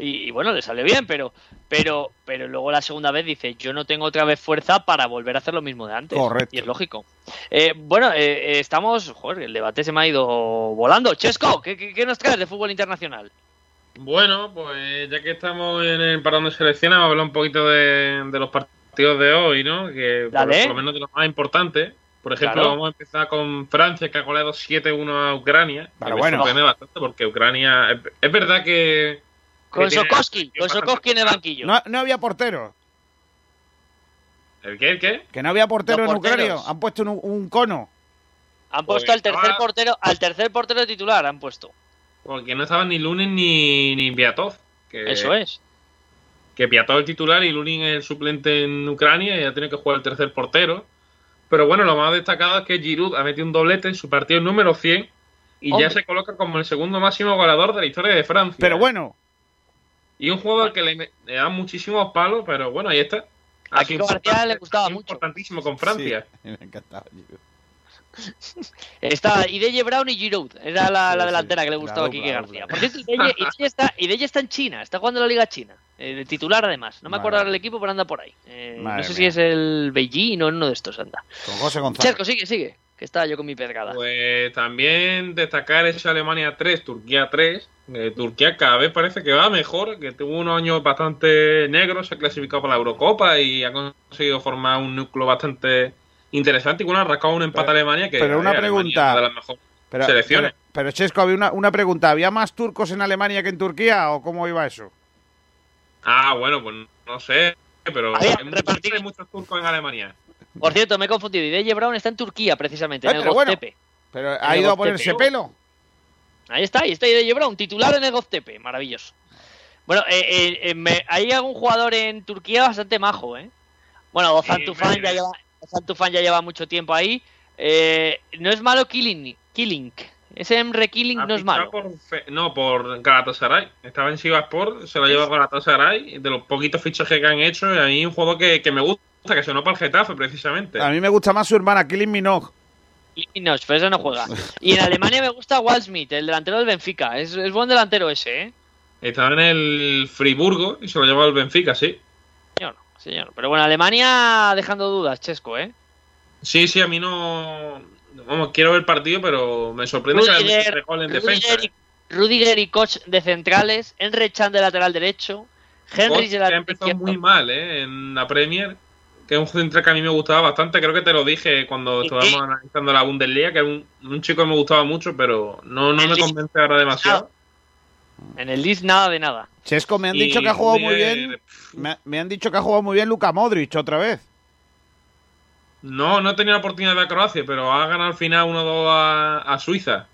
Y, y bueno, le salió bien, pero, pero, pero luego la segunda vez dice, yo no tengo otra vez fuerza para volver a hacer lo mismo de antes. Correcto. Y es lógico. Eh, bueno, eh, eh, estamos, joder, el debate se me ha ido volando. Chesco, ¿qué, qué, qué nos traes de fútbol internacional? Bueno, pues ya que estamos en el parón de selecciones, vamos a hablar un poquito de, de los partidos de hoy, ¿no? Que por, Dale. por lo menos de los más importantes. Por ejemplo, Claro. vamos a empezar con Francia, que ha goleado 7-1 a Ucrania. que Pero me bueno. sorprende bastante porque Ucrania. Es, es verdad que. Con Sokoski, con Sokoski en el banquillo. No, no había portero. ¿El qué? ¿El qué? Que no había portero Los en Ucrania. Han puesto un, un cono. Han Pues puesto al tercer estaba- portero, al tercer portero titular, han puesto. Porque no estaban ni Lunin ni, ni Piatov. Que, Eso es. que Piatov es el titular y Lunin es el suplente en Ucrania y ya tiene que jugar el tercer portero. Pero bueno, lo más destacado es que Giroud ha metido un doblete en su partido número 100 y Hombre. ya se coloca como el segundo máximo goleador de la historia de Francia. Pero bueno, Y un jugador que le, le da muchísimos palos, pero bueno, ahí está. A Kiko García le gustaba mucho. Importantísimo con Francia. sí, me encantaba. Está Ideye Brown y Giroud. Era la, Sí, la sí. delantera que le gustaba a Kike García. Por cierto, Ideye, Ideye está, Ideye está en China, está jugando en la Liga China. Eh, de titular además. No me acuerdo ahora mía. el equipo, pero anda por ahí. Eh, no sé si es el Beijing o uno de estos anda. Con José González. Chesco, sigue, sigue. Que estaba yo con mi pedgada. Pues también destacar ese Alemania 3, Turquía 3. Eh, Turquía cada vez parece que va mejor, que tuvo unos años bastante negros, se ha clasificado para la Eurocopa y ha conseguido formar un núcleo bastante interesante. Y bueno, ha rascado un empate a Alemania que pero una Alemania pregunta. es una de las mejores Pero, selecciones. pero, pero, Chesco, había una, una pregunta. ¿Había más turcos en Alemania que en Turquía o cómo iba eso? Ah, bueno, pues no sé, pero hay muchos turcos en Alemania. Por cierto, me he confundido. Ideye Brown está en Turquía, precisamente, en Eh, el pero bueno. Goztepe. Pero ha ido a ponerse pelo. Ahí está, ahí está Ideye Brown, titular en el Goztepe. Maravilloso. Bueno, eh, eh, eh, me- hay algún jugador en Turquía bastante majo, ¿eh? Bueno, Ozan Tufan ya lleva, Ozan Tufan ya lleva mucho tiempo ahí. Eh, no es malo Killing, Killing. Ese Emre Killing Ha no es malo. por Fe- no, por Galatasaray. Estaba en Sivaspor, se lo lleva Galatasaray. De los poquitos fichajes que han hecho, y a mí un juego que, que me gusta, que sonó para el Getafe, precisamente. A mí me gusta más su hermana, Killing Minogue. Y no, pero ese no juega. Y en Alemania me gusta Waldschmidt, el delantero del Benfica. Es, es buen delantero ese, ¿eh? Estaba en el Friburgo y se lo lleva el Benfica, sí. Señor, señor. Pero bueno, Alemania dejando dudas, Chesco, ¿eh? Sí, sí, a mí no. Vamos, quiero ver el partido, pero me sorprende que haya Rudiger, gol en defensa. Rudiger y, Rudiger y Koch de centrales, Enre Chan de lateral derecho, Henry Koch, de que ha lateral empezado izquierdo. muy mal, ¿eh? En la Premier. Que es un central que a mí me gustaba bastante. Creo que te lo dije cuando ¿Y estábamos qué? analizando la Bundesliga, que era un, un chico que me gustaba mucho, pero no, no me convence ahora demasiado. En el Leeds nada de nada. Chesco, me han Y dicho que ha jugado muy bien. Me, me han dicho que ha jugado muy bien Luka Modric otra vez. No, no he tenido la oportunidad de ver a Croacia, pero ha ganado al final 1-2 a, a Suiza.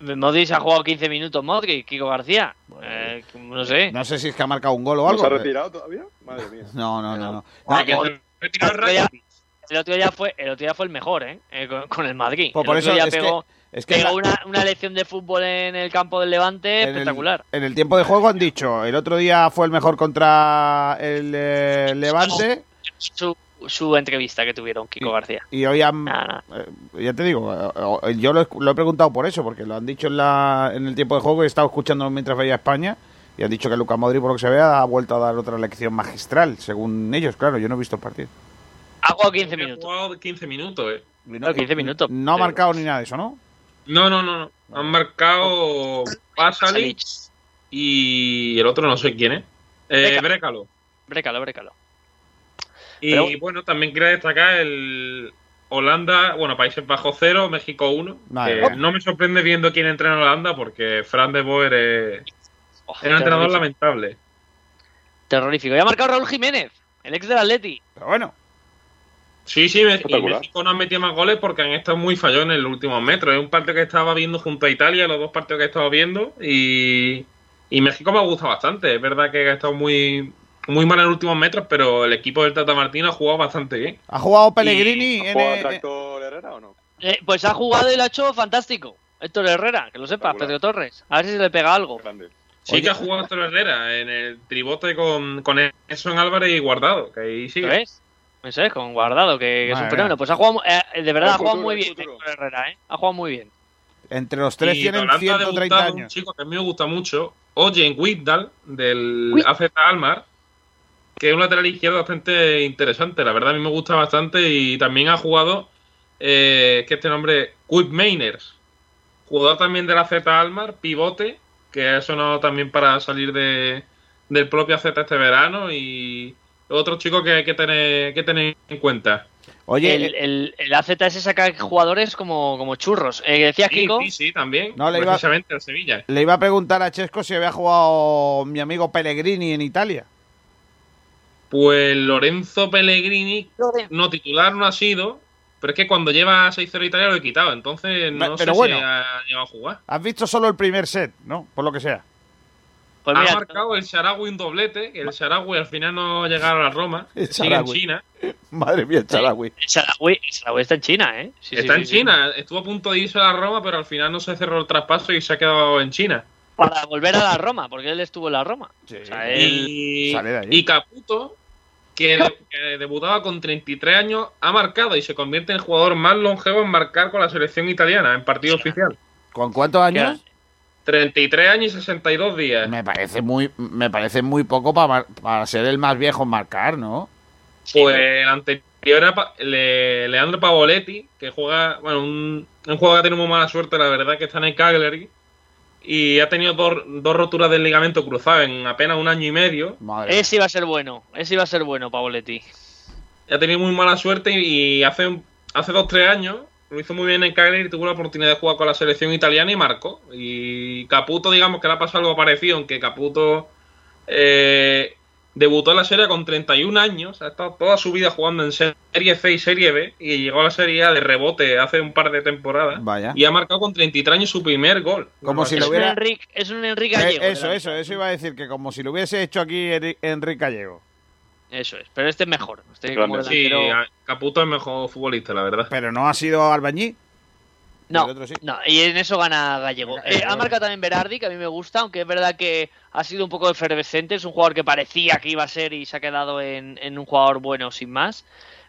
Modric ha jugado 15 minutos, Modric, Kiko García. Eh, no sé. No sé si es que ha marcado un gol o ¿No algo. se ha pero- retirado todavía? Madre mía. No, no, no. no. Ah, No, el otro día- Rakitic. El otro día fue, el otro día fue el mejor, ¿eh? Eh, con, con el Madrid. Pues el por eso es que- pegó, es que pegó una, una lección de fútbol en el campo del Levante en el- espectacular. En el tiempo de juego han dicho, el otro día fue el mejor contra el eh, Levante Su, su entrevista que tuvieron, Kiko García. y hoy han... Nada. eh, ya te digo, eh, yo lo he, lo he preguntado por eso, porque lo han dicho en, la, en el tiempo de juego y he estado escuchándolo mientras veía España y han dicho que Luca Modric, por lo que se vea, ha vuelto a dar otra lección magistral, según ellos, claro, yo no he visto el partido. Ha jugado 15 Ha minutos. jugado 15 minutos, eh. No, 15 minutos. No ha Pero- marcado ni nada de eso, ¿no? No, no, no, no. Han marcado Pasalic Salic. y el otro no sé quién es. Eh. Brécalo. Brécalo, brécalo. Y Pero- bueno, también quería destacar el Holanda, bueno, Países Bajos 0, México 1. Madre que mía. no me sorprende viendo quién entrena en Holanda porque Fran de Boer es, Oh, es un entrenador lamentable. Terrorífico. Ya ha marcado Raúl Jiménez, el ex del Atleti. Pero bueno, Sí, sí, y. México no han metido más goles porque han estado muy fallones en los últimos metros. Es un partido que estaba viendo junto a Italia, los dos partidos que he estado viendo, y, y México me ha gustado bastante. Es verdad que ha estado muy, muy mal en los últimos metros, pero el equipo del Tata Martino ha jugado bastante bien. ha jugado Pellegrini ¿Juega eh, Tractor Herrera o no? Eh, pues ha jugado y lo ha hecho fantástico. Héctor Herrera, que lo sepa. Pedro Torres. A ver si se le pega algo. Grande. Sí Oye. que ha jugado Héctor Herrera en el tribote con, con Edson Álvarez y Guardado, que ahí. ¿Lo ves? Eso es, con Guardado, que, que es un fenómeno. Pues ha jugado, eh, de verdad, El ha jugado futuro, muy bien. Héctor Herrera, ¿eh? Ha jugado muy bien. Entre los tres Y tienen Holanda ha 130 debutado Un años. chico que a mí me gusta mucho, Ojen Wittdal, del. AZ Almar, que es un lateral izquierdo bastante interesante. La verdad, a mí me gusta bastante y también ha jugado, eh, que este nombre, Quip Mainers, jugador también del AZ Almar, pivote, que ha sonado también para salir de, del propio AZ este verano y otro chico que hay que tener, que tener en cuenta. Oye, el, eh, el, el AZS saca jugadores como, como churros. Eh, decía Sí, Kiko. sí, sí, también. No, le iba- precisamente al Sevilla. le iba a preguntar a Chesco si había jugado mi amigo Pellegrini en Italia. Pues Lorenzo Pellegrini no titular no ha sido, pero es que cuando lleva 6-0 Italia lo he quitado, entonces no Pero sé bueno. si ha llegado a jugar. Has visto solo el primer set, ¿no? Por lo que sea. Pues ha mira, marcado el Sharawi un doblete, que el Sharawi al final no llegaron a la Roma, El sigue en. China. Madre mía, el Sarawi, el Sarawi está en China, ¿eh? Sí, Está sí, en sí. China, estuvo a punto de irse a la Roma, pero al final no se cerró el traspaso y se ha quedado en China. Para volver a la Roma, porque él estuvo en la Roma. Sí. O sea, él- Y, sale de ahí. y Caputo, que, de- que debutaba con 33 años, ha marcado y se convierte en el jugador más longevo en marcar con la selección italiana en partido oficial. ¿Con cuántos años? 33 años y 62 días. Me parece muy, me parece muy poco para, para ser el más viejo en marcar, ¿no? Pues el anterior era Pa- Le- Leandro Pavoletti, que juega, bueno, un, un jugador que ha tenido muy mala suerte, la verdad, que está en el Cagliari. Y ha tenido dos, dos roturas del ligamento cruzado en apenas un año y medio. Madre ese iba a ser bueno. Ese iba a ser bueno, Pavoletti. Ha tenido muy mala suerte y, hace, hace dos tres años lo hizo muy bien en Cagliari y tuvo la oportunidad de jugar con la selección italiana y marcó. Y Caputo, digamos que le ha pasado algo parecido, aunque Caputo eh, debutó en la serie con 31 años, ha estado toda su vida jugando en Serie C y Serie B y llegó a la Serie A de rebote hace un par de temporadas Vaya. y ha marcado con 33 años su primer gol. Como si Es lo un, hubiera- Enrique, es un Enrique Eh, Gallego. eso, eso, eso iba a decir que como si lo hubiese hecho aquí Enrique Gallego. Eso es. Pero este es mejor. Este Grande. como Sí, delantero- a- Caputo es mejor futbolista, la verdad. Pero no ha sido albañí. No, El otro sí. no, y en eso gana Gallego. Gallego. Eh, ha marcado también Berardi, que a mí me gusta, aunque es verdad que ha sido un poco efervescente. Es un jugador que parecía que iba a ser y se ha quedado en, en un jugador bueno sin más.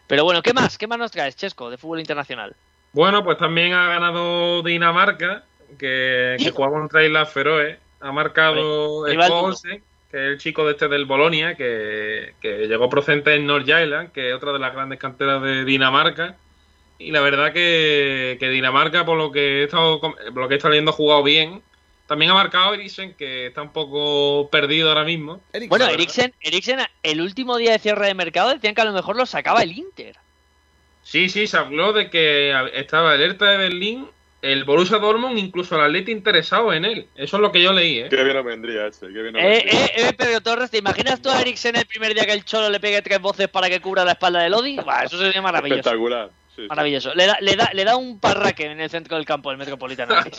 Pero bueno, ¿qué más? ¿Qué más nos traes, Chesco, de fútbol internacional? Bueno, pues también ha ganado Dinamarca, que, que jugaba contra Islas Feroe. Ha marcado duro. Olsen, que es el chico de este del Bolonia, que, que llegó procedente en North Island, que es otra de las grandes canteras de Dinamarca. Y la verdad que, que Dinamarca, por lo que he estado por lo que he estado leyendo, ha jugado bien. También ha marcado Eriksen, que está un poco perdido ahora mismo. Bueno. Eriksen, Eriksen, el último día de cierre de mercado decían que a lo mejor lo sacaba el Inter. Sí, sí, se habló de que estaba el Hertha de Berlín, el Borussia Dortmund, incluso el Atleti interesado en él. Eso es lo que yo leí, ¿eh? Qué bien nos vendría ese, qué bien Eh, vendría. eh, eh, Pedro Torres, ¿te imaginas tú a Eriksen el primer día que el Cholo le pegue tres voces para que cubra la espalda de Lodi? Eso sería maravilloso. Espectacular. Sí. Maravilloso. Le da, le, da, le da un parraque en el centro del campo del Metropolitano.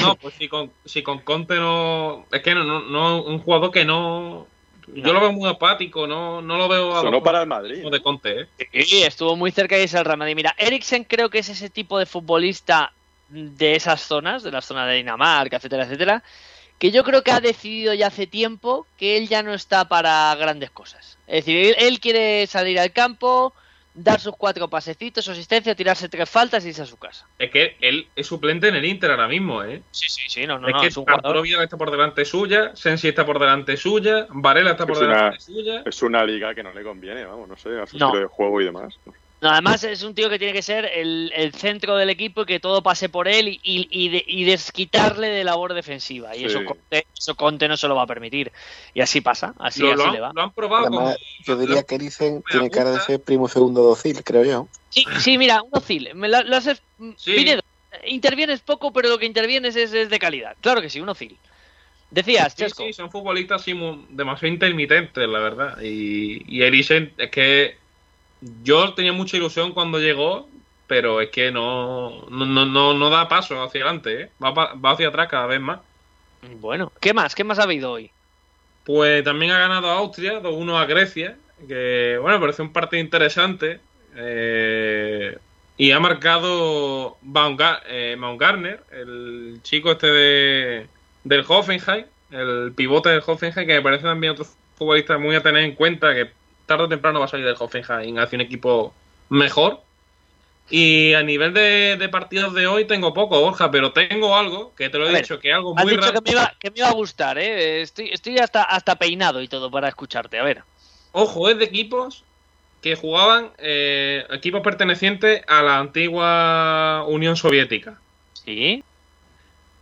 No, pues si con, si con Conte no. Es que no, no, no- un jugador que no. Yo lo veo muy apático, no, no lo veo a Sonó lo- para el Madrid. de Conte, ¿eh? Sí, estuvo muy cerca de irse al Real Madrid. Mira, Eriksen creo que es ese tipo de futbolista de esas zonas, de las zonas de Dinamarca, etcétera, etcétera, que yo creo que ha decidido ya hace tiempo que él ya no está para grandes cosas. Es decir, él, él quiere salir al campo, dar sus cuatro pasecitos, su asistencia, tirarse tres faltas y irse a su casa. Es que él es suplente en el Inter ahora mismo, ¿eh? Sí, sí, sí, no, no, es no, que es un jugador. Está por delante suya, Sensi está por delante suya, Varela está por Es una- delante suya. Es una liga que no le conviene, vamos, no sé, a su No. estilo de juego y demás. No, además es un tío que tiene que ser el, el centro del equipo y que todo pase por él y, y, y de- y desquitarle de labor defensiva. Y Sí. eso, Conte, eso Conte no se lo va a permitir. Y así pasa, así, Lo, así lo han, le va. lo han probado Además, con- yo diría que me tiene cara de ser primo segundo docil, creo yo. Sí, sí, mira, un Ozil. Me lo, lo haces. Sí. Pinedo, intervienes poco, pero lo que intervienes es, es de calidad. Claro que sí, un Ozil. Decías, Sí, Chesco. sí, son futbolistas demasiado intermitentes, la verdad. Y, y Eriksen, es que yo tenía mucha ilusión cuando llegó, pero es que no, no, no, no, no da paso hacia adelante, ¿eh? va, va hacia atrás cada vez más. Bueno, ¿qué más? ¿Qué más ha habido hoy? Pues también ha ganado Austria, 2-1 a Grecia, que bueno, parece un partido interesante. eh, y ha marcado Baumga- eh, Baumgartner, el chico este de, del Hoffenheim, el pivote del Hoffenheim, que me parece también otro futbolista muy a tener en cuenta, que tarde o temprano va a salir del Hoffenheim hacia un equipo mejor. Y a nivel de, de partidos de hoy tengo poco, Borja, pero tengo algo, que te lo he A ver, dicho, que algo Has muy dicho raro. que me, iba, que me iba a gustar, ¿eh? Estoy, estoy hasta, hasta peinado y todo para escucharte. A ver. Ojo, es de equipos que jugaban, eh, equipos pertenecientes a la antigua Unión Soviética. Sí.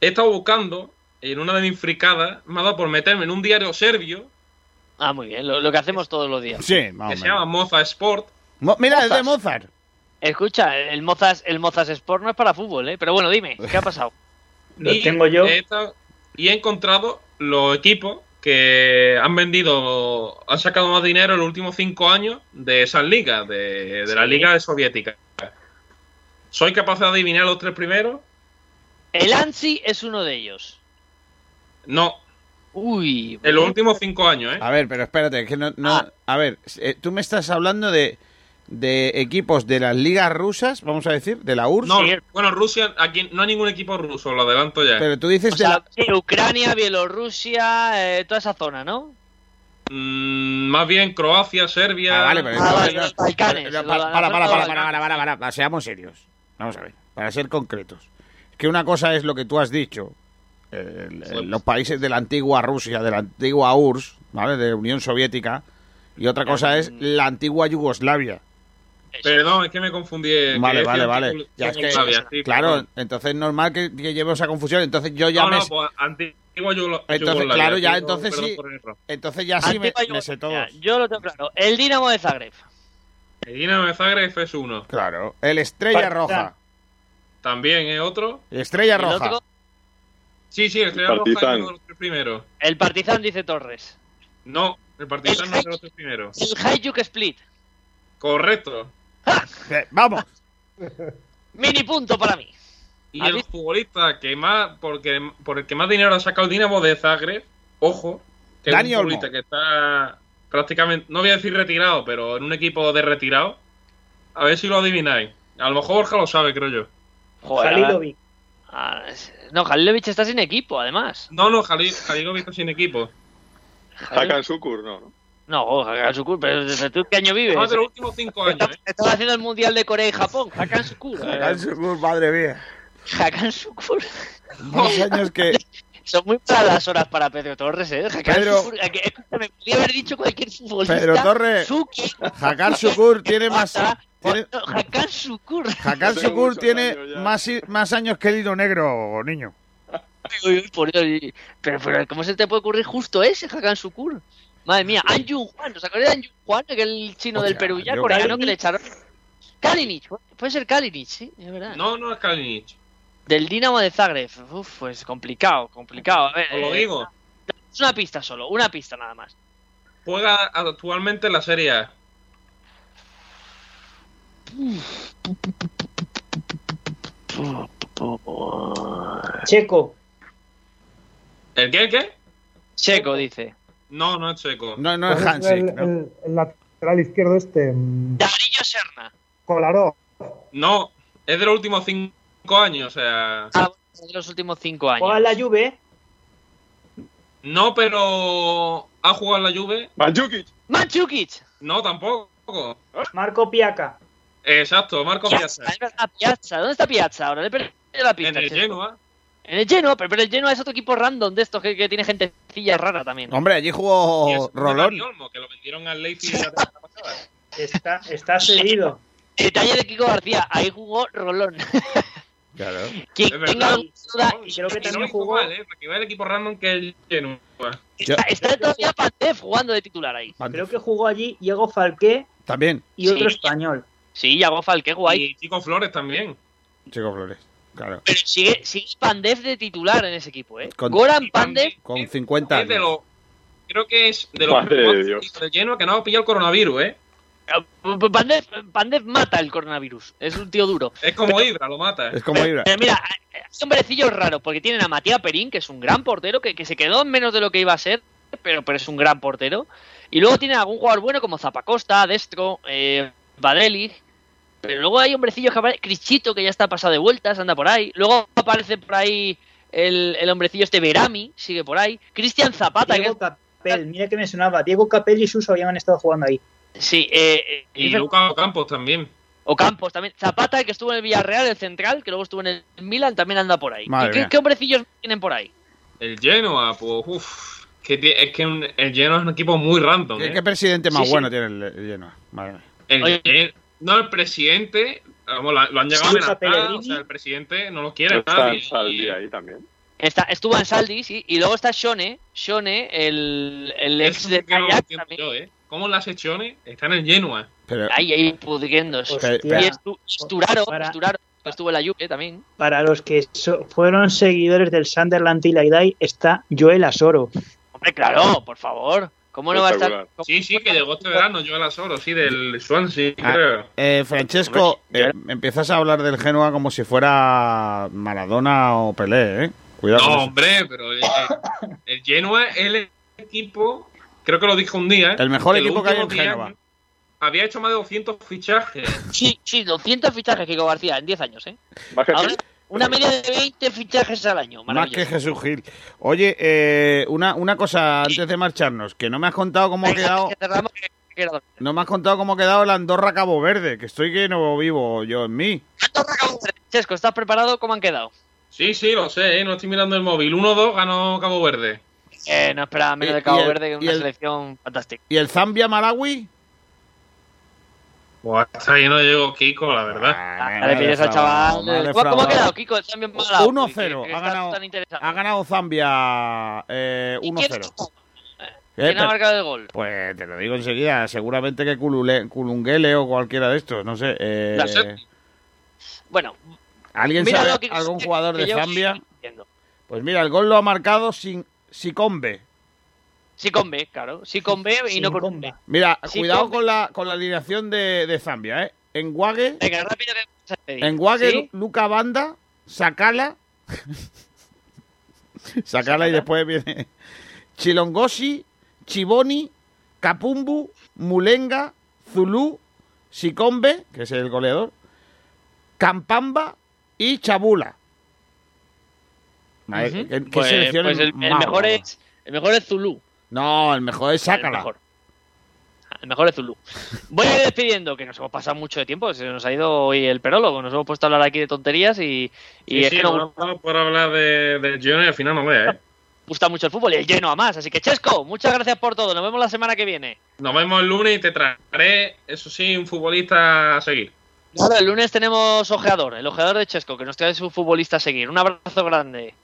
He estado buscando en una de mis fricadas, me ha dado por meterme en un diario serbio Ah, muy bien. Lo, lo que hacemos todos los días. Sí, más que se llama. Moza Sport. Mo- Mira, es de. Mozart. Escucha, el Mozas, el Mozas Sport no es para fútbol, ¿eh? Pero bueno, dime, ¿qué ha pasado? Lo y tengo yo. he estado- y he encontrado los equipos que han vendido, han sacado más dinero en los últimos cinco años de esas ligas, de, de la Sí. liga soviética. ¿Soy capaz de adivinar los tres primeros? El ANSI es uno de ellos. No, Uy. en los últimos cinco años, ¿eh? A ver, pero espérate, que no, no- Ah. a ver, eh, tú me estás hablando de, de equipos de las ligas rusas, vamos a decir, de la URSS, No, sí. bueno, Rusia, aquí no hay ningún equipo ruso, lo adelanto ya. pero tú dices O de sea, la... sí, Ucrania, Bielorrusia, eh, toda esa zona, ¿no? Mm, más bien Croacia, Serbia. Ah, vale, pero Ah, vale, los Balcanes, para, para, para, para, para, para, para, para, para, seamos serios. Vamos a ver, para ser concretos. Es que una cosa es lo que tú has dicho, eh, el- Sí. el- los países de la antigua Rusia, de la antigua URSS, ¿vale? De Unión Soviética, y otra cosa es la antigua Yugoslavia. Perdón, es que me confundí. eh, Vale, vale, vale. Yugoslavia, Ya es que, sí, claro, entonces es normal que, que lleve esa confusión. Entonces yo ya No, me... no, pues antigua Yugo- Entonces, Yugoslavia, claro, ya, entonces sí. Entonces ya sí me, sé Yugoslavia. todos. Yo lo tengo claro. El Dinamo de Zagreb. El Dinamo de Zagreb es uno. Claro. El Estrella. Roja. También es otro. Estrella El Roja. otro, Sí, sí, el Estrella Roja es Partizan. uno de los tres primeros. el Partizan dice Torres. No, el Partizan no es de los tres primeros. El Hajduk Split. Correcto. Vamos. Mini punto para mí. Y ¿Has el visto? futbolista que más, porque, por el que más dinero ha sacado el Dinamo de Zagreb, ojo, que Dani es un Olmo. futbolista que está prácticamente, no voy a decir retirado, pero en un equipo de retirado. A ver si lo adivináis. A lo mejor Borja lo sabe, creo yo. Joder, Halilovic. Ah, No, Halilovic está sin equipo, además. No, no, Jalil, Jalilovic está sin equipo. Hakan Sukur, no, ¿no? No, Hakan Sukur, pero ¿desde tú qué año vives? Más de los últimos cinco años, Estaba ¿eh? estaba haciendo el Mundial de Corea y Japón. Hakan Sukur. Hakan Şükür, madre mía. Hakan Sukur. Más años que. Son muy para las horas para Pedro Torres, ¿eh? Hakan Pedro- que- escúchame, podría haber dicho cualquier futbolista. Pedro Torres. Suki. Hakan Şükür tiene más. Tiene, Sukur. Şükür muchos tiene más, i- más años que el hilo negro, niño. Uy, uy, por Dios, pero, pero, ¿cómo se te puede ocurrir justo ese, Hakan Sukur? Madre mía, Anjun Juan, ¿os acordáis de Anjun Juan? Aquel chino del Hostia, Perú ya, coreano que le echaron. Kalinic, puede ser Kalinic, sí, es verdad. No, no es Kalinic. Del Dinamo de Zagreb. Uf, pues complicado, complicado. A ver, Os lo eh, digo. Es una pista solo, una pista nada más. Juega actualmente en la Serie A. Checo. ¿El qué? ¿El qué? Checo dice. No, no es checo. No, no es el, Hansik, ¿no? el- el lateral izquierdo este, mm, Darillo Serna. Kolarov. No, es de los últimos cinco años, o sea. Ah, bueno, de los últimos cinco Juega años. en la Juve. No, pero. ¿Ha jugado en la Juve? Mandzukic. Manchukic. No, tampoco. Marco Piaca. Exacto, Marco Piazza, Piazza. ¿Dónde está Piazza ahora? Le he perdido la En pista. el Checo. Genoa. En el Genoa, pero, pero el Genoa es otro equipo random de estos que, que tiene gentecilla rara también. Hombre, allí jugó Rolón. Olmo, que lo vendieron al Leipzig la temporada pasada. Está, está cedido. Detalle de Kiko García, ahí jugó Rolón. Claro. Quien Es tenga duda, Y creo que también lo jugó. mal, ¿eh? Para que vea el equipo random que Genoa. Yo- está, está todavía Pandev jugando de titular ahí. Creo que jugó allí Diego Falqué También, y otro Sí. español. Sí, Yago Falque, guay. Y Chico Flores también. Chico Flores. Claro. Pero sigue, sigue Pandev de titular en ese equipo, ¿eh? Con- Goran Pandev, Con 50 es de años. los. Creo que es de los de Genoa que no ha pillado el coronavirus, ¿eh? Pandev, Pandev mata el coronavirus. Es un tío duro. Es como Ibra, lo mata. Es como Ibra. Pero mira, hay hombrecillos raros, porque tienen a Matías Perín, que es un gran portero, que, que se quedó en menos de lo que iba a ser, pero, pero es un gran portero. Y luego tienen algún jugador bueno como Zapacosta, Destro, eh, Badeli. Pero luego hay hombrecillos que aparecen, Crichito, que ya está pasado de vueltas, anda por ahí. Luego aparece por ahí el, el hombrecillo este Verami, sigue por ahí. Cristian Zapata, que Diego Capel, mira que me sonaba. Diego Capel y Suso habían estado jugando ahí. Sí, eh, eh, Y dice- Lucas Campos también. Campos también. Zapata, que estuvo en el Villarreal, el central, que luego estuvo en el Milan, también anda por ahí. Madre ¿Y qué, qué hombrecillos tienen por ahí? El Genoa, pues, uff. Que es que un- el Genoa es un equipo muy random. ¿Qué, ¿eh? qué presidente más Sí, sí. bueno tiene el, el Genoa? Madre mía. El Oye. Gen- no, el presidente. Vamos, lo, han llegado a amenazar. O sea, el presidente no lo quiere Está nadie. en Saldi y- ahí también. Está, estuvo en Saldi, sí, y luego está Shone, Shone, el, el ex de también. yo, ¿eh? ¿Cómo las hechones están en Genoa? Pero, Ahí, ahí, pudriéndose. Hostia. Y Estu- Esturaro, Para- Esturaro, que estuvo en la Juve también. Para los que so- fueron seguidores del Sunderland y Laidai está Joel Asoro. Hombre, claro, por favor. ¿Cómo no va a estar? Sí, sí, que llegó este verano, yo a las oro, sí, del Swansea, Ah, creo. eh, Francesco, eh, empiezas a hablar del Genoa como si fuera Maradona o Pelé, ¿eh? Cuidado. No, hombre, pero el, el- el Genoa es el equipo, creo que lo dije un día. El mejor equipo que hay en últimos 10 Génova. Había hecho más de 200 fichajes. Sí, sí, 200 fichajes, Kiko García, en 10 años, ¿eh? Más que Ahora, una media de 20 fichajes al año. Más que. Jesús Gil. Oye, eh, una, una cosa antes de marcharnos, que no me has contado cómo ha quedado, no me has contado cómo ha quedado el Andorra Cabo Verde, que estoy que no vivo yo en mí. Andorra, Cabo Verde. Chesco, ¿estás preparado? ¿Cómo han quedado? Sí, sí, lo sé, ¿eh? no estoy mirando el móvil. 1-2 ganó Cabo Verde. Eh, no esperaba menos Y- de Cabo el- Verde que una el- selección fantástica. ¿Y el Zambia Malawi? Buah, hasta ahí no llegó Kiko, la verdad. Ah, pides al chaval. ha ¿Cómo, cómo ha quedado, Kiko? El cambio en Malawi, 1-0, que- que ha ganado-. Ha Zambia eh, ¿Y quién 1-0. ha- Eh, ¿Quién ha marcado el gol? Pues te lo digo enseguida, seguramente que Kulule- Kulungele o cualquiera de estos, no sé. eh, La sé. Bueno, ¿Alguien sabe que- algún que- jugador que de Zambia? Pues mira, el gol lo ha marcado sin Sikombe. Sí con B, claro. Sí con B y no con. B. Mira, Sí, cuidado con la, con la alineación de, de Zambia, ¿eh? Enguague, Venga, rápido que vamos a despedir. Enguague, ¿Sí? Luca Banda, Sakala. Sakala y después viene Chilongosi, Chiboni, Kapumbu, Mulenga, Zulu, Sikombe, que es el goleador, Campamba y Chabula. ¿Qué, qué Pues- selecciones pues el, mejor es, el mejor es Zulu. No, el mejor es El Sácala. mejor. El mejor es Zulu. Voy a ir despidiendo, que nos hemos pasado mucho de tiempo. Se nos ha ido hoy el perólogo. Nos hemos puesto a hablar aquí de tonterías y, y Sí, es sí, que no por hablar de, de Genoa y al final no vea, ¿eh? gusta mucho el fútbol y el lleno a más. Así que, Chesco, muchas gracias por todo. Nos vemos la semana que viene. Nos vemos el lunes y te traeré, eso sí, un futbolista a seguir. Claro, el lunes tenemos ojeador, el ojeador de Chesco, que nos trae su futbolista a seguir. Un abrazo grande.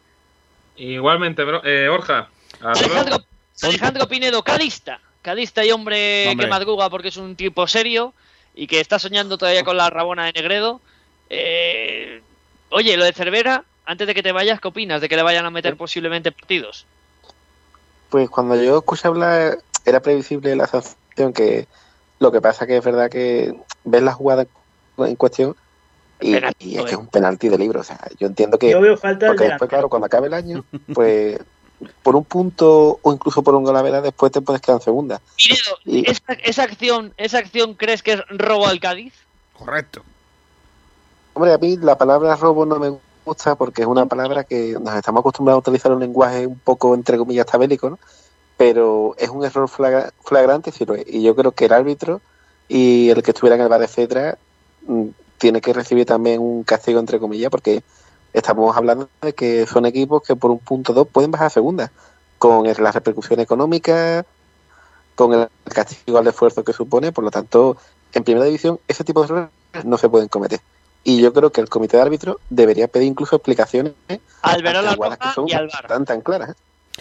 Igualmente, bro, eh, Borja. Alejandro, Alejandro Pinedo, cadista. Cadista y hombre, Hombre. que madruga porque es un tipo serio y que está soñando todavía con la Rabona de Negredo. Eh, oye, lo de Cervera, antes de que te vayas, ¿qué opinas de que le vayan a meter posiblemente partidos? Pues cuando yo escuché hablar, era previsible la sanción que lo que pasa que es verdad que ves la jugada en cuestión y, Penalti, y es que es un penalti de libro. O sea, yo entiendo que Yo veo falta Porque después, claro, cuando acabe el año, pues por un punto o incluso por un gol a vera, después te puedes quedar en segunda. Y- ¿esa, esa acción, ¿esa acción crees que es robo al Cádiz? Correcto. Hombre, a mí la palabra robo no me gusta porque es una palabra que nos estamos acostumbrados a utilizar en un lenguaje un poco, entre comillas, tabélico, ¿no? Pero es un error flagra- flagrante, sí lo es. Y yo creo que el árbitro y el que estuviera en el bar, etcétera, tiene que recibir también un castigo, entre comillas, porque estamos hablando de que son equipos que por un punto dos pueden bajar a segunda, con la repercusión económica, con el castigo al esfuerzo que supone, por lo tanto, en primera división ese tipo de errores no se pueden cometer. Y yo creo que el comité de árbitros debería pedir incluso explicaciones Al Verola ante jugadas que son y al Bar. tan tan claras. ¿eh?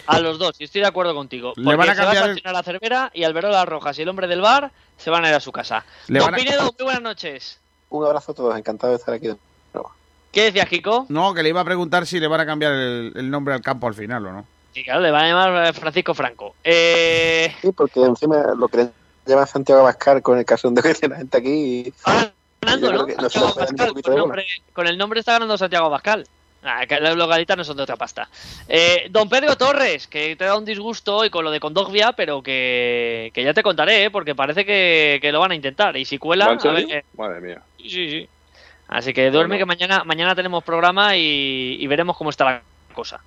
A los dos, y estoy de acuerdo contigo. Le van a se va a cambiar el- sancionar a Cervera y al Verola Rojas y el hombre del bar se van a ir a su casa. Le Don van a- Pinedo, muy buenas noches. Un abrazo a todos, encantado de estar aquí. de nuevo. ¿Qué decías, Kiko? No, que le iba a preguntar si le van a cambiar el, el nombre al campo al final o no. Sí, claro, le van a llamar eh, Francisco Franco. Eh, Sí, porque encima lo que llama Santiago Abascal con el caso de que la gente aquí. ahora ganando, ¿no? que Santiago Abascal, con, el nombre, con el nombre está ganando Santiago Abascal. Ah, los localistas no son de otra pasta. Eh, don Pedro Torres, que te da un disgusto hoy con lo de Condogbia, pero que, que ya te contaré, ¿eh? porque parece que, que lo van a intentar. Y si cuela, ¿Va en a ver, eh, Madre mía. Sí, sí, sí. Así que duerme Bueno. que mañana, mañana tenemos programa y, y veremos cómo está la cosa.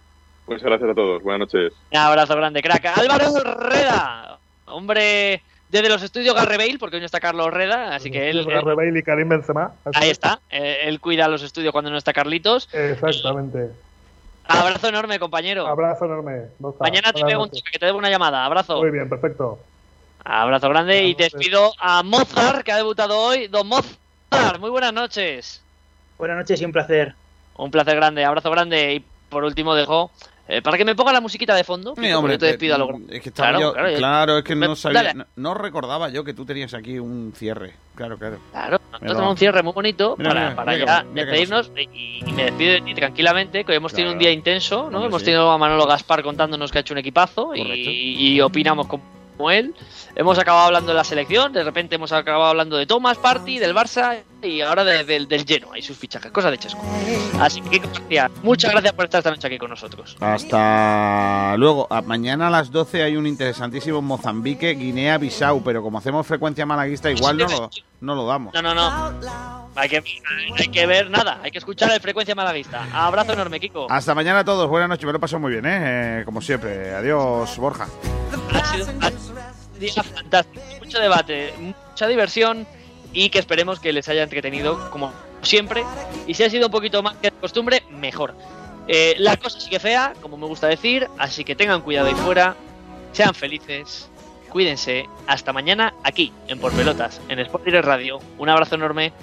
Muchas gracias a todos. Buenas noches. Un abrazo grande, crack. Álvaro Herrera, hombre desde los estudios Garrebail, porque hoy no está Carlos Reda, así que él, él- Garrebail y Karim Benzema. ahí es. está, eh, él cuida los estudios cuando no está Carlitos. Exactamente. Abrazo enorme, compañero. Abrazo enorme. Mañana te toque, que te debo una llamada. Abrazo. Muy bien, perfecto. Abrazo grande y noches. despido a Mozart, que ha debutado hoy. Don Mozart, muy buenas noches. Buenas noches y un placer. Un placer grande, abrazo grande. Y por último dejo, eh, para que me ponga la musiquita de fondo, Sí, Kiko, hombre, porque yo te despido a lo eh, es que Claro, yo- claro, claro, yo- es que me- no sabía, no, no recordaba yo que tú tenías aquí un cierre. Claro, claro. Claro, nosotros tenemos un cierre muy bonito Mira, para, mira, para mira ya despedirnos y, y me despido de ti tranquilamente, que hoy hemos tenido un Claro. día intenso, ¿no? Hombre, hemos sí. tenido a Manolo Gaspar contándonos que ha hecho un equipazo y opinamos como él. Hemos acabado hablando de la selección, de repente hemos acabado hablando de Thomas Party, del Barça y ahora de- del- del lleno y sus fichajes, cosas de Chesco. Así que, muchas gracias por estar esta noche aquí con nosotros. Hasta luego. A- mañana a las 12 hay un interesantísimo Mozambique, Guinea-Bissau, pero como hacemos frecuencia malaguista, igual no lo, no lo damos. No, no, no. Hay que, hay que ver nada, hay que escuchar el frecuencia malaguista. Abrazo enorme, Kiko. Hasta mañana a todos. Buenas noches. Me lo he pasado muy bien, ¿eh? Eh, Como siempre. Adiós, Borja. Ha sido, ha día fantástico. Mucho debate, mucha diversión y que esperemos que les haya entretenido como siempre. Y si ha sido un poquito más que de costumbre, mejor. Eh, la cosa sigue fea, como me gusta decir, así que tengan cuidado ahí fuera, sean felices, cuídense. Hasta mañana aquí, en Por Pelotas, en Sport Radio. Un abrazo enorme.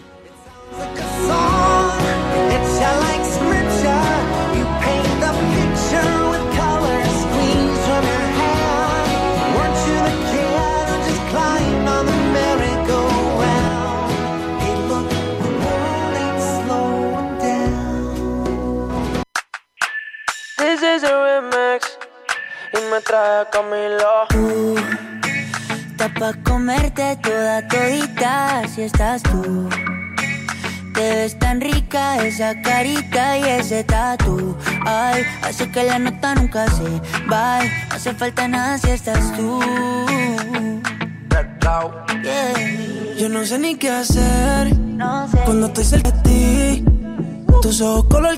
This is a remix y me trae Camilo. Está pa' comerte toda todita si estás tú. Te ves tan rica esa carita y ese tatu. Ay, hace que la nota nunca se va. No hace falta nada si estás tú. Yeah. Yo no sé ni qué hacer No sé. cuando estoy cerca de ti. Tus ojos color